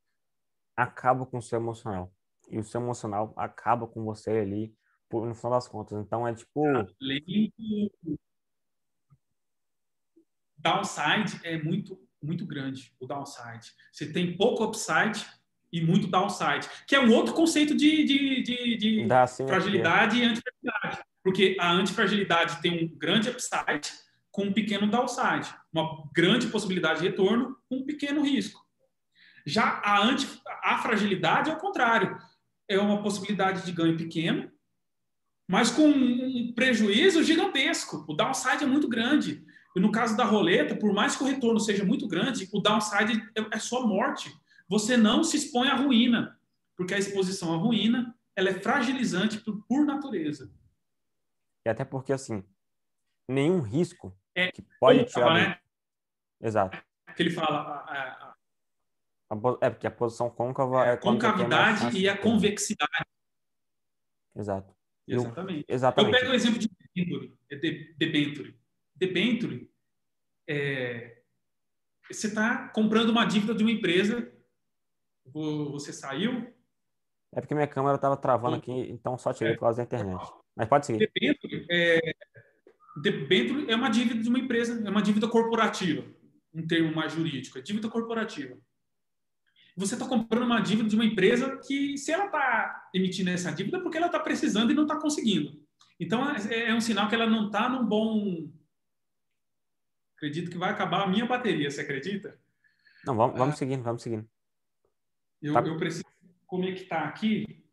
[SPEAKER 1] acaba com o seu emocional. E o seu emocional acaba com você ali no final das contas. Então é tipo.
[SPEAKER 2] Além do downside é muito, muito grande, o downside. Você tem pouco upside e muito downside, que é um outro conceito de, de, de, de fragilidade e antifragilidade. Porque a antifragilidade tem um grande upside com um pequeno downside, uma grande possibilidade de retorno com um pequeno risco. Já a, anti, a fragilidade é o contrário, é uma possibilidade de ganho pequeno mas com um prejuízo gigantesco. O downside é muito grande. E no caso da roleta, por mais que o retorno seja muito grande, o downside é, é só morte. Você não se expõe à ruína, porque a exposição à ruína ela é fragilizante por, por natureza.
[SPEAKER 1] E até porque, assim, nenhum risco é, que pode tirar... Né? Exato.
[SPEAKER 2] Que ele fala... A, a,
[SPEAKER 1] é, porque a posição côncava é...
[SPEAKER 2] Concavidade e a convexidade.
[SPEAKER 1] Exato.
[SPEAKER 2] Exatamente.
[SPEAKER 1] Eu, exatamente.
[SPEAKER 2] Eu pego o exemplo de debenture. É debenture. Debenture, é, você está comprando uma dívida de uma empresa, você saiu...
[SPEAKER 1] É porque minha câmera estava travando aqui, então só tirei por causa da internet. Mas pode seguir.
[SPEAKER 2] Debenture é, debenture é uma dívida de uma empresa, é uma dívida corporativa, um termo mais jurídico, é dívida corporativa você está comprando uma dívida de uma empresa que, se ela está emitindo essa dívida, é porque ela está precisando e não está conseguindo. Então, é, é um sinal que ela não está num bom. Acredito que vai acabar a minha bateria, você acredita?
[SPEAKER 1] Não, vamos, vamos ah, seguindo, vamos seguindo.
[SPEAKER 2] Eu, tá. eu preciso conectar aqui.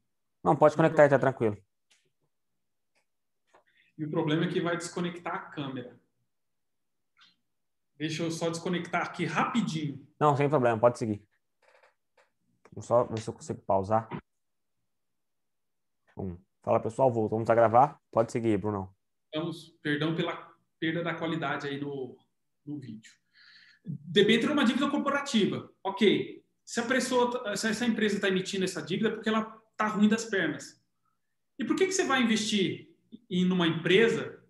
[SPEAKER 1] Não, pode conectar, está tranquilo.
[SPEAKER 2] E o problema é que vai desconectar a câmera. Deixa eu só desconectar aqui rapidinho.
[SPEAKER 1] Não, sem problema, pode seguir. Vou só ver se eu consigo pausar. Bom, fala pessoal, voltamos a gravar. Pode seguir, Bruno.
[SPEAKER 2] Vamos, perdão pela perda da qualidade aí no, no vídeo. Debênture é uma dívida corporativa. Ok. Se a, pessoa, se essa empresa está emitindo essa dívida é porque ela está ruim das pernas. E por que, que você vai investir em uma empresa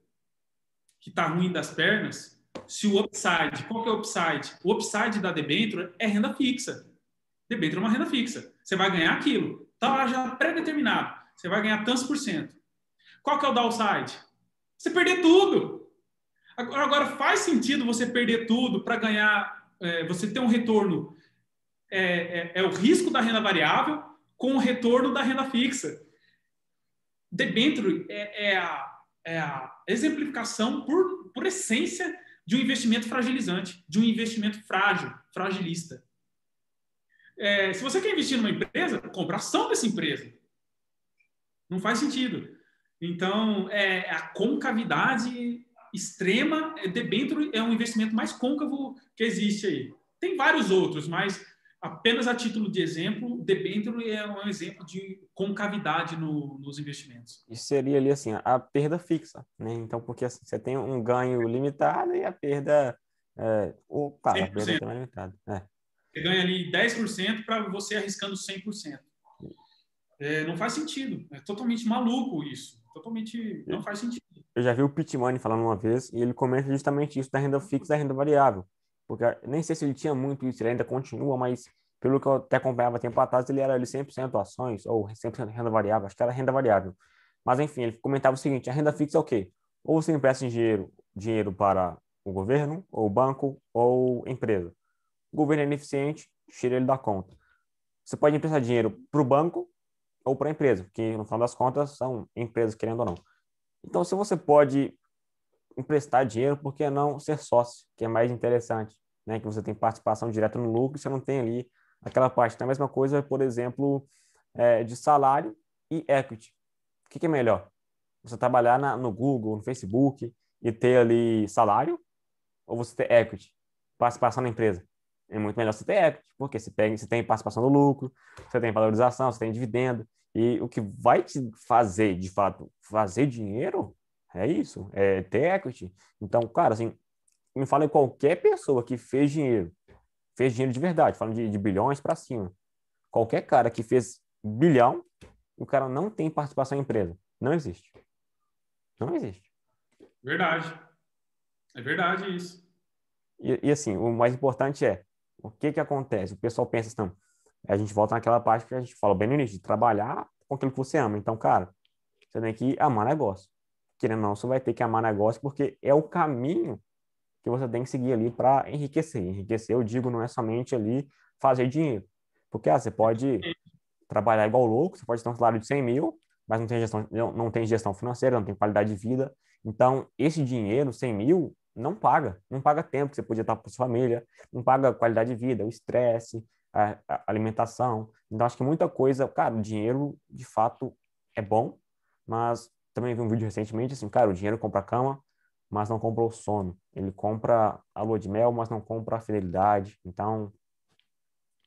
[SPEAKER 2] que está ruim das pernas se o upside, qual que é o upside? O upside da debênture é renda fixa. Debênture é uma renda fixa. Você vai ganhar aquilo. Está lá já pré-determinado. Você vai ganhar tantos por cento. Qual que é o downside? Você perder tudo. Agora, agora faz sentido você perder tudo para ganhar, é, você ter um retorno. É, é, é, o risco da renda variável com o retorno da renda fixa. Debênture é, é, a, é a exemplificação, por, por essência, de um investimento fragilizante, de um investimento frágil, fragilista. É, se você quer investir numa empresa, compra ação dessa empresa. Não faz sentido. Então, é, a concavidade extrema, é, debênture é um investimento mais côncavo que existe aí. Tem vários outros, mas apenas a título de exemplo, debênture é um exemplo de concavidade no, nos investimentos.
[SPEAKER 1] Isso seria ali assim, a perda fixa, né? Então, porque assim, você tem um ganho limitado e a perda é, opa, a perda é limitada. É.
[SPEAKER 2] Você ganha ali 10% para você arriscando 100%. É, não faz sentido. É totalmente maluco isso. Totalmente não faz sentido.
[SPEAKER 1] Eu já vi o Money falando uma vez e ele comenta justamente isso da renda fixa e da renda variável. Porque nem sei se ele tinha muito isso, ele ainda continua, mas pelo que eu até acompanhava tempo atrás, ele era ali 100% ações ou 100% renda variável, acho que era renda variável. Mas enfim, ele comentava o seguinte, a renda fixa é o quê? Ou você empresta dinheiro, dinheiro para o governo, ou banco, ou empresa o governo é ineficiente, tira ele da conta. Você pode emprestar dinheiro para o banco, ou para a empresa, porque no final das contas são empresas, querendo ou não. Então, se você pode emprestar dinheiro, por que não ser sócio, que é mais interessante, né? Que você tem participação direta no lucro, você não tem ali aquela parte. Então, a mesma coisa, por exemplo, é, de salário e equity. O que, que é melhor? Você trabalhar na, no Google, no Facebook e ter ali salário ou você ter equity, participação na empresa? É muito melhor você ter equity, porque você, pega, você tem participação no lucro, você tem valorização, você tem dividendo. E o que vai te fazer, de fato, fazer dinheiro é isso, é ter equity. Então, cara, assim, me fala qualquer pessoa que fez dinheiro, fez dinheiro de verdade, falando de, de bilhões para cima. Qualquer cara que fez bilhão, o cara não tem participação em empresa. Não existe. Não existe.
[SPEAKER 2] Verdade. É verdade isso.
[SPEAKER 1] E, e, assim, o mais importante é, o que que acontece? O pessoal pensa assim, a gente volta naquela parte que a gente fala bem no início, de trabalhar com aquilo que você ama. Então, cara, você tem que amar negócio. Querendo ou não, você vai ter que amar negócio porque é o caminho que você tem que seguir ali para enriquecer. Enriquecer, eu digo, não é somente ali fazer dinheiro. Porque ah, você pode trabalhar igual louco, você pode ter um salário de 100 mil, mas não tem gestão, não tem gestão financeira, não tem qualidade de vida. Então, esse dinheiro, 100 mil, não paga. Não paga tempo que você podia estar com sua família, não paga qualidade de vida, o estresse, a alimentação. Então, acho que muita coisa, cara, o dinheiro, de fato, é bom, mas também vi um vídeo recentemente, assim, cara, o dinheiro compra a cama, mas não compra o sono. Ele compra a lua de mel, mas não compra a fidelidade. Então,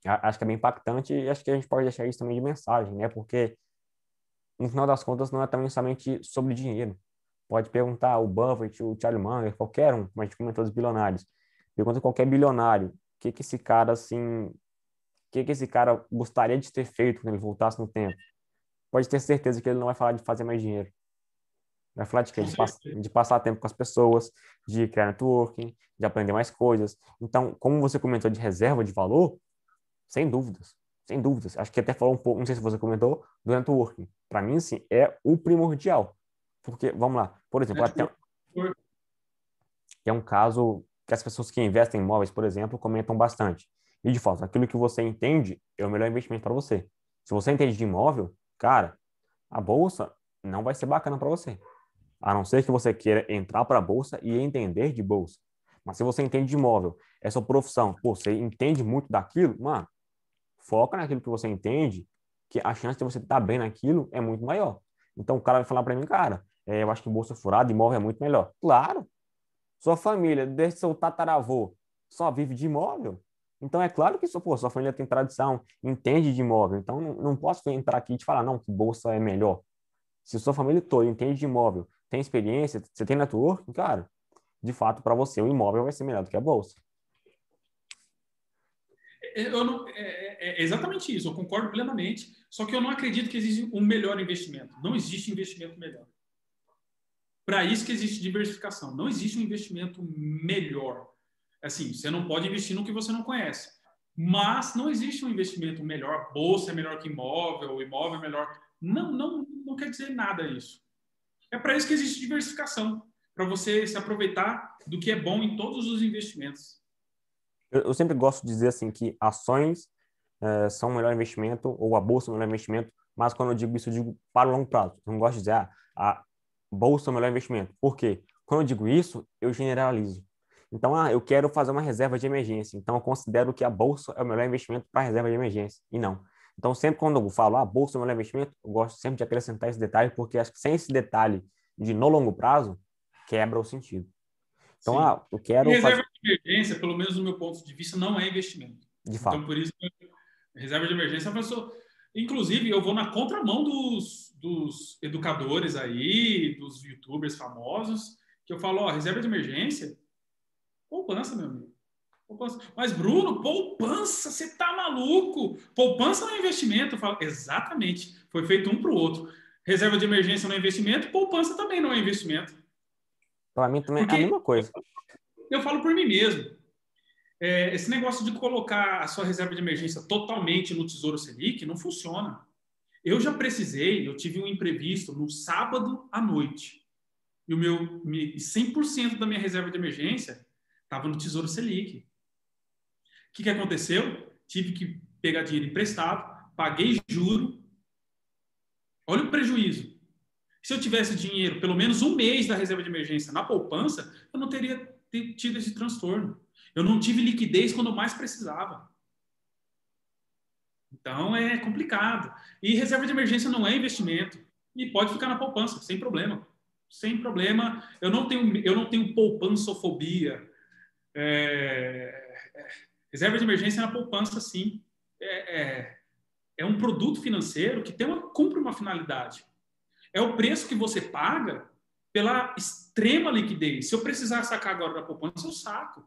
[SPEAKER 1] acho que é bem impactante e acho que a gente pode deixar isso também de mensagem, né? Porque no final das contas não é também somente sobre dinheiro. Pode perguntar o Buffett, o Charlie Munger, qualquer um, como a gente comentou dos bilionários. Pergunta qualquer bilionário, o que que esse cara assim, o que que esse cara gostaria de ter feito quando ele voltasse no tempo? Pode ter certeza que ele não vai falar de fazer mais dinheiro. Vai falar de quê? De, pass de, passar tempo com as pessoas, de criar networking, de aprender mais coisas. Então, como você comentou de reserva de valor, sem dúvidas, sem dúvidas. Acho que até falou um pouco, não sei se você comentou, do networking. Para mim, sim, é o primordial. Porque, vamos lá, por exemplo, até, é um caso que as pessoas que investem em imóveis, por exemplo, comentam bastante. E, de fato, aquilo que você entende é o melhor investimento para você. Se você entende de imóvel, cara, a bolsa não vai ser bacana para você. A não ser que você queira entrar para a bolsa e entender de bolsa. Mas se você entende de imóvel, é sua profissão, pô, você entende muito daquilo, mano, foca naquilo que você entende, que a chance de você estar bem naquilo é muito maior. Então o cara vai falar para mim, cara, é, eu acho que bolsa furada, imóvel é muito melhor. Claro. Sua família, desde seu tataravô, só vive de imóvel. Então é claro que pô, sua família tem tradição, entende de imóvel. Então não, não posso entrar aqui e te falar, não, que bolsa é melhor. Se sua família toda entende de imóvel, tem experiência, você tem network, cara, de fato, para você, o imóvel vai ser melhor do que a bolsa.
[SPEAKER 2] É, não, é, é, é, exatamente isso, eu concordo plenamente. Só que eu não acredito que existe um melhor investimento. Não existe investimento melhor. Para isso que existe diversificação. Não existe um investimento melhor. Assim, você não pode investir no que você não conhece. Mas não existe um investimento melhor. Bolsa é melhor que imóvel, imóvel é melhor. Não, não, não quer dizer nada isso. É para isso que existe diversificação, para você se aproveitar do que é bom em todos os investimentos.
[SPEAKER 1] Eu, eu sempre gosto de dizer assim que ações é, são o melhor investimento ou a bolsa é o melhor investimento, mas quando eu digo isso, eu digo para o longo prazo. Eu não gosto de dizer ah, a bolsa é o melhor investimento. Por quê? Quando eu digo isso, eu generalizo. Então, ah, eu quero fazer uma reserva de emergência. Então, eu considero que a bolsa é o melhor investimento para reserva de emergência. E não. Então, sempre quando eu falo, ah, bolsa é melhor investimento, eu gosto sempre de acrescentar esse detalhe, porque acho que sem esse detalhe de no longo prazo, quebra o sentido. Então, Sim. ah, eu quero.
[SPEAKER 2] E reserva fazer... de emergência, pelo menos do meu ponto de vista, não é investimento.
[SPEAKER 1] De fato.
[SPEAKER 2] Então, por isso, reserva de emergência, a pessoa. Inclusive, eu vou na contramão dos, dos educadores aí, dos youtubers famosos, que eu falo, ó, reserva de emergência, poupança, meu amigo. Poupança. Mas, Bruno, poupança, você tá maluco? Poupança não é investimento. Eu falo, exatamente. Foi feito um para o outro. Reserva de emergência não é investimento, poupança também não é investimento.
[SPEAKER 1] Para mim também Porque é a mesma coisa.
[SPEAKER 2] Eu, falo por mim mesmo. É, esse negócio de colocar a sua reserva de emergência totalmente no Tesouro Selic não funciona. Eu já precisei, eu tive um imprevisto no sábado à noite. E o meu 100% da minha reserva de emergência estava no Tesouro Selic. O que, que aconteceu? Tive que pegar dinheiro emprestado, paguei juro Olha o prejuízo. Se eu tivesse dinheiro, pelo menos um mês da reserva de emergência na poupança, eu não teria tido esse transtorno. Eu não tive liquidez quando mais precisava. Então é complicado. E reserva de emergência não é investimento. E pode ficar na poupança, sem problema. Sem problema. Eu não tenho, eu não tenho poupançofobia. É, é, reserva de emergência na poupança, sim. É, é, é um produto financeiro que tem uma, cumpre uma finalidade. É o preço que você paga pela extrema liquidez. Se eu precisar sacar agora da poupança, eu saco.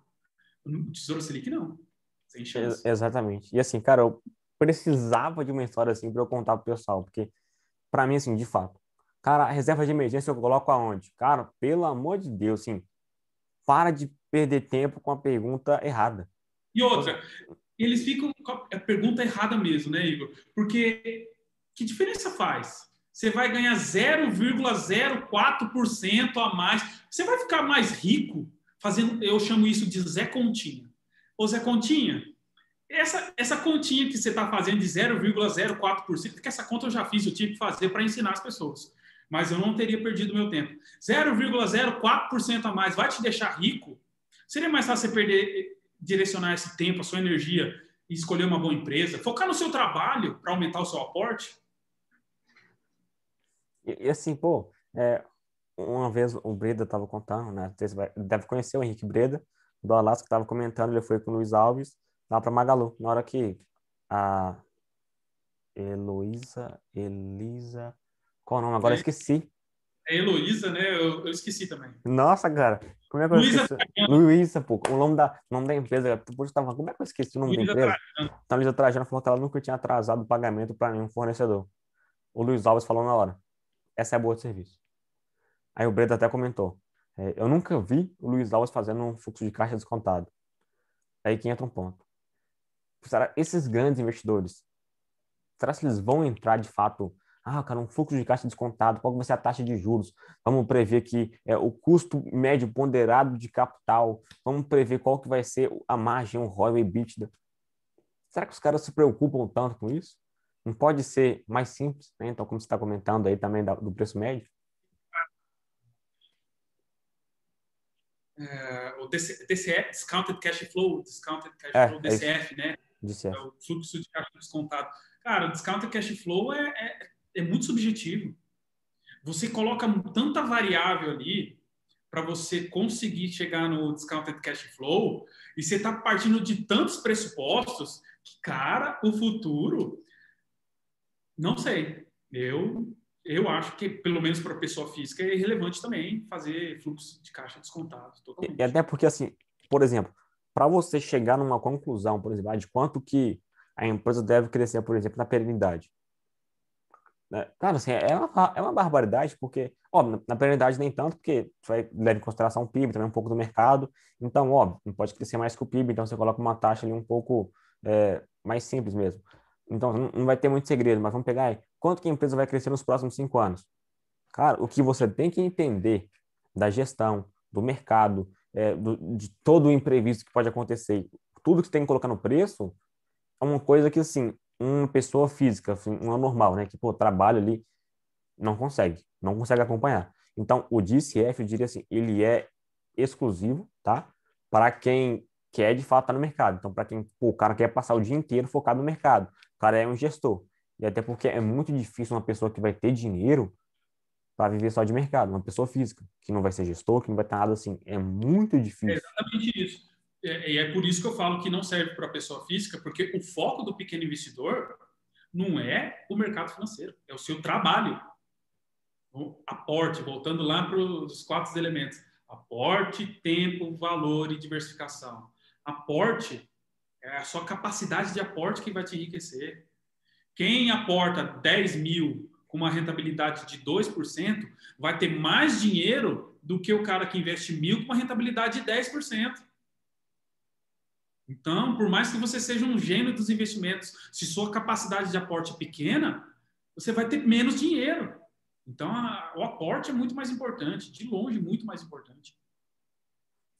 [SPEAKER 2] O Tesouro Selic, não. Sem chance.
[SPEAKER 1] Exatamente. E assim, cara, eu precisava de uma história assim para eu contar pro pessoal, porque para mim, assim, de fato, cara, a reserva de emergência eu coloco aonde? Cara, pelo amor de Deus, assim, para de perder tempo com a pergunta errada.
[SPEAKER 2] E outra, eles ficam a pergunta errada mesmo, né, Igor? Porque que diferença faz? Você vai ganhar 0,04% a mais. Você vai ficar mais rico fazendo, eu chamo isso de Zé Continha. Ô Zé Continha, essa, essa continha que você está fazendo de 0,04%, porque essa conta eu já fiz, eu tive que fazer para ensinar as pessoas. Mas eu não teria perdido meu tempo. 0,04% a mais vai te deixar rico? Seria mais fácil você perder, direcionar esse tempo, a sua energia e escolher uma boa empresa, focar no seu trabalho para aumentar o seu aporte?
[SPEAKER 1] E, e assim, pô, é, uma vez o Breda estava contando, né? Você deve conhecer o Henrique Breda, do Alasca, estava comentando, ele foi com o Luiz Alves lá para Magalu. Na hora que a Heloísa, Elisa, qual o nome? Agora é, esqueci.
[SPEAKER 2] É Heloísa, né? Eu, eu, esqueci também.
[SPEAKER 1] Nossa, cara. Como é que eu Luísa esqueci? Luísa, pô. O nome da, nome da empresa. Tu tava, como é que eu esqueci o nome Luísa da empresa? Trajano. Então, Luísa Trajano falou que ela nunca tinha atrasado o pagamento para nenhum fornecedor. O Luiz Alves falou na hora. Essa é boa de serviço. Aí o Breda até comentou. É, eu nunca vi o Luiz Alves fazendo um fluxo de caixa descontado. Aí que entra um ponto. Será, esses grandes investidores, será que eles vão entrar de fato? Ah, cara, um fluxo de caixa descontado, qual vai ser a taxa de juros? Vamos prever que é, o custo médio ponderado de capital, vamos prever qual que vai ser a margem, o ROI, o EBITDA. Será que os caras se preocupam tanto com isso? Não pode ser mais simples, né? Então, como você está comentando aí também do preço médio?
[SPEAKER 2] É, o DCF, Discounted Cash Flow, Discounted Cash é, Flow, DCF, é né? DCF. É o fluxo de caixa descontado. Cara, o Discounted Cash Flow é, é, muito subjetivo. Você coloca tanta variável ali para você conseguir chegar no Discounted Cash Flow e você está partindo de tantos pressupostos que, cara, o futuro, não sei. Eu eu acho que, pelo menos para a pessoa física, é relevante também fazer fluxo de caixa descontado. Totalmente.
[SPEAKER 1] E até porque, assim, por exemplo, para você chegar numa conclusão, por exemplo, de quanto que a empresa deve crescer, por exemplo, na perenidade. Né? Cara, assim, é uma, é uma barbaridade, porque, óbvio, na perenidade nem tanto, porque você vai levar em consideração o PIB, também um pouco do mercado, então, óbvio, não pode crescer mais que o PIB, então você coloca uma taxa ali um pouco é, mais simples mesmo. Então, não vai ter muito segredo, mas vamos pegar aí. Quanto que a empresa vai crescer nos próximos cinco anos? Cara, o que você tem que entender da gestão, do mercado, é, do, de todo o imprevisto que pode acontecer, tudo que você tem que colocar no preço, é uma coisa que, assim, uma pessoa física, assim, uma normal, né, que, pô, trabalha ali, não consegue, não consegue acompanhar. Então, o DCF, eu diria assim, ele é exclusivo, tá? Para quem quer, de fato, estar tá no mercado. Então, para quem, pô, o cara quer passar o dia inteiro focado no mercado, o cara é um gestor. E até porque é muito difícil uma pessoa que vai ter dinheiro para viver só de mercado, uma pessoa física, que não vai ser gestor, que não vai ter nada assim. É muito difícil. É
[SPEAKER 2] exatamente isso. É, e é, por isso que eu falo que não serve para a pessoa física, porque o foco do pequeno investidor não é o mercado financeiro, é o seu trabalho. O aporte, voltando lá para os quatro elementos: aporte, tempo, valor e diversificação. Aporte é a sua capacidade de aporte que vai te enriquecer. Quem aporta 10 mil com uma rentabilidade de 2%, vai ter mais dinheiro do que o cara que investe mil com uma rentabilidade de 10%. Então, por mais que você seja um gênio dos investimentos, se sua capacidade de aporte é pequena, você vai ter menos dinheiro. Então, a, o aporte é muito mais importante, de longe, muito mais importante.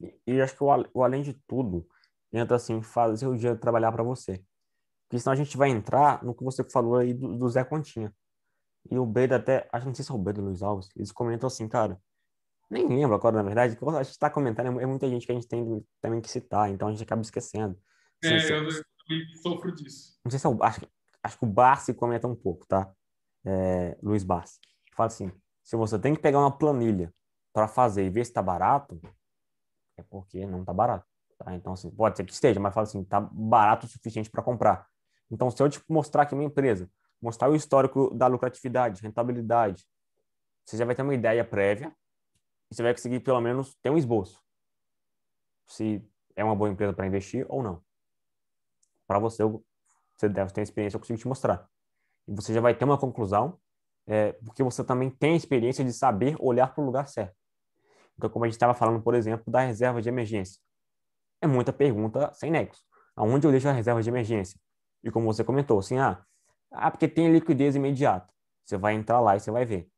[SPEAKER 1] E, e acho que o, o, além de tudo, entra assim, fazer o dinheiro trabalhar para você. Porque senão a gente vai entrar no que você falou aí do, do Zé Continha. E o Beto até, acho que não sei se é o Beto Luiz Alves, eles comentam assim, cara, nem lembro agora, na verdade, quando a gente está comentando, é muita gente que a gente tem também que citar, então a gente acaba esquecendo.
[SPEAKER 2] É, se, eu, sofro disso.
[SPEAKER 1] Não sei se é o, acho, acho que o Barsi comenta um pouco, tá? É, Luiz Barsi. Fala assim, se você tem que pegar uma planilha para fazer e ver se está barato, é porque não está barato. Tá? Então, assim, pode ser que esteja, mas fala assim, está barato o suficiente para comprar. Então, se eu te mostrar aqui minha empresa, mostrar o histórico da lucratividade, rentabilidade, você já vai ter uma ideia prévia você vai conseguir, pelo menos, ter um esboço. Se é uma boa empresa para investir ou não. Para você, você deve ter experiência, eu consigo te mostrar. E você já vai ter uma conclusão, é, porque você também tem a experiência de saber olhar para o lugar certo. Então, como a gente estava falando, por exemplo, da reserva de emergência. É muita pergunta sem nexo. Aonde eu deixo a reserva de emergência? E como você comentou, assim, ah, ah porque tem liquidez imediata. Você vai entrar lá e você vai ver.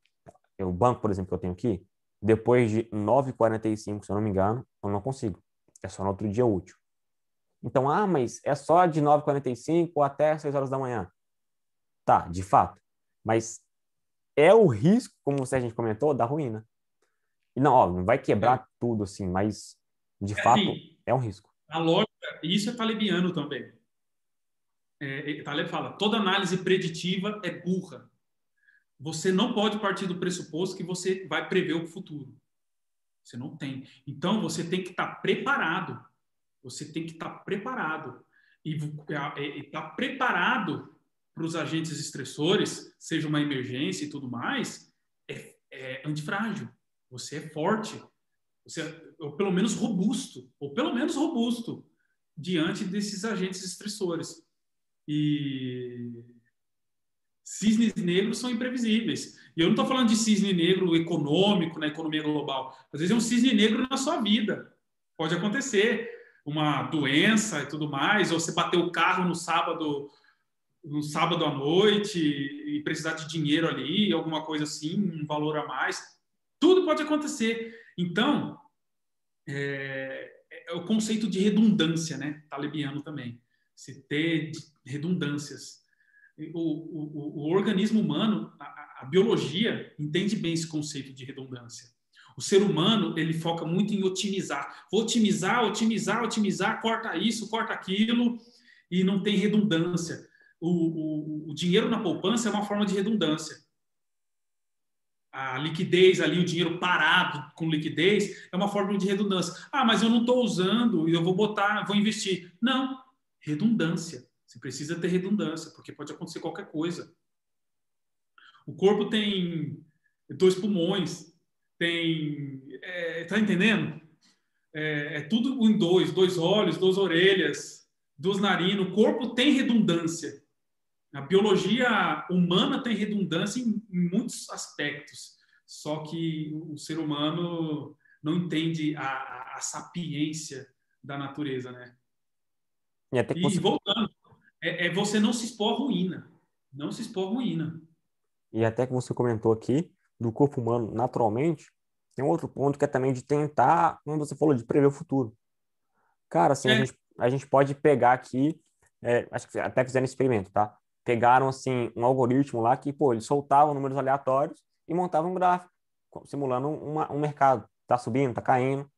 [SPEAKER 1] O banco, por exemplo, que eu tenho aqui, depois de 9h45, se eu não me engano, eu não consigo. É só no outro dia útil. Então, ah, mas é só de 9h45 até 6 horas da manhã. Tá, de fato. Mas é o risco, como você, a gente comentou, da ruína. E não, ó, não vai quebrar é. tudo assim, mas de é, fato assim, é um risco.
[SPEAKER 2] A lógica, isso é talibiano também. É, é, Taleb fala, toda análise preditiva é burra. Você não pode partir do pressuposto que você vai prever o futuro. Você não tem. Então, você tem que estar preparado. Você tem que estar preparado. E estar preparado para os agentes estressores, seja uma emergência e tudo mais, é, é antifrágil. Você é forte. Você é, ou pelo menos robusto. Ou pelo menos robusto diante desses agentes estressores. E cisnes negros são imprevisíveis. E eu não estou falando de cisne negro econômico na economia global. Às vezes é um cisne negro na sua vida. Pode acontecer uma doença e tudo mais, ou você bateu o carro no sábado no sábado à noite e precisar de dinheiro ali, alguma coisa assim, um valor a mais. Tudo pode acontecer. Então, é, é o conceito de redundância, né? Talibiano também. Se ter redundâncias o, o, o organismo humano, a, a biologia, entende bem esse conceito de redundância. O ser humano, ele foca muito em otimizar. Vou otimizar, otimizar, otimizar, corta isso, corta aquilo, e não tem redundância. O, o, o, dinheiro na poupança é uma forma de redundância. A liquidez ali, o dinheiro parado com liquidez, é uma forma de redundância. Ah, mas eu não estou usando, eu vou botar, vou investir. Não, redundância. Você precisa ter redundância, porque pode acontecer qualquer coisa. O corpo tem dois pulmões, tem. É, tá entendendo? É, é, tudo em dois: dois olhos, duas orelhas, duas narinas. O corpo tem redundância. A biologia humana tem redundância em, em muitos aspectos, só que o ser humano não entende a, a, a sapiência da natureza, né?
[SPEAKER 1] E, e
[SPEAKER 2] voltando, é, é você não se expor à ruína. Não se expor à ruína.
[SPEAKER 1] E até que você comentou aqui, do corpo humano, naturalmente, tem outro ponto que é também de tentar, como você falou, de prever o futuro. Cara, assim, é. a, gente, a gente pode pegar aqui, é, acho que até fizeram experimento, tá? Pegaram, assim, um algoritmo lá que, pô, eles soltavam números aleatórios e montavam um gráfico, simulando uma, um mercado. Tá subindo, tá caindo.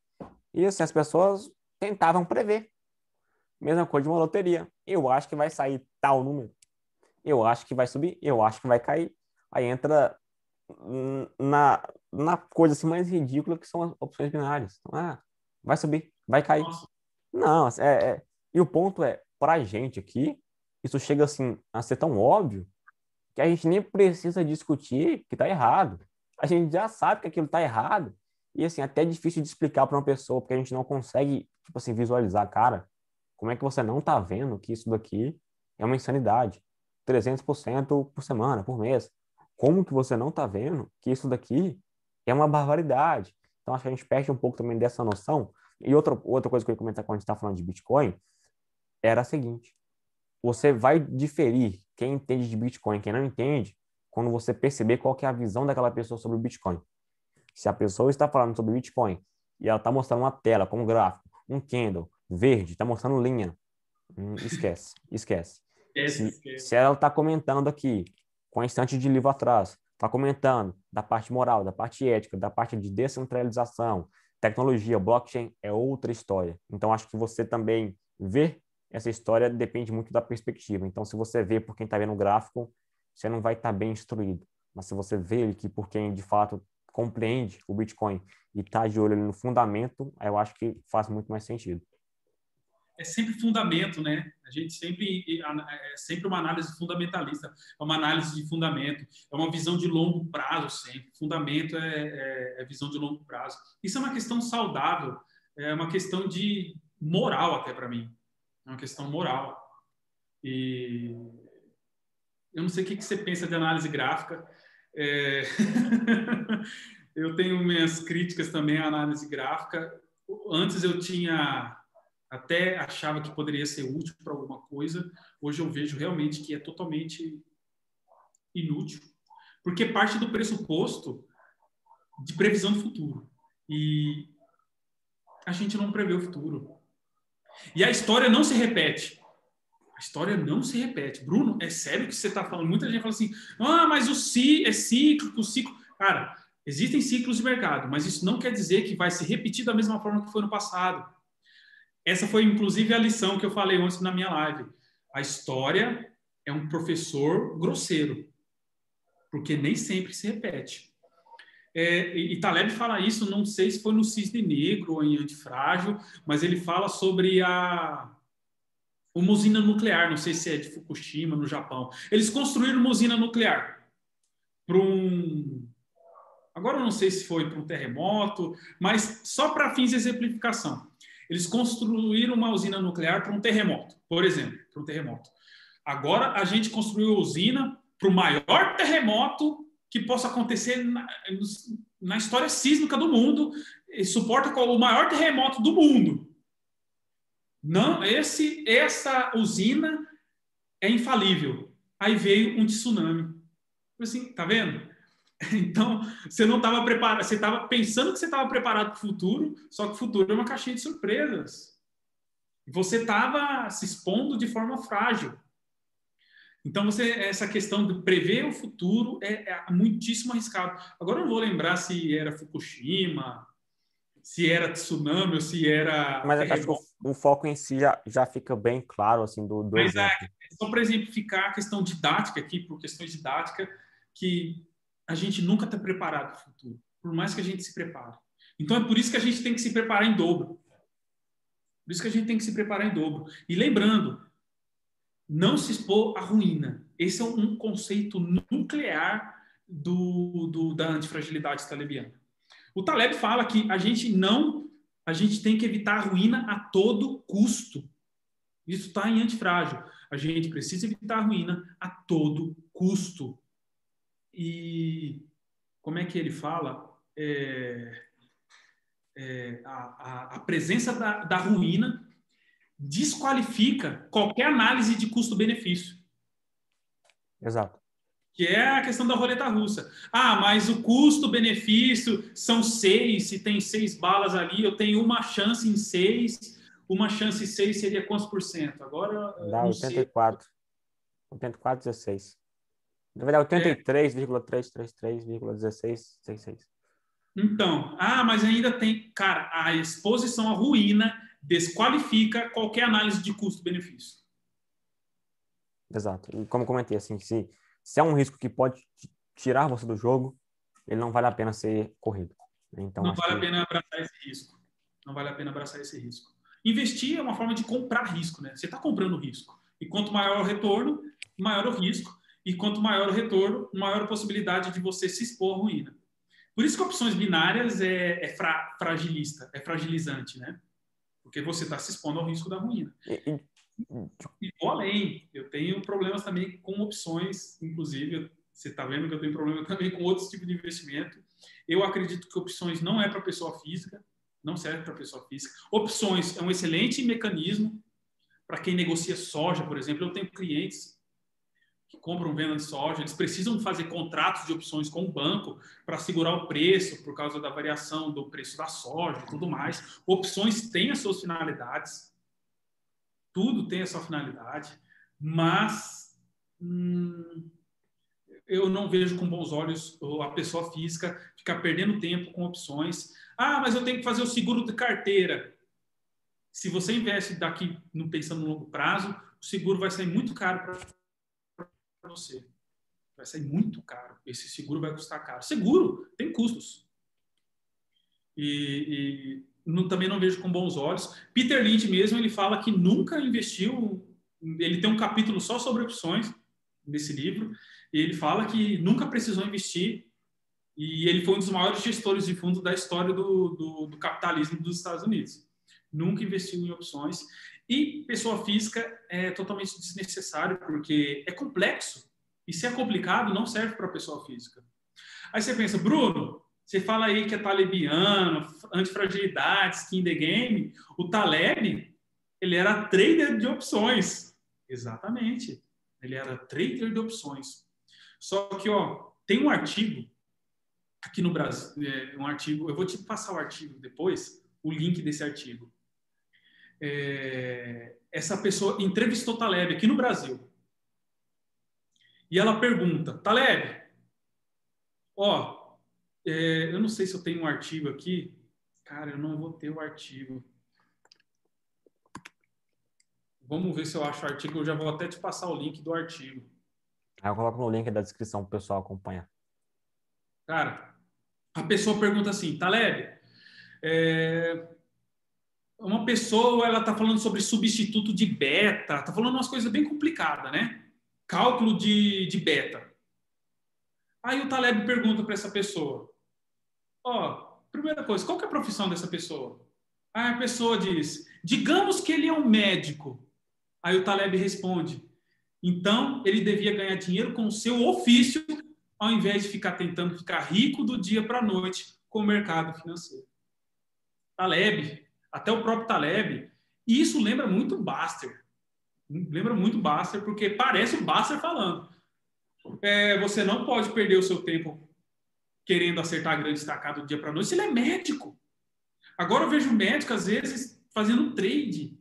[SPEAKER 1] E, assim, as pessoas tentavam prever. Mesma coisa de uma loteria. Eu acho que vai sair tal número. Eu acho que vai subir. Eu acho que vai cair. Aí entra na, na coisa assim mais ridícula que são as opções binárias. Então, ah, vai subir, vai cair. Não, é, é, e o ponto é, para a gente aqui, isso chega assim a ser tão óbvio que a gente nem precisa discutir que está errado. A gente já sabe que aquilo está errado. E assim, até é difícil de explicar para uma pessoa, porque a gente não consegue, tipo assim, visualizar, cara, como é que você não está vendo que isso daqui é uma insanidade? 300% por semana, por mês. Como que você não está vendo que isso daqui é uma barbaridade? Então, acho que a gente perde um pouco também dessa noção. E outra, outra coisa que eu ia comentar quando a gente está falando de Bitcoin era a seguinte. Você vai diferir quem entende de Bitcoin, quem não entende, quando você perceber qual é a visão daquela pessoa sobre o Bitcoin. Se a pessoa está falando sobre Bitcoin e ela está mostrando uma tela com um gráfico, um candle, verde, está mostrando linha. Hum, esquece, <laughs> esquece.
[SPEAKER 2] se,
[SPEAKER 1] se, ela está comentando aqui com a estante de livro atrás, está comentando da parte moral, da parte ética, da parte de descentralização, tecnologia, blockchain é outra história. Então, acho que você também ver essa história depende muito da perspectiva. Então, se você vê por quem está vendo o gráfico, você não vai estar tá bem instruído. Mas se você vê que por quem de fato compreende o Bitcoin e está de olho no fundamento, eu acho que faz muito mais sentido.
[SPEAKER 2] É sempre fundamento, né? A gente sempre é sempre uma análise fundamentalista, é uma análise de fundamento, é uma visão de longo prazo sempre. Fundamento é, é, é visão de longo prazo. Isso é uma questão saudável, é uma questão de moral até para mim, é uma questão moral. E eu não sei o que você pensa de análise gráfica. É... <laughs> eu tenho minhas críticas também à análise gráfica. Antes eu tinha até achava que poderia ser útil para alguma coisa. Hoje eu vejo realmente que é totalmente inútil, porque parte do pressuposto de previsão do futuro. E a gente não prevê o futuro. E a história não se repete. A história não se repete. Bruno, é sério que você está falando? Muita gente fala assim: ah, mas o si é cíclico, o ciclo. Cara, existem ciclos de mercado, mas isso não quer dizer que vai se repetir da mesma forma que foi no passado. Essa foi, inclusive, a lição que eu falei ontem na minha live. A história é um professor grosseiro, porque nem sempre se repete. É, e Taleb fala isso, não sei se foi no Cisne Negro ou em Antifrágil, mas ele fala sobre a uma usina nuclear, não sei se é de Fukushima, no Japão. Eles construíram uma usina nuclear para um. Agora eu não sei se foi para um terremoto, mas só para fins de exemplificação. Eles construíram uma usina nuclear para um terremoto, por exemplo, para um terremoto. Agora a gente construiu a usina para o maior terremoto que possa acontecer na, na história sísmica do mundo e suporta o maior terremoto do mundo. Não, esse, essa usina é infalível. Aí veio um tsunami. Assim, tá vendo? <laughs> Então, você não estava preparado, você estava pensando que você estava preparado para o futuro, só que o futuro é uma caixinha de surpresas. Você estava se expondo de forma frágil. Então, você, essa questão de prever o futuro é, é muitíssimo arriscado. Agora, eu não vou lembrar se era Fukushima, se era tsunami ou se era.
[SPEAKER 1] Mas acho que o, o, foco em si já, já fica bem claro, assim, do. do
[SPEAKER 2] Mas é, só para exemplificar a questão didática aqui, por questões didáticas, que a gente nunca está preparado para o futuro, por mais que a gente se prepare. Então é por isso que a gente tem que se preparar em dobro. Por isso que a gente tem que se preparar em dobro. E lembrando, não se expor à ruína. Esse é um conceito nuclear do, do da antifragilidade talibiana. O Taleb fala que a gente não, a gente tem que evitar a ruína a todo custo. Isso está em antifrágil. A gente precisa evitar a ruína a todo custo. E como é que ele fala? É, é, a, a, a, presença da, da ruína desqualifica qualquer análise de custo-benefício.
[SPEAKER 1] Exato
[SPEAKER 2] que é a questão da roleta russa. Ah, mas o custo-benefício são seis, se tem seis balas ali, eu tenho uma chance em seis, uma chance em seis seria quantos por cento? Agora.
[SPEAKER 1] Dá 84. 84,16. Na verdade, 83,333,1666.
[SPEAKER 2] Então, ah, mas ainda tem. Cara, a exposição à ruína desqualifica qualquer análise de custo-benefício.
[SPEAKER 1] Exato. E como comentei, assim, se se é um risco que pode tirar você do jogo, ele não vale a pena ser corrido. Então,
[SPEAKER 2] não vale
[SPEAKER 1] que...
[SPEAKER 2] a pena abraçar esse risco. Não vale a pena abraçar esse risco. Investir é uma forma de comprar risco, né? Você está comprando risco. E quanto maior o retorno, maior o risco. E quanto maior o retorno, maior a possibilidade de você se expor à ruína. Por isso que opções binárias é, é fra, fragilista, é fragilizante, né? Porque você está se expondo ao risco da ruína.
[SPEAKER 1] E,
[SPEAKER 2] vou além. Eu tenho problemas também com opções, inclusive, você está vendo que eu tenho problema também com outros tipos de investimento. Eu acredito que opções não é para pessoa física, não serve para pessoa física. Opções é um excelente mecanismo para quem negocia soja, por exemplo. Eu tenho clientes que compram venda de soja, eles precisam fazer contratos de opções com o banco para segurar o preço por causa da variação do preço da soja e tudo mais. Opções têm as suas finalidades tudo tem a sua finalidade, mas hum, eu não vejo com bons olhos a pessoa física ficar perdendo tempo com opções. Ah, mas eu tenho que fazer o seguro de carteira. Se você investe daqui pensando no longo prazo, o seguro vai sair muito caro para você. Vai sair muito caro. Esse seguro vai custar caro. Seguro tem custos. E, e não, também não vejo com bons olhos. Peter Lynch mesmo ele fala que nunca investiu. Ele tem um capítulo só sobre opções nesse livro. E ele fala que nunca precisou investir. E ele foi um dos maiores gestores de fundo da história do, do, do capitalismo dos Estados Unidos. Nunca investiu em opções. E pessoa física é totalmente desnecessário, porque é complexo. E se é complicado, não serve para pessoa física. Aí você pensa, Bruno, você fala aí que é talebiano, antifragilidade, skin the game. O Taleb, ele era trader de opções. Exatamente. Ele era trader de opções. Só que, ó, tem um artigo aqui no Brasil, é, um artigo, eu vou te passar o artigo depois, o link desse artigo é, essa pessoa entrevistou Taleb aqui no Brasil. E ela pergunta, Taleb, ó, é, eu não sei se eu tenho um artigo aqui. Cara, eu não vou ter o artigo. Vamos ver se eu acho o artigo. Eu já vou até te passar o link do artigo.
[SPEAKER 1] Aí eu coloco no link da descrição para o pessoal acompanhar.
[SPEAKER 2] Cara, a pessoa pergunta assim, Taleb, é, uma pessoa ela está falando sobre substituto de beta, está falando umas coisas bem complicadas, né? Cálculo de, de beta. Aí o Taleb pergunta para essa pessoa: Ó, oh, primeira coisa, qual é a profissão dessa pessoa? Aí a pessoa diz: digamos que ele é um médico. Aí o Taleb responde: então ele devia ganhar dinheiro com o seu ofício, ao invés de ficar tentando ficar rico do dia para a noite com o mercado financeiro. Taleb até o próprio Taleb. E isso lembra muito Buster. Lembra muito Buster, porque parece o Buster falando. É, você não pode perder o seu tempo querendo acertar a grande estacada do dia para noite se ele é médico. Agora eu vejo médico, às vezes, fazendo trade,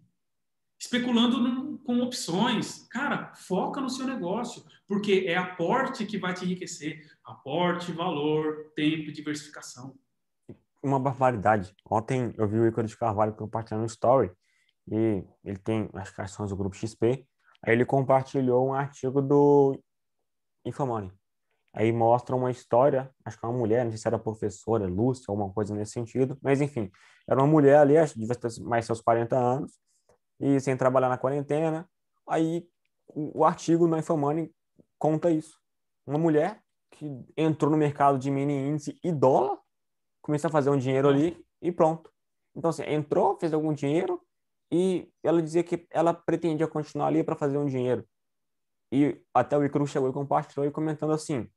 [SPEAKER 2] especulando no, com opções. Cara, foca no seu negócio, porque é aporte que vai te enriquecer. Aporte, valor, tempo diversificação
[SPEAKER 1] uma barbaridade. Ontem eu vi o Ícaro de Carvalho compartilhando um story e ele tem as questões do grupo XP. Aí ele compartilhou um artigo do Infomoney. Aí mostra uma história, acho que é uma mulher, não sei se era professora, Lúcia, alguma coisa nesse sentido, mas enfim, era uma mulher ali, acho que devia ter mais seus 40 anos, e sem trabalhar na quarentena. Aí o, artigo no Infomoney conta isso. Uma mulher que entrou no mercado de mini índice e dólar, começou a fazer um dinheiro ali e pronto. Então, assim, entrou, fez algum dinheiro e ela dizia que ela pretendia continuar ali para fazer um dinheiro. E até o Icaro chegou e compartilhou e comentando assim,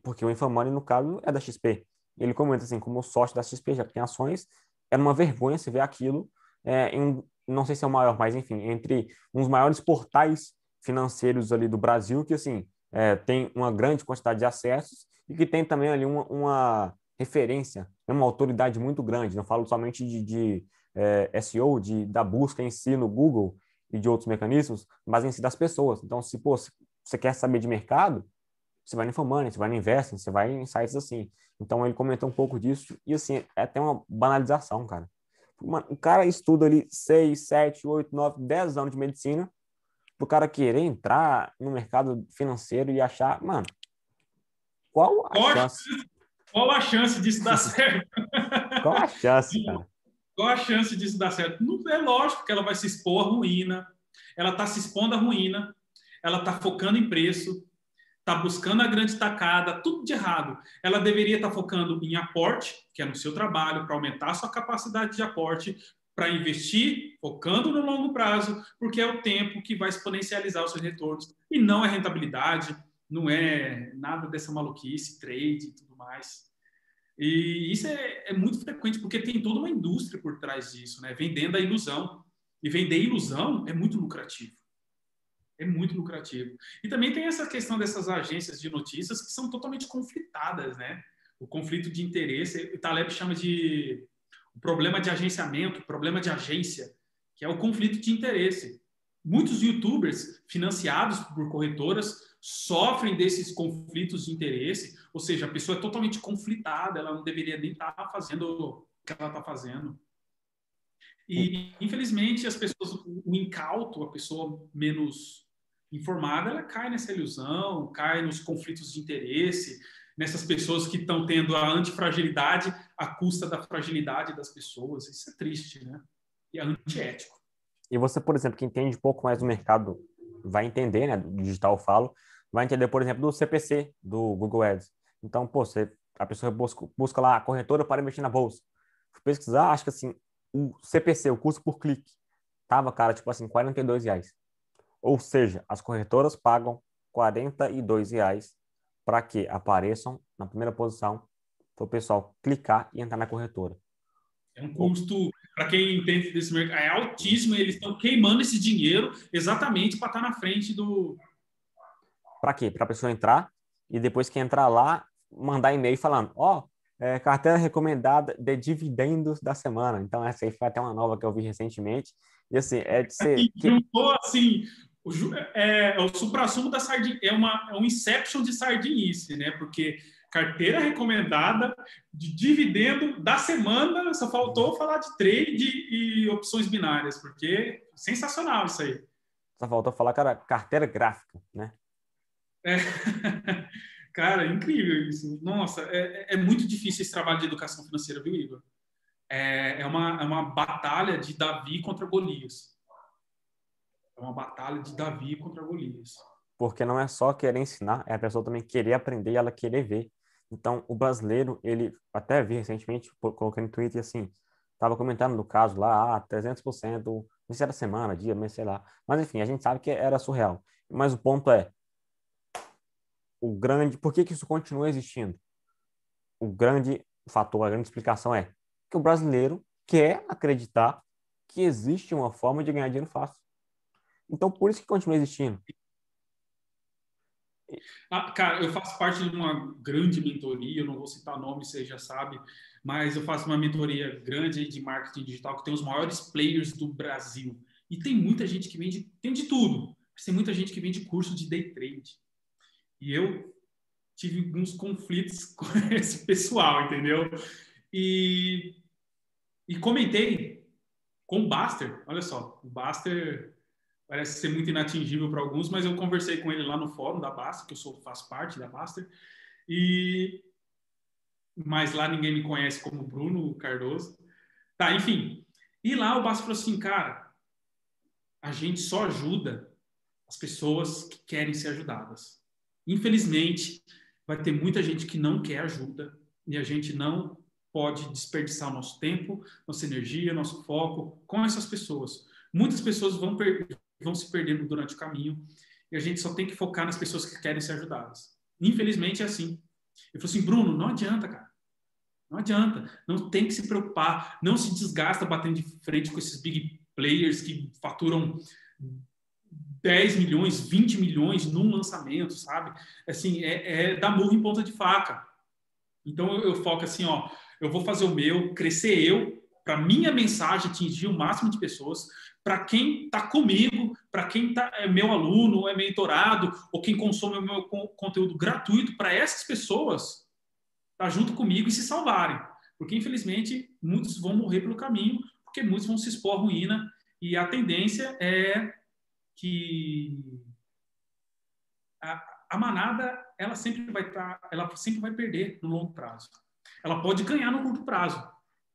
[SPEAKER 1] porque o Infamani, no caso, é da XP. Ele comenta assim, como sócio da XP, já tem ações, era uma vergonha se ver aquilo é, em, não sei se é o maior, mas enfim, entre uns maiores portais financeiros ali do Brasil, que assim, é, tem uma grande quantidade de acessos e que tem também ali uma, uma referência, é uma autoridade muito grande. Não falo somente de, de é, SEO, de, da busca em si no Google e de outros mecanismos, mas em si das pessoas. Então, se pô, você quer saber de mercado, você vai no Infomoney, você vai no Investing, você vai em sites assim. Então, ele comentou um pouco disso e, assim, é até uma banalização, cara. o cara estuda ali 6, 7, 8, 9, 10 anos de medicina pro cara querer entrar no mercado financeiro e achar, mano, qual a chance?
[SPEAKER 2] Qual a chance disso dar <laughs> certo?
[SPEAKER 1] Qual a chance, cara?
[SPEAKER 2] Qual a chance disso dar certo? Não é lógico que ela vai se expor à ruína. Ela está se expondo à ruína. Ela está focando em preço. Está buscando a grande tacada. Tudo de errado. Ela deveria estar tá focando em aporte, que é no seu trabalho, para aumentar a sua capacidade de aporte, para investir, focando no longo prazo, porque é o tempo que vai exponencializar os seus retornos. E não é rentabilidade, não é nada dessa maluquice, trade e tudo mais. E isso é, é, muito frequente, porque tem toda uma indústria por trás disso, né? Vendendo a ilusão. E vender ilusão é muito lucrativo. É muito lucrativo. E também tem essa questão dessas agências de notícias que são totalmente conflitadas, né? O conflito de interesse, o Taleb chama de o problema de agenciamento, problema de agência, que é o conflito de interesse. muitos youtubers financiados por corretoras sofrem desses conflitos de interesse, ou seja, a pessoa é totalmente conflitada, ela não deveria nem estar tá fazendo o que ela está fazendo. E, infelizmente, as pessoas, o incauto, a pessoa menos informada, ela cai nessa ilusão, cai nos conflitos de interesse, nessas pessoas que estão tendo a antifragilidade à custa da fragilidade das pessoas. Isso é triste, né? E é antiético.
[SPEAKER 1] E você, por exemplo, que entende um pouco mais do mercado, vai entender, né, do digital eu falo, vai entender, por exemplo, do CPC, do Google Ads. Então, pô, você, a pessoa busca, busca lá a corretora para investir na bolsa. Pesquisar, acho que assim, o CPC, o custo por clique, tava, cara, tipo assim, 42 reais. Ou seja, as corretoras pagam 42 reais para que apareçam na primeira posição para o pessoal clicar e entrar na corretora.
[SPEAKER 2] É um custo, para quem entende desse mercado, é altíssimo eles estão queimando esse dinheiro exatamente para estar tá na frente do.
[SPEAKER 1] Para quê? Para a pessoa entrar e depois que entrar lá, mandar e-mail falando: Ó, oh, é, carteira recomendada de dividendos da semana. Então, essa aí foi até uma nova que eu vi recentemente. E assim, é de ser.
[SPEAKER 2] E juntou assim. O, é, é o supra-sumo da sardinha, é, uma, é um inception de sardinice, né? Porque carteira recomendada de dividendo da semana, só faltou falar de trade e opções binárias, porque sensacional isso aí.
[SPEAKER 1] Só faltou falar, cara, carteira gráfica, né?
[SPEAKER 2] É. <laughs> Cara, incrível isso. Nossa, é, é muito difícil esse trabalho de educação financeira, viu, Igor? É, é, uma, é uma batalha de Davi contra Golias. É uma batalha de Davi contra Golias.
[SPEAKER 1] Porque não é só querer ensinar, é a pessoa também querer aprender e ela querer ver. Então, o brasileiro, ele até vi recentemente, coloquei no Twitter assim, estava comentando no caso lá, ah, 300%, não sei se era semana, dia, mês, sei lá. Mas enfim, a gente sabe que era surreal. Mas o ponto é, o grande, por que, que isso continua existindo? O grande fator, a grande explicação é que o brasileiro quer acreditar que existe uma forma de ganhar dinheiro fácil. Então, por isso que continua existindo.
[SPEAKER 2] Ah, cara, eu faço parte de uma grande mentoria, eu não vou citar nome, você já sabe, mas eu faço uma mentoria grande de marketing digital que tem os maiores players do Brasil. E tem muita gente que vende, tem de tudo, tem muita gente que vende curso de day trade. E eu tive alguns conflitos <laughs> com esse pessoal, entendeu? E, e comentei com o Baster. Olha só, o Baster parece ser muito inatingível para alguns, mas eu conversei com ele lá no fórum da Baster, que eu sou, faço parte da Baster. E mas lá ninguém me conhece como Bruno Cardoso. Tá, enfim. E lá o Baster falou assim, cara, a gente só ajuda as pessoas que querem ser ajudadas. Infelizmente, vai ter muita gente que não quer ajuda e a gente não pode desperdiçar o nosso tempo, nossa energia, nosso foco com essas pessoas. Muitas pessoas vão, vão se perdendo durante o caminho e a gente só tem que focar nas pessoas que querem ser ajudadas. Infelizmente é assim. Eu falei assim, Bruno, não adianta, cara. Não adianta. Não tem que se preocupar. Não se desgasta batendo de frente com esses big players que faturam 10 milhões, 20 milhões num lançamento, sabe? Assim, é, é dar murro em ponta de faca. Então eu, eu foco assim, ó, eu vou fazer o meu, crescer eu, para minha mensagem atingir o máximo de pessoas, para quem está comigo, para quem tá, é meu aluno, é mentorado, ou quem consome o meu conteúdo gratuito, para essas pessoas estar tá junto comigo e se salvarem. Porque, infelizmente, muitos vão morrer pelo caminho, porque muitos vão se expor à ruína, e a tendência é que a, a manada ela sempre vai estar, tá, ela sempre vai perder no longo prazo. Ela pode ganhar no curto prazo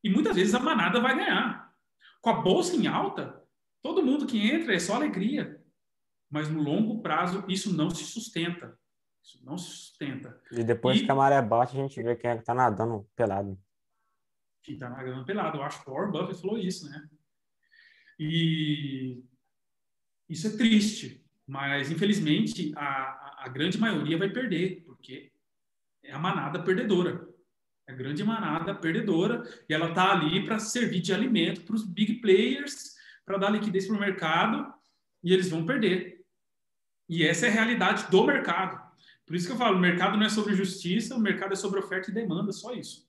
[SPEAKER 2] e muitas vezes a manada vai ganhar. Com a bolsa em alta, todo mundo que entra é só alegria, mas no longo prazo isso não se sustenta. Isso não se sustenta.
[SPEAKER 1] E depois e, que a maré baixa, a gente vê quem é que está nadando pelado.
[SPEAKER 2] Quem está nadando pelado. Eu acho que o Warren Buffett falou isso, né? E isso é triste, mas infelizmente a, a grande maioria vai perder, porque é a manada perdedora. É a grande manada perdedora e ela está ali para servir de alimento para os big players, para dar liquidez para o mercado e eles vão perder. E essa é a realidade do mercado. Por isso que eu falo, o mercado não é sobre justiça, o mercado é sobre oferta e demanda, só isso.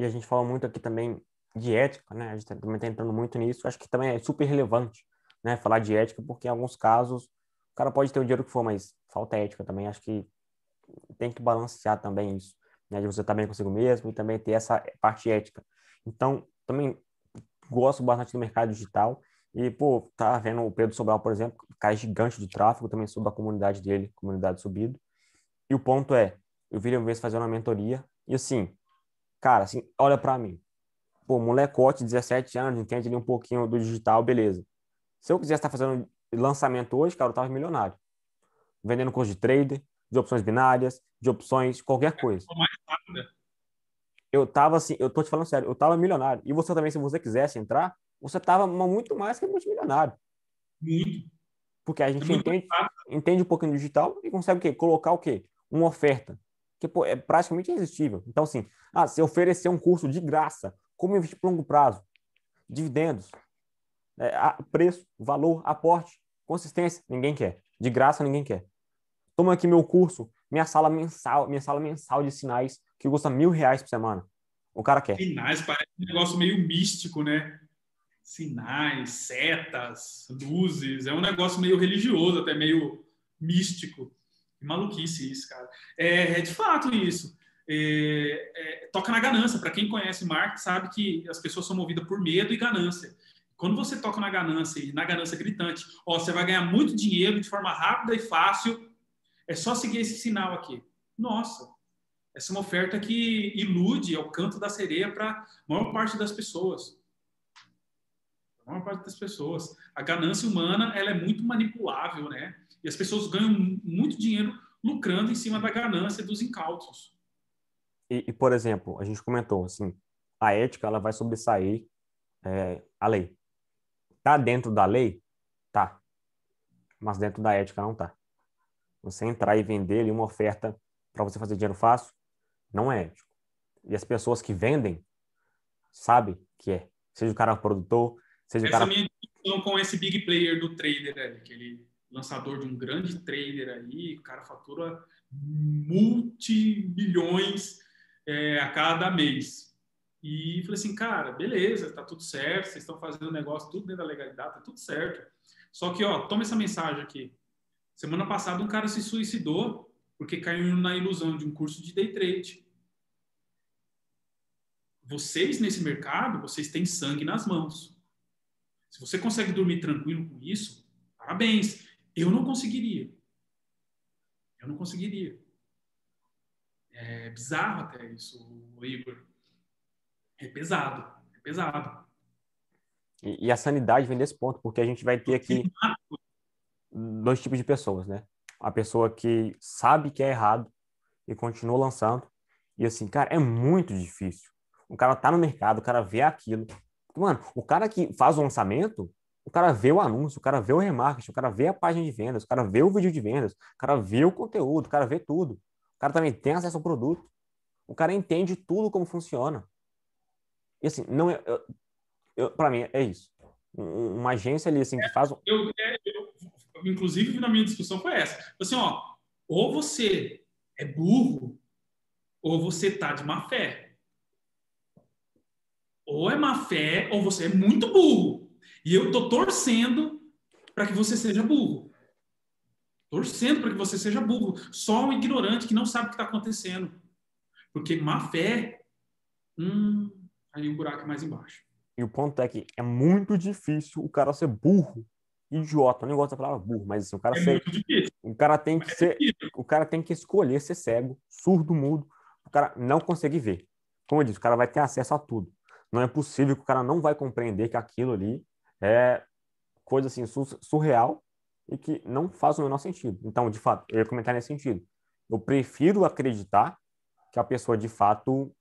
[SPEAKER 1] E a gente fala muito aqui também de ética, né? A gente também está entrando muito nisso. Acho que também é super relevante né, falar de ética, porque em alguns casos o cara pode ter o dinheiro que for, mas falta ética também. Acho que tem que balancear também isso, né, de você estar bem consigo mesmo e também ter essa parte ética. Então, também gosto bastante do mercado digital e, pô, tá vendo o Pedro Sobral, por exemplo, cara gigante de tráfego, também sou da comunidade dele, comunidade subido. E o ponto é, eu vi uma vez fazer uma mentoria e assim, cara, assim, olha para mim. Pô, molecote, 17 anos, entende ali um pouquinho do digital, beleza. Se eu quisesse estar fazendo lançamento hoje, cara, eu tava milionário. Vendendo curso de trader, de opções binárias, de opções, qualquer coisa. Eu tava assim, eu tô te falando sério, eu tava milionário. E você também, se você quisesse entrar, você tava muito mais que multimilionário.
[SPEAKER 2] Muito.
[SPEAKER 1] Porque a gente é entende, entende um pouquinho do digital e consegue o quê? Colocar o quê? Uma oferta que pô, é praticamente irresistível. Então, assim, ah, se oferecer um curso de graça, como investir por longo prazo, dividendos, é, preço, valor, aporte, consistência, ninguém quer. De graça, ninguém quer. Toma aqui meu curso, minha sala mensal, minha sala mensal de sinais, que custa mil reais por semana. O cara quer.
[SPEAKER 2] Sinais parece um negócio meio místico, né? Sinais, setas, luzes, é um negócio meio religioso, até meio místico. Maluquice isso, cara. É, é de fato isso. É, é, toca na ganância. Para quem conhece Marx, sabe que as pessoas são movidas por medo e ganância. Quando você toca na ganância na ganância gritante, ó, você vai ganhar muito dinheiro de forma rápida e fácil. É só seguir esse sinal aqui. Nossa, essa é uma oferta que ilude, é o canto da sereia para a maior parte das pessoas. A maior parte das pessoas. A ganância humana ela é muito manipulável, né? E as pessoas ganham muito dinheiro lucrando em cima da ganância dos incautos.
[SPEAKER 1] E, e por exemplo, a gente comentou assim, a ética ela vai sobressair é, a lei. Tá dentro da lei? Tá. Mas dentro da ética não tá. Você entrar e vender ali uma oferta para você fazer dinheiro fácil, não é ético. E as pessoas que vendem sabem que é. Seja o cara produtor, seja
[SPEAKER 2] Essa
[SPEAKER 1] o cara...
[SPEAKER 2] minha discussão com esse big player do trader, né? que ele lançador de um grande trader aí, o cara fatura multimilhões é, a cada mês. E falei assim, cara, beleza, tá tudo certo, vocês estão fazendo o negócio tudo dentro da legalidade, tá tudo certo. Só que, ó, toma essa mensagem aqui. Semana passada um cara se suicidou porque caiu na ilusão de um curso de day trade. Vocês nesse mercado, vocês têm sangue nas mãos. Se você consegue dormir tranquilo com isso, parabéns. Eu não conseguiria. Eu não conseguiria. É bizarro até isso, Igor. É pesado, é pesado.
[SPEAKER 1] E, e, a sanidade vem desse ponto, porque a gente vai ter aqui dois tipos de pessoas, né? A pessoa que sabe que é errado e continua lançando. E assim, cara, é muito difícil. O cara tá no mercado, o cara vê aquilo. Mano, o cara que faz o lançamento, o cara vê o anúncio, o cara vê o remarketing, o cara vê a página de vendas, o cara vê o vídeo de vendas, o cara vê o conteúdo, o cara vê tudo. O cara também tem acesso ao produto. O cara entende tudo como funciona. E assim, não é, eu, para mim é isso. Uma agência ali assim que faz
[SPEAKER 2] eu, é, eu, inclusive na minha discussão foi essa. Assim, ó, ou você é burro ou você tá de má fé. Ou é má fé ou você é muito burro. E eu estou torcendo para que você seja burro. Torcendo para que você seja burro. Só um ignorante que não sabe o que está acontecendo. Porque má fé, hum, aí o buraco mais embaixo.
[SPEAKER 1] E o ponto é que é muito difícil o cara ser burro, idiota. Eu nem gosto da palavra burro, mas assim, o cara
[SPEAKER 2] é
[SPEAKER 1] ser,
[SPEAKER 2] muito difícil.
[SPEAKER 1] o cara tem que é ser, difícil. o cara tem que escolher ser cego, surdo, mudo, o cara não consegue ver. Como eu disse, o cara vai ter acesso a tudo. Não é possível que o cara não vai compreender que aquilo ali é coisa assim surreal e que não faz o menor sentido. Então, de fato, eu ia comentar nesse sentido. Eu prefiro acreditar que a pessoa de fato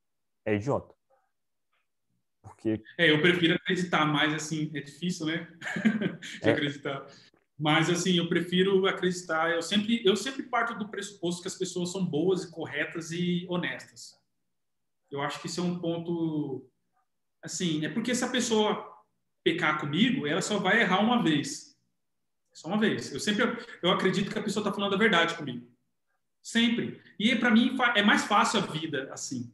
[SPEAKER 1] é idiota. Porque
[SPEAKER 2] é, eu prefiro acreditar, mas assim, é difícil, né? <laughs> de é. acreditar. Mas assim, eu prefiro acreditar, eu sempre eu sempre parto do pressuposto que as pessoas são boas e corretas e honestas. Eu acho que isso é um ponto assim, é porque se a pessoa pecar comigo, ela só vai errar uma vez. Só uma vez. Eu sempre eu acredito que a pessoa está falando a verdade comigo. Sempre. E para mim é mais fácil a vida assim.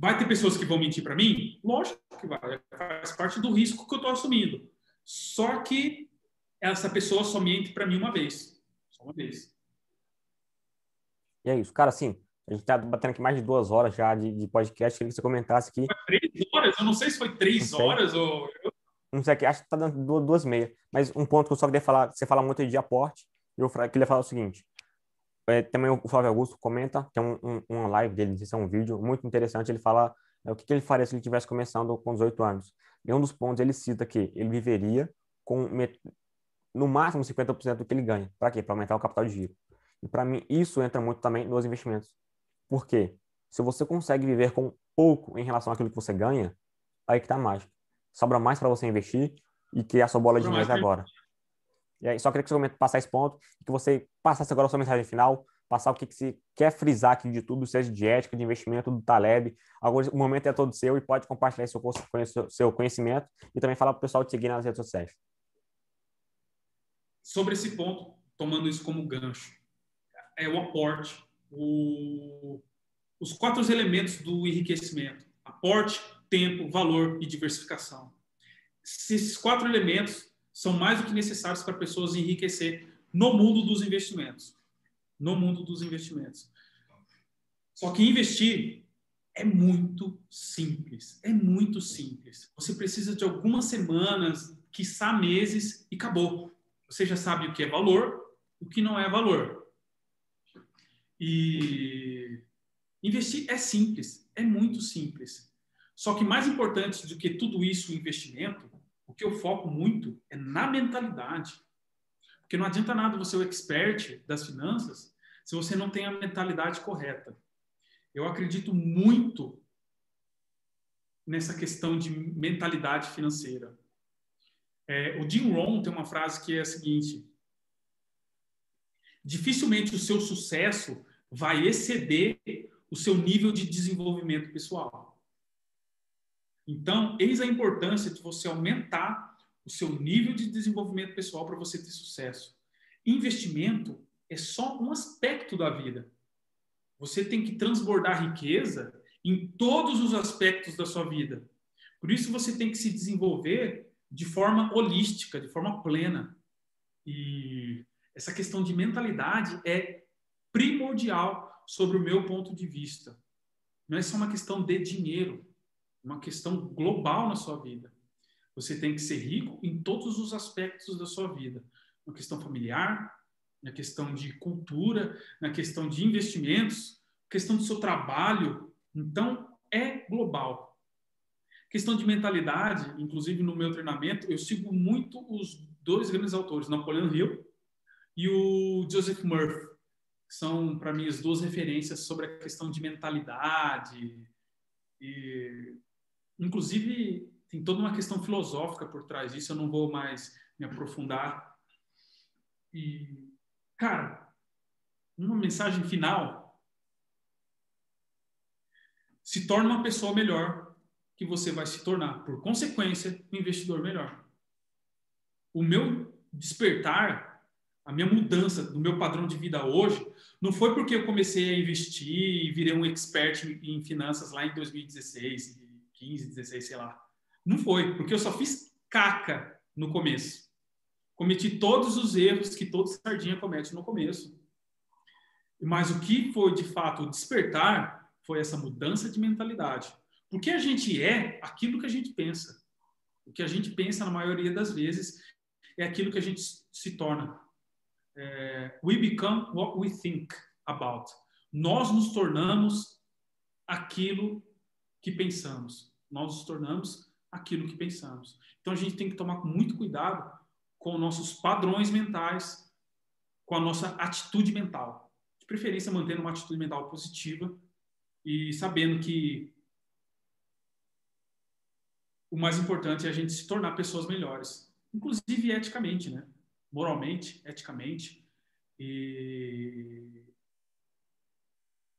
[SPEAKER 2] Vai ter pessoas que vão mentir para mim? Lógico que vai. Faz parte do risco que eu estou assumindo. Só que essa pessoa só mente para mim uma vez. Só uma vez.
[SPEAKER 1] E é isso. Cara, assim, a gente tá batendo aqui mais de duas horas já de, de podcast. Queria que você comentasse aqui.
[SPEAKER 2] Foi três horas? Eu não sei se foi três horas ou.
[SPEAKER 1] Não sei, acho que tá dando duas, duas meia. Mas um ponto que eu só queria falar, você fala muito de aporte, eu queria falar o seguinte. É, também o Flávio Augusto comenta, tem um, um, uma live dele, isso é um vídeo muito interessante, ele fala é, o que, que ele faria se ele tivesse começando com 18 anos. E um dos pontos ele cita que ele viveria com no máximo 50% do que ele ganha. Para quê? Para aumentar o capital de giro. E para mim, isso entra muito também nos investimentos. Por quê? Se você consegue viver com pouco em relação àquilo que você ganha, aí que tá mágico. Sobra mais para você investir e criar sua bola de neve agora. E aí, só queria que você passasse esse ponto, que você passasse agora a sua mensagem final, passar o que, que você quer frisar aqui de tudo, seja de ética, de investimento, do Taleb. Agora, o momento é todo seu e pode compartilhar seu, seu conhecimento e também falar para o pessoal te seguir nas redes sociais.
[SPEAKER 2] Sobre esse ponto, tomando isso como gancho, é o aporte, o, os quatro elementos do enriquecimento: aporte, tempo, valor e diversificação. Esses quatro elementos são mais do que necessários para pessoas enriquecer no mundo dos investimentos. No mundo dos investimentos. Só que investir é muito simples. É muito simples. Você precisa de algumas semanas, quiçá meses, e acabou. Você já sabe o que é valor, o que não é valor. E investir é simples, é muito simples. Só que mais importante do que tudo isso, o investimento, o que eu foco muito é na mentalidade. Porque não adianta nada você ser o expert das finanças se você não tem a mentalidade correta. Eu acredito muito nessa questão de mentalidade financeira. É, o Jim Rohn tem uma frase que é a seguinte: dificilmente o seu sucesso vai exceder o seu nível de desenvolvimento pessoal. Então, eis a importância de você aumentar o seu nível de desenvolvimento pessoal para você ter sucesso. Investimento é só um aspecto da vida. Você tem que transbordar riqueza em todos os aspectos da sua vida. Por isso você tem que se desenvolver de forma holística, de forma plena. E essa questão de mentalidade é primordial sobre o meu ponto de vista. Não é só uma questão de dinheiro, uma questão global na sua vida. Você tem que ser rico em todos os aspectos da sua vida. Na questão familiar, na questão de cultura, na questão de investimentos, questão do seu trabalho. Então, é global. Questão de mentalidade, inclusive no meu treinamento, eu sigo muito os dois grandes autores, Napoleon Hill e o Joseph Murphy, são, para mim, as duas referências sobre a questão de mentalidade. E, inclusive, tem toda uma questão filosófica por trás disso, eu não vou mais me aprofundar. E, cara, uma mensagem final. Se torna uma pessoa melhor que você vai se tornar, por consequência, um investidor melhor. O meu despertar, a minha mudança do meu padrão de vida hoje, não foi porque eu comecei a investir e virei um expert em finanças lá em 2016, 15, 16, sei lá. Não foi, porque eu só fiz caca no começo. Cometi todos os erros que todo sardinha comete no começo. Mas o que foi de fato despertar foi essa mudança de mentalidade. Porque a gente é aquilo que a gente pensa. O que a gente pensa, na maioria das vezes, é aquilo que a gente se torna. É, we become what we think about. Nós nos tornamos aquilo que pensamos. Nós nos tornamos aquilo que pensamos. Então a gente tem que tomar muito cuidado com nossos padrões mentais, com a nossa atitude mental. De preferência, mantendo uma atitude mental positiva e sabendo que o mais importante é a gente se tornar pessoas melhores, inclusive eticamente, né? Moralmente, eticamente. E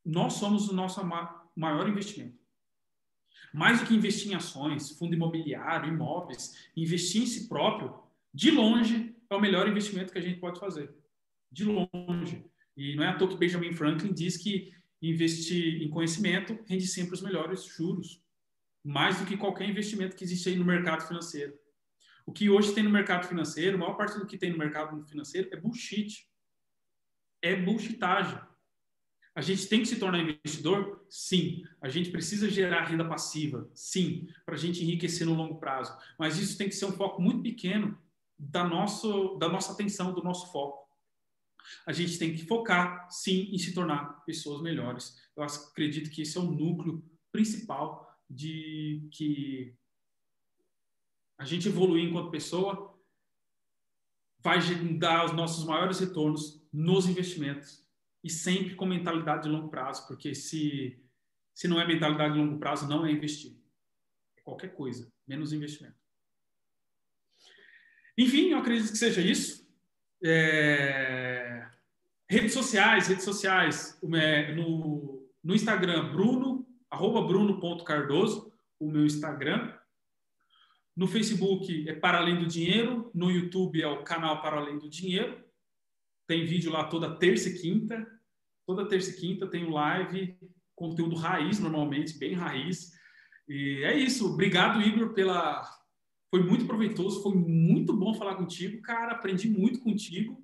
[SPEAKER 2] nós somos o nosso maior investimento. Mais do que investir em ações, fundo imobiliário, imóveis, investir em si próprio, de longe, é o melhor investimento que a gente pode fazer. De longe. E não é à toa que Benjamin Franklin diz que investir em conhecimento rende sempre os melhores juros mais do que qualquer investimento que existe aí no mercado financeiro. O que hoje tem no mercado financeiro, a maior parte do que tem no mercado financeiro é bullshit. É bullshitagem. A gente tem que se tornar investidor? Sim. A gente precisa gerar renda passiva? Sim. Para a gente enriquecer no longo prazo. Mas isso tem que ser um foco muito pequeno da, nosso, da nossa atenção, do nosso foco. A gente tem que focar, sim, em se tornar pessoas melhores. Eu acredito que esse é o núcleo principal de que a gente evoluir enquanto pessoa vai dar os nossos maiores retornos nos investimentos e sempre com mentalidade de longo prazo, porque se, se não é mentalidade de longo prazo, não é investir. É qualquer coisa, menos investimento. Enfim, eu acredito que seja isso. É... Redes sociais, redes sociais. No, no Instagram, Bruno, arroba bruno.cardoso, o meu Instagram. No Facebook é Para Além do Dinheiro. No YouTube é o canal Para Além do Dinheiro. Tem vídeo lá toda terça e quinta. Toda terça e quinta tem live, conteúdo raiz, normalmente, bem raiz. E é isso. Obrigado, Igor, pela. Foi muito proveitoso, foi muito bom falar contigo, cara. Aprendi muito contigo.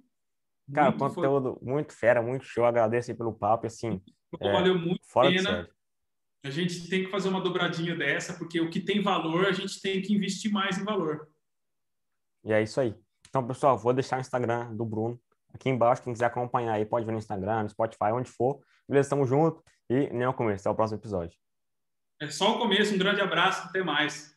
[SPEAKER 1] Cara, muito, conteúdo foi... muito fera, muito show. Agradeço aí pelo papo, assim.
[SPEAKER 2] É, valeu muito fora pena. A gente tem que fazer uma dobradinha dessa, porque o que tem valor, a gente tem que investir mais em valor.
[SPEAKER 1] E é isso aí. Então, pessoal, vou deixar o Instagram do Bruno aqui embaixo. Quem quiser acompanhar aí, pode ver no Instagram, no Spotify, onde for. Beleza, tamo junto e nem ao começo. Até o próximo episódio.
[SPEAKER 2] É só o começo. Um grande abraço. Até mais.